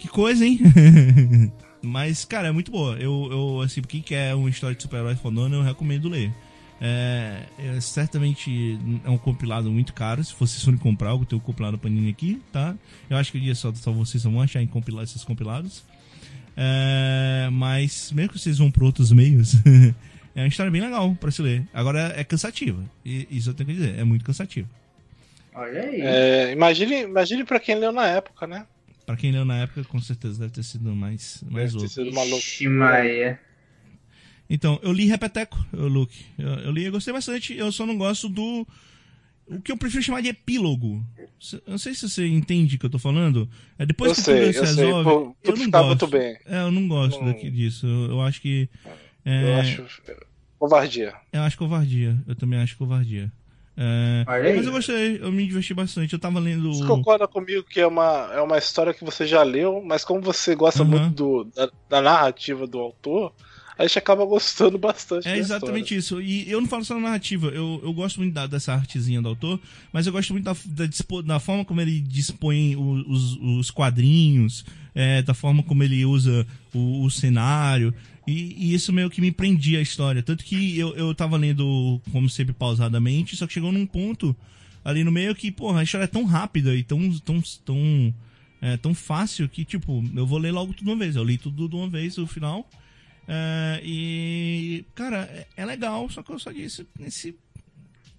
Que coisa, hein? *laughs* Mas, cara, é muito boa. Eu, eu assim, quem quer uma história de super-herói fodona, eu recomendo ler. É, é, certamente é um compilado muito caro. Se vocês forem comprar, eu tenho o compilado Panini aqui, tá? Eu acho que o dia só, só vocês vão achar em compilar esses compilados. É, mas mesmo que vocês vão por outros meios, *laughs* é uma história bem legal para se ler. Agora é cansativa. E, isso eu tenho que dizer, é muito cansativo. Olha aí. É, imagine, imagine para quem leu na época, né? Para quem leu na época, com certeza deve ter sido mais, mais deve louco. Ter sido uma Maria. Então, eu li Repeteco, Luke. Eu, eu li, eu gostei bastante. Eu só não gosto do. O que eu prefiro chamar de epílogo. Eu não sei se você entende o que eu tô falando. É depois eu que sei, tudo se resolve. Sei. Pô, eu não ficar gosto. muito bem. É, eu não gosto não... daqui disso. Eu, eu acho que. É... Eu acho. Covardia. Eu acho covardia. Eu também acho covardia. É... Mas eu gostei, eu me diverti bastante. Eu tava lendo. Você concorda comigo que é uma, é uma história que você já leu, mas como você gosta Uhum. muito do, da, da narrativa do autor, a gente acaba gostando bastante. É exatamente história. isso. E eu não falo só da narrativa, eu, eu gosto muito da, dessa artezinha do autor, mas eu gosto muito da, da, da forma como ele dispõe os, os quadrinhos, é, da forma como ele usa o, o cenário. E, e isso meio que me prendia a história. Tanto que eu, eu tava lendo, como sempre, pausadamente, só que chegou num ponto ali no meio que, porra, a história é tão rápida e tão. tão, tão é tão fácil que, tipo, eu vou ler logo tudo de uma vez. Eu li tudo de uma vez, o final. É, e, cara, é, é legal, só que eu só disse esse.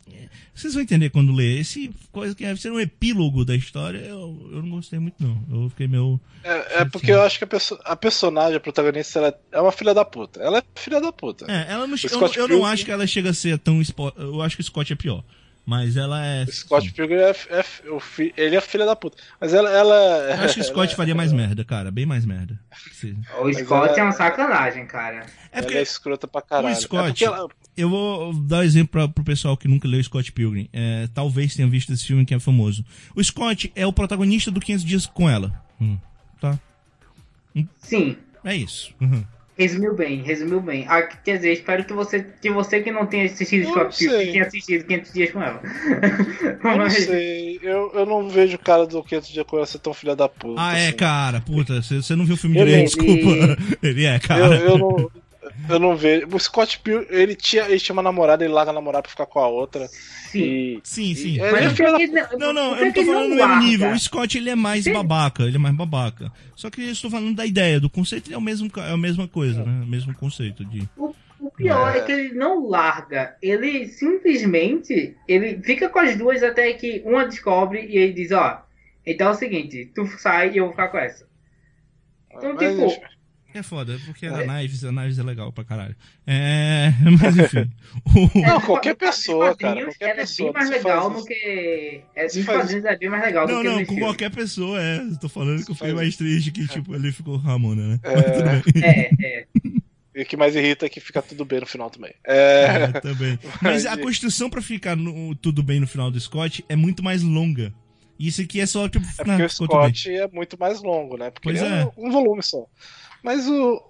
é, Vocês vão entender quando ler. Esse coisa que deve ser um epílogo da história, eu, eu não gostei muito, não. Eu fiquei meio. É, é porque eu acho que a, perso a personagem, a protagonista, ela é uma filha da puta. Ela é filha da puta. É, ela não, eu, eu não acho que ela chega a ser tão. Eu acho que o Scott é pior. Mas ela é. O Scott Pilgrim é, é- o fi- ele é filha da puta. Mas ela. ela Eu acho que o Scott ela- faria mais merda, cara. Bem mais merda. Sim. O Scott ela- é uma sacanagem, cara. É ela porque é escrota pra caralho. O Scott- É ela- eu vou dar um exemplo pra, pro pessoal que nunca leu Scott Pilgrim. É, talvez tenha visto esse filme que é famoso. O Scott é o protagonista do 500 Dias com Ela. Hum, tá. Sim, É isso. Uhum. Resumiu bem, resumiu bem. Ah, quer dizer, espero que você que, você que não tenha assistido Eu Scott não. Pilgrim tenha assistido 500 dias com ela. Eu não Mas- sei. Eu, eu não vejo o cara do 500 de Coisa ser tão filha da puta. Ah, é, assim. cara. Puta, você você não viu o filme Ele- direito, desculpa. *laughs* Ele é, Eu, cara. eu não. Eu não vejo. O Scott Pilgrim, ele tinha, ele tinha uma namorada, ele larga a namorada pra ficar com a outra. Sim. E. Sim, sim. e- é, ele é Não, não, eu não tô falando no mesmo larga? nível. O Scott, ele é mais Sim. babaca. Ele é mais babaca. Só que eu estou falando da ideia, do conceito, ele é, o mesmo, é a mesma coisa, né? O mesmo conceito de... O, o pior é. É. que ele não larga. Ele simplesmente ele fica com as duas até que uma descobre e ele diz, ó, então é o seguinte, tu sai e eu vou ficar com essa. Então, Mas, tipo, É foda, porque É. a Knives, a Knives é legal pra caralho. É, *laughs* mas enfim. O- Não, É, qualquer nos pessoa, cara, qualquer ela pessoa é bem mais legal do que. É, nos quadrinhos é bem mais legal Não, do que não, nos com qualquer pessoa, é. Tô falando que eu fiquei mais triste que, tipo, ele ficou Ramona, né? É. *laughs* Mas tudo bem. É, é. E o que mais irrita é que fica tudo bem no final também. É. É, também. *laughs* Mas a construção pra ficar no- tudo bem no final do Scott é muito mais longa. E Isso aqui é só tipo. É ah, porque o tudo bem. Scott é muito mais longo, né? Porque Pois ele é é. um volume só. Mas o.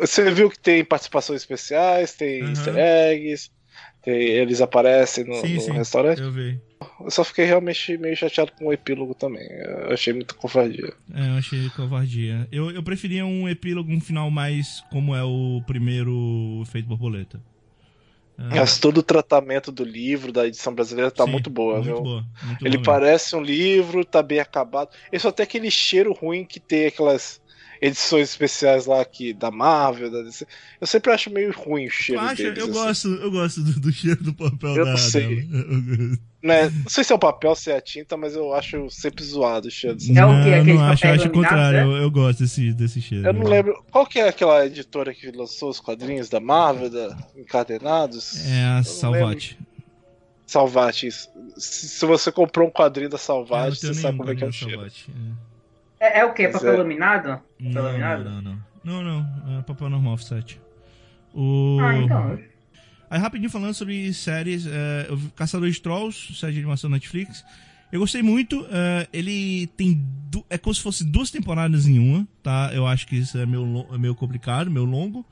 Você viu que tem participações especiais, tem Aham. easter eggs, tem- eles aparecem no, Sim, no sim. restaurante. Eu vi. Eu só fiquei realmente meio chateado com o epílogo também. Eu achei muito covardia. É, eu achei covardia. Eu, eu preferia um epílogo, um final mais como é o primeiro Feito Borboleta. É, Mas todo o tratamento do livro, da edição brasileira, tá sim, muito boa, muito viu? boa, muito Ele boa parece um livro, tá bem acabado. Ele só tem aquele cheiro ruim que tem aquelas edições especiais lá que, da Marvel, da DC. Eu sempre acho meio ruim o cheiro acha? deles. Eu assim. gosto, eu gosto do, do cheiro do papel Eu da, não sei. *laughs* Né? Não sei se é o papel, se é a tinta, mas eu acho sempre zoado o cheiro. dessa- É o Não, quê? eu Aqueles não acho, eu acho o contrário. é? Eu, eu gosto desse, desse cheiro. Eu não lembro. Qual que é aquela editora que lançou os quadrinhos da Marvel, da Encadenados? É a não Salvate. Salvate, isso. Se, se você comprou um quadrinho da Eu não Salvate, tenho você sabe como é que é o cheiro. Salvate. É, é o quê? Mas Papel é- laminado? É. Não, laminado? não, não, não. Não, não. É papel normal, offset. O... Ah, então. Aí rapidinho falando sobre séries, é, Caçador de Trolls, série de animação Netflix. Eu gostei muito. é, ele tem. du- É como se fosse duas temporadas em uma, tá? Eu acho que isso é meio, lo- é meio complicado, meio longo.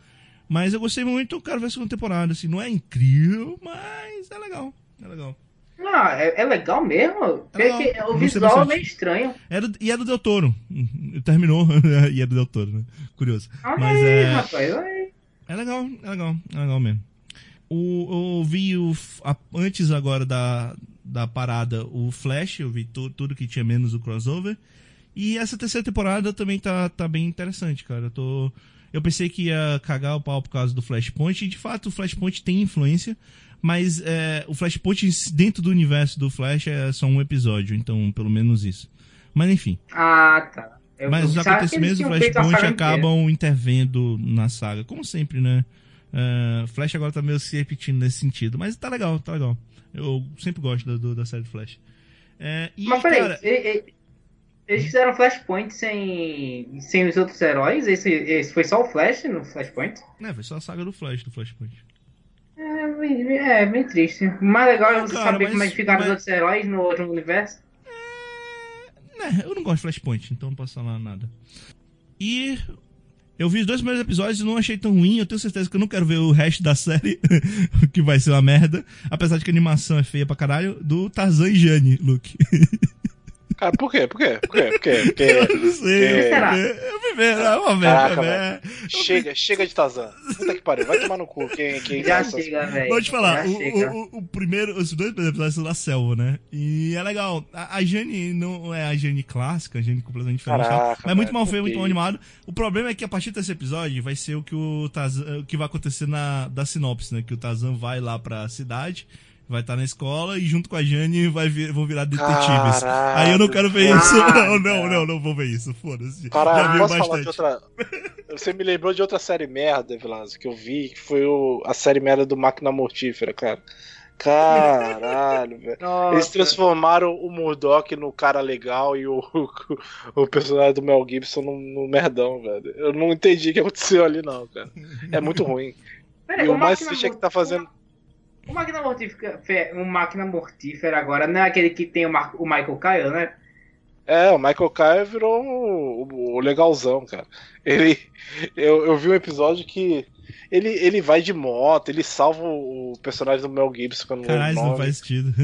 Mas eu gostei muito, eu quero ver a segunda temporada. Assim, não é incrível, mas é legal. É legal. Ah, é, é legal mesmo? É. Porque o visual é meio estranho. Era, e é do Del Toro. *laughs* Terminou *laughs* e é do Del Toro, né? Curioso. Olha Mas aí, é. rapaz. aí. É legal, é legal, é legal mesmo. O, eu vi o, a- antes agora da, da parada o Flash, eu vi tu- tudo que tinha menos o crossover. E essa terceira temporada também tá, tá bem interessante, cara. Eu, tô, eu pensei que ia cagar o pau por causa do Flashpoint, e de fato o Flashpoint tem influência, mas é, o Flashpoint dentro do universo do Flash é só um episódio, então pelo menos isso. Mas enfim. Ah, tá. Eu Mas os eles acontecimentos do Flashpoint inteira. acabam intervendo na saga, como sempre, né? É, Flash agora tá meio se repetindo nesse sentido, mas tá legal, tá legal. Eu sempre gosto da, do- da série do Flash. É, e, Mas peraí, cara, e- e- eles fizeram Flashpoint sem, sem os outros heróis? Esse, esse foi só o Flash no Flashpoint? né, foi só a saga do Flash, do Flashpoint. É, bem- é bem triste. O mais legal é você cara, saber mas- como é que ficaram mas- os outros heróis no outro universo. Né, eu não gosto de Flashpoint, então não posso falar nada. E eu vi os dois primeiros episódios e não achei tão ruim. Eu tenho certeza que eu não quero ver o resto da *laughs* série, que vai ser uma merda. Apesar de que a animação é feia pra caralho, do Tarzan e Jane, Luke. *laughs* Cara, por quê? Por quê? Por quê? Por quê? Porque *laughs* Eu não sei. É. Será? Ver, é uma merda, Caraca, né? chega, chega de Tarzan. Puta que pariu, vai tomar no cu. Quem, quem Já essas- chega, velho. Vou te falar, Já o, o, o, o primeiro, os dois primeiros episódios são da selva, né? E é legal. A, a Jane não é a Jane clássica, a Jane completamente diferente. tá? Caraca, mas é muito velho, mal por feito, muito mal animado. O problema é que a partir desse episódio vai ser o que o Tarzan, o que vai acontecer na da sinopse, né? Que o Tarzan vai lá pra cidade, vai estar na escola e junto com a Jane vai vir, vão virar detetives. Caralho, Aí eu não quero ver cara. isso. *laughs* Não, não, não, não vou ver isso. Foda-se. Caralho, posso falar bastante. de outra. Você me lembrou de outra série merda, Velasco, que eu vi, que foi o... a série merda do Máquina Mortífera, cara. Caralho, *laughs* velho. Eles transformaram o Murdoch no cara legal e o, o, personagem do Mel Gibson no, no merdão, velho. Eu não entendi o que aconteceu ali, não, cara. É muito ruim. Peraí, E o mais triste é que tá fazendo. O Máquina Mortífera, fe- um Máquina Mortífera agora não é aquele que tem o, Mar- o Michael Kyle, né? É, o Michael Kyle virou o, o legalzão, cara. Ele. Eu, eu vi um episódio que. Ele, ele vai de moto, ele salva o personagem do Mel Gibson quando Caralho, não faz sentido.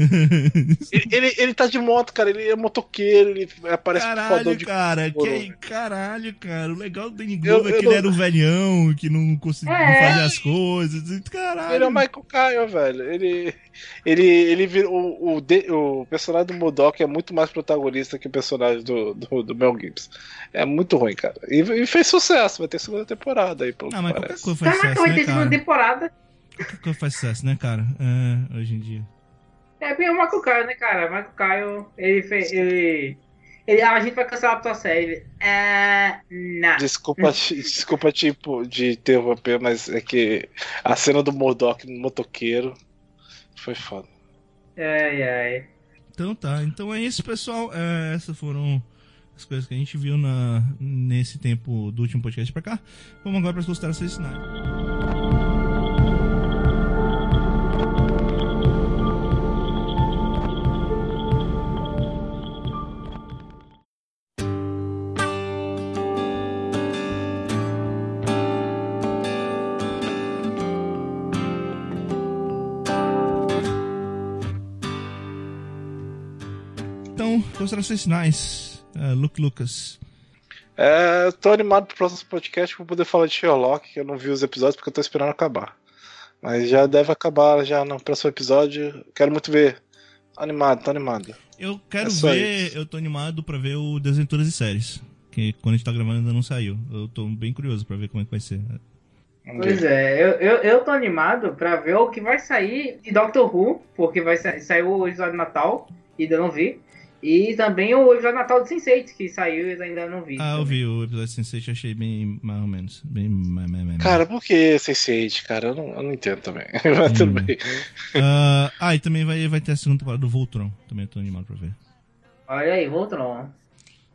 Ele, ele, ele tá de moto, cara, ele é motoqueiro, ele aparece com Caralho, de cara, couro, que, caralho, cara. O legal do Danny Glover é eu que ele não- era o velhão, que não conseguia É. fazer as coisas. Caralho. Ele é o Michael Kyle, velho. Ele. Ele, ele vira, o, o, o personagem do Modok é muito mais protagonista que o personagem do, do, do Mel Gibson. É muito ruim, cara. E, e fez sucesso, vai ter segunda temporada aí, pelo Ah, que mas qualquer parece. coisa faz Caraca, sucesso, vai né, ter segunda cara? temporada. Qualquer coisa faz sucesso, né, cara? É, hoje em dia. É bem o Michael Kyle, né, cara? Michael Kyle, ele fez. Ele, ele, ah, a gente vai cancelar a tua série. É. Não. Desculpa, *laughs* desculpa tipo, de interromper, mas é que a cena do Modok no motoqueiro foi foda. Ai, ai. Então tá, então é isso, pessoal. É, essas foram as coisas que a gente viu na, nesse tempo do último podcast pra cá. Vamos agora para as considerações finais. Considerações finais. Uh, Luke Lucas. É, eu tô animado pro próximo podcast pra poder falar de Sherlock, que eu não vi os episódios porque eu tô esperando acabar. Mas já deve acabar já no próximo episódio. Quero muito ver. Animado, tô animado. Eu quero é ver, isso. eu tô animado pra ver o Desventuras e Séries. Que quando a gente tá gravando ainda não saiu. Eu tô bem curioso pra ver como é que vai ser. Pois é, eu, eu, eu tô animado pra ver o que vai sair de Doctor Who, porque vai sair o episódio de Natal, e ainda não vi. E também o episódio Natal de Sense8, que saiu e ainda não vi. Ah, também. eu vi o episódio de Sense8 achei bem mais ou menos. Bem, mais, mais, mais. Cara, por que Sense8, cara? Eu não, eu não entendo também. *laughs* Mas tudo hum. bem. Uh, ah, e também vai, vai ter a segunda temporada do Voltron. Também tô animado pra ver. Olha aí, Voltron.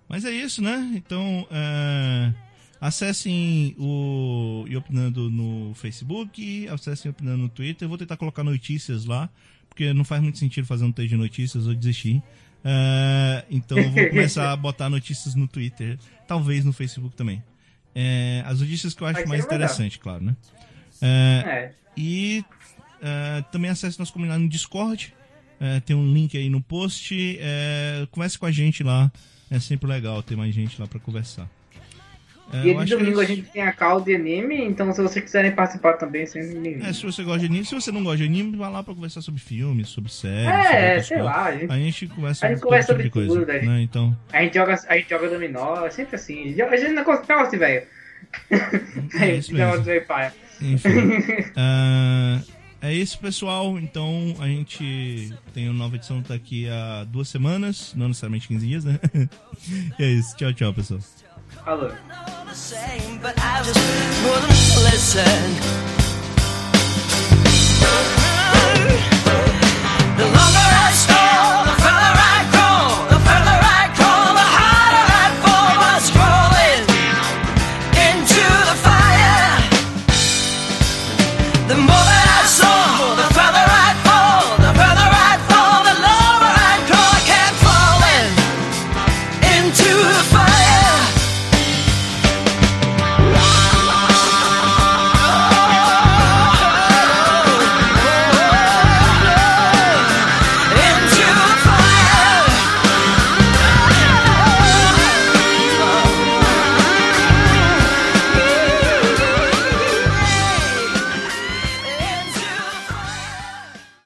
Mas é isso, né? Então, uh, acessem o e Opinando no Facebook, acessem Opinando no Twitter. Eu vou tentar colocar notícias lá, porque não faz muito sentido fazer um texto de notícias ou desistir. Uh, então eu vou começar *laughs* a botar notícias no Twitter, talvez no Facebook também. Uh, as notícias que eu acho mais interessante, claro, né? Uh, é. E também acesse nossa comunidade no Discord. tem um link aí no post. Uh, converse com a gente lá. É sempre legal ter mais gente lá para conversar. É, e de domingo é a gente tem a call de anime, então se vocês quiserem participar também, sem ninguém. É, se você gosta de anime, se você não gosta de anime, vá lá pra conversar sobre filmes, sobre séries. É, sobre sei coisas. lá. A gente, a gente conversa, a gente conversa sobre tipo tudo, coisa, né? Então... A gente joga, a gente joga dominó, é sempre assim. A gente não gosta assim, velho. É *laughs* isso mesmo. Enfim. uh, *laughs* é isso, pessoal. Então a gente tem uma nova edição daqui a duas semanas, não necessariamente 15 dias, né? *laughs* e é isso. Tchau, tchau, pessoal. I look. Listen. The longer I stall.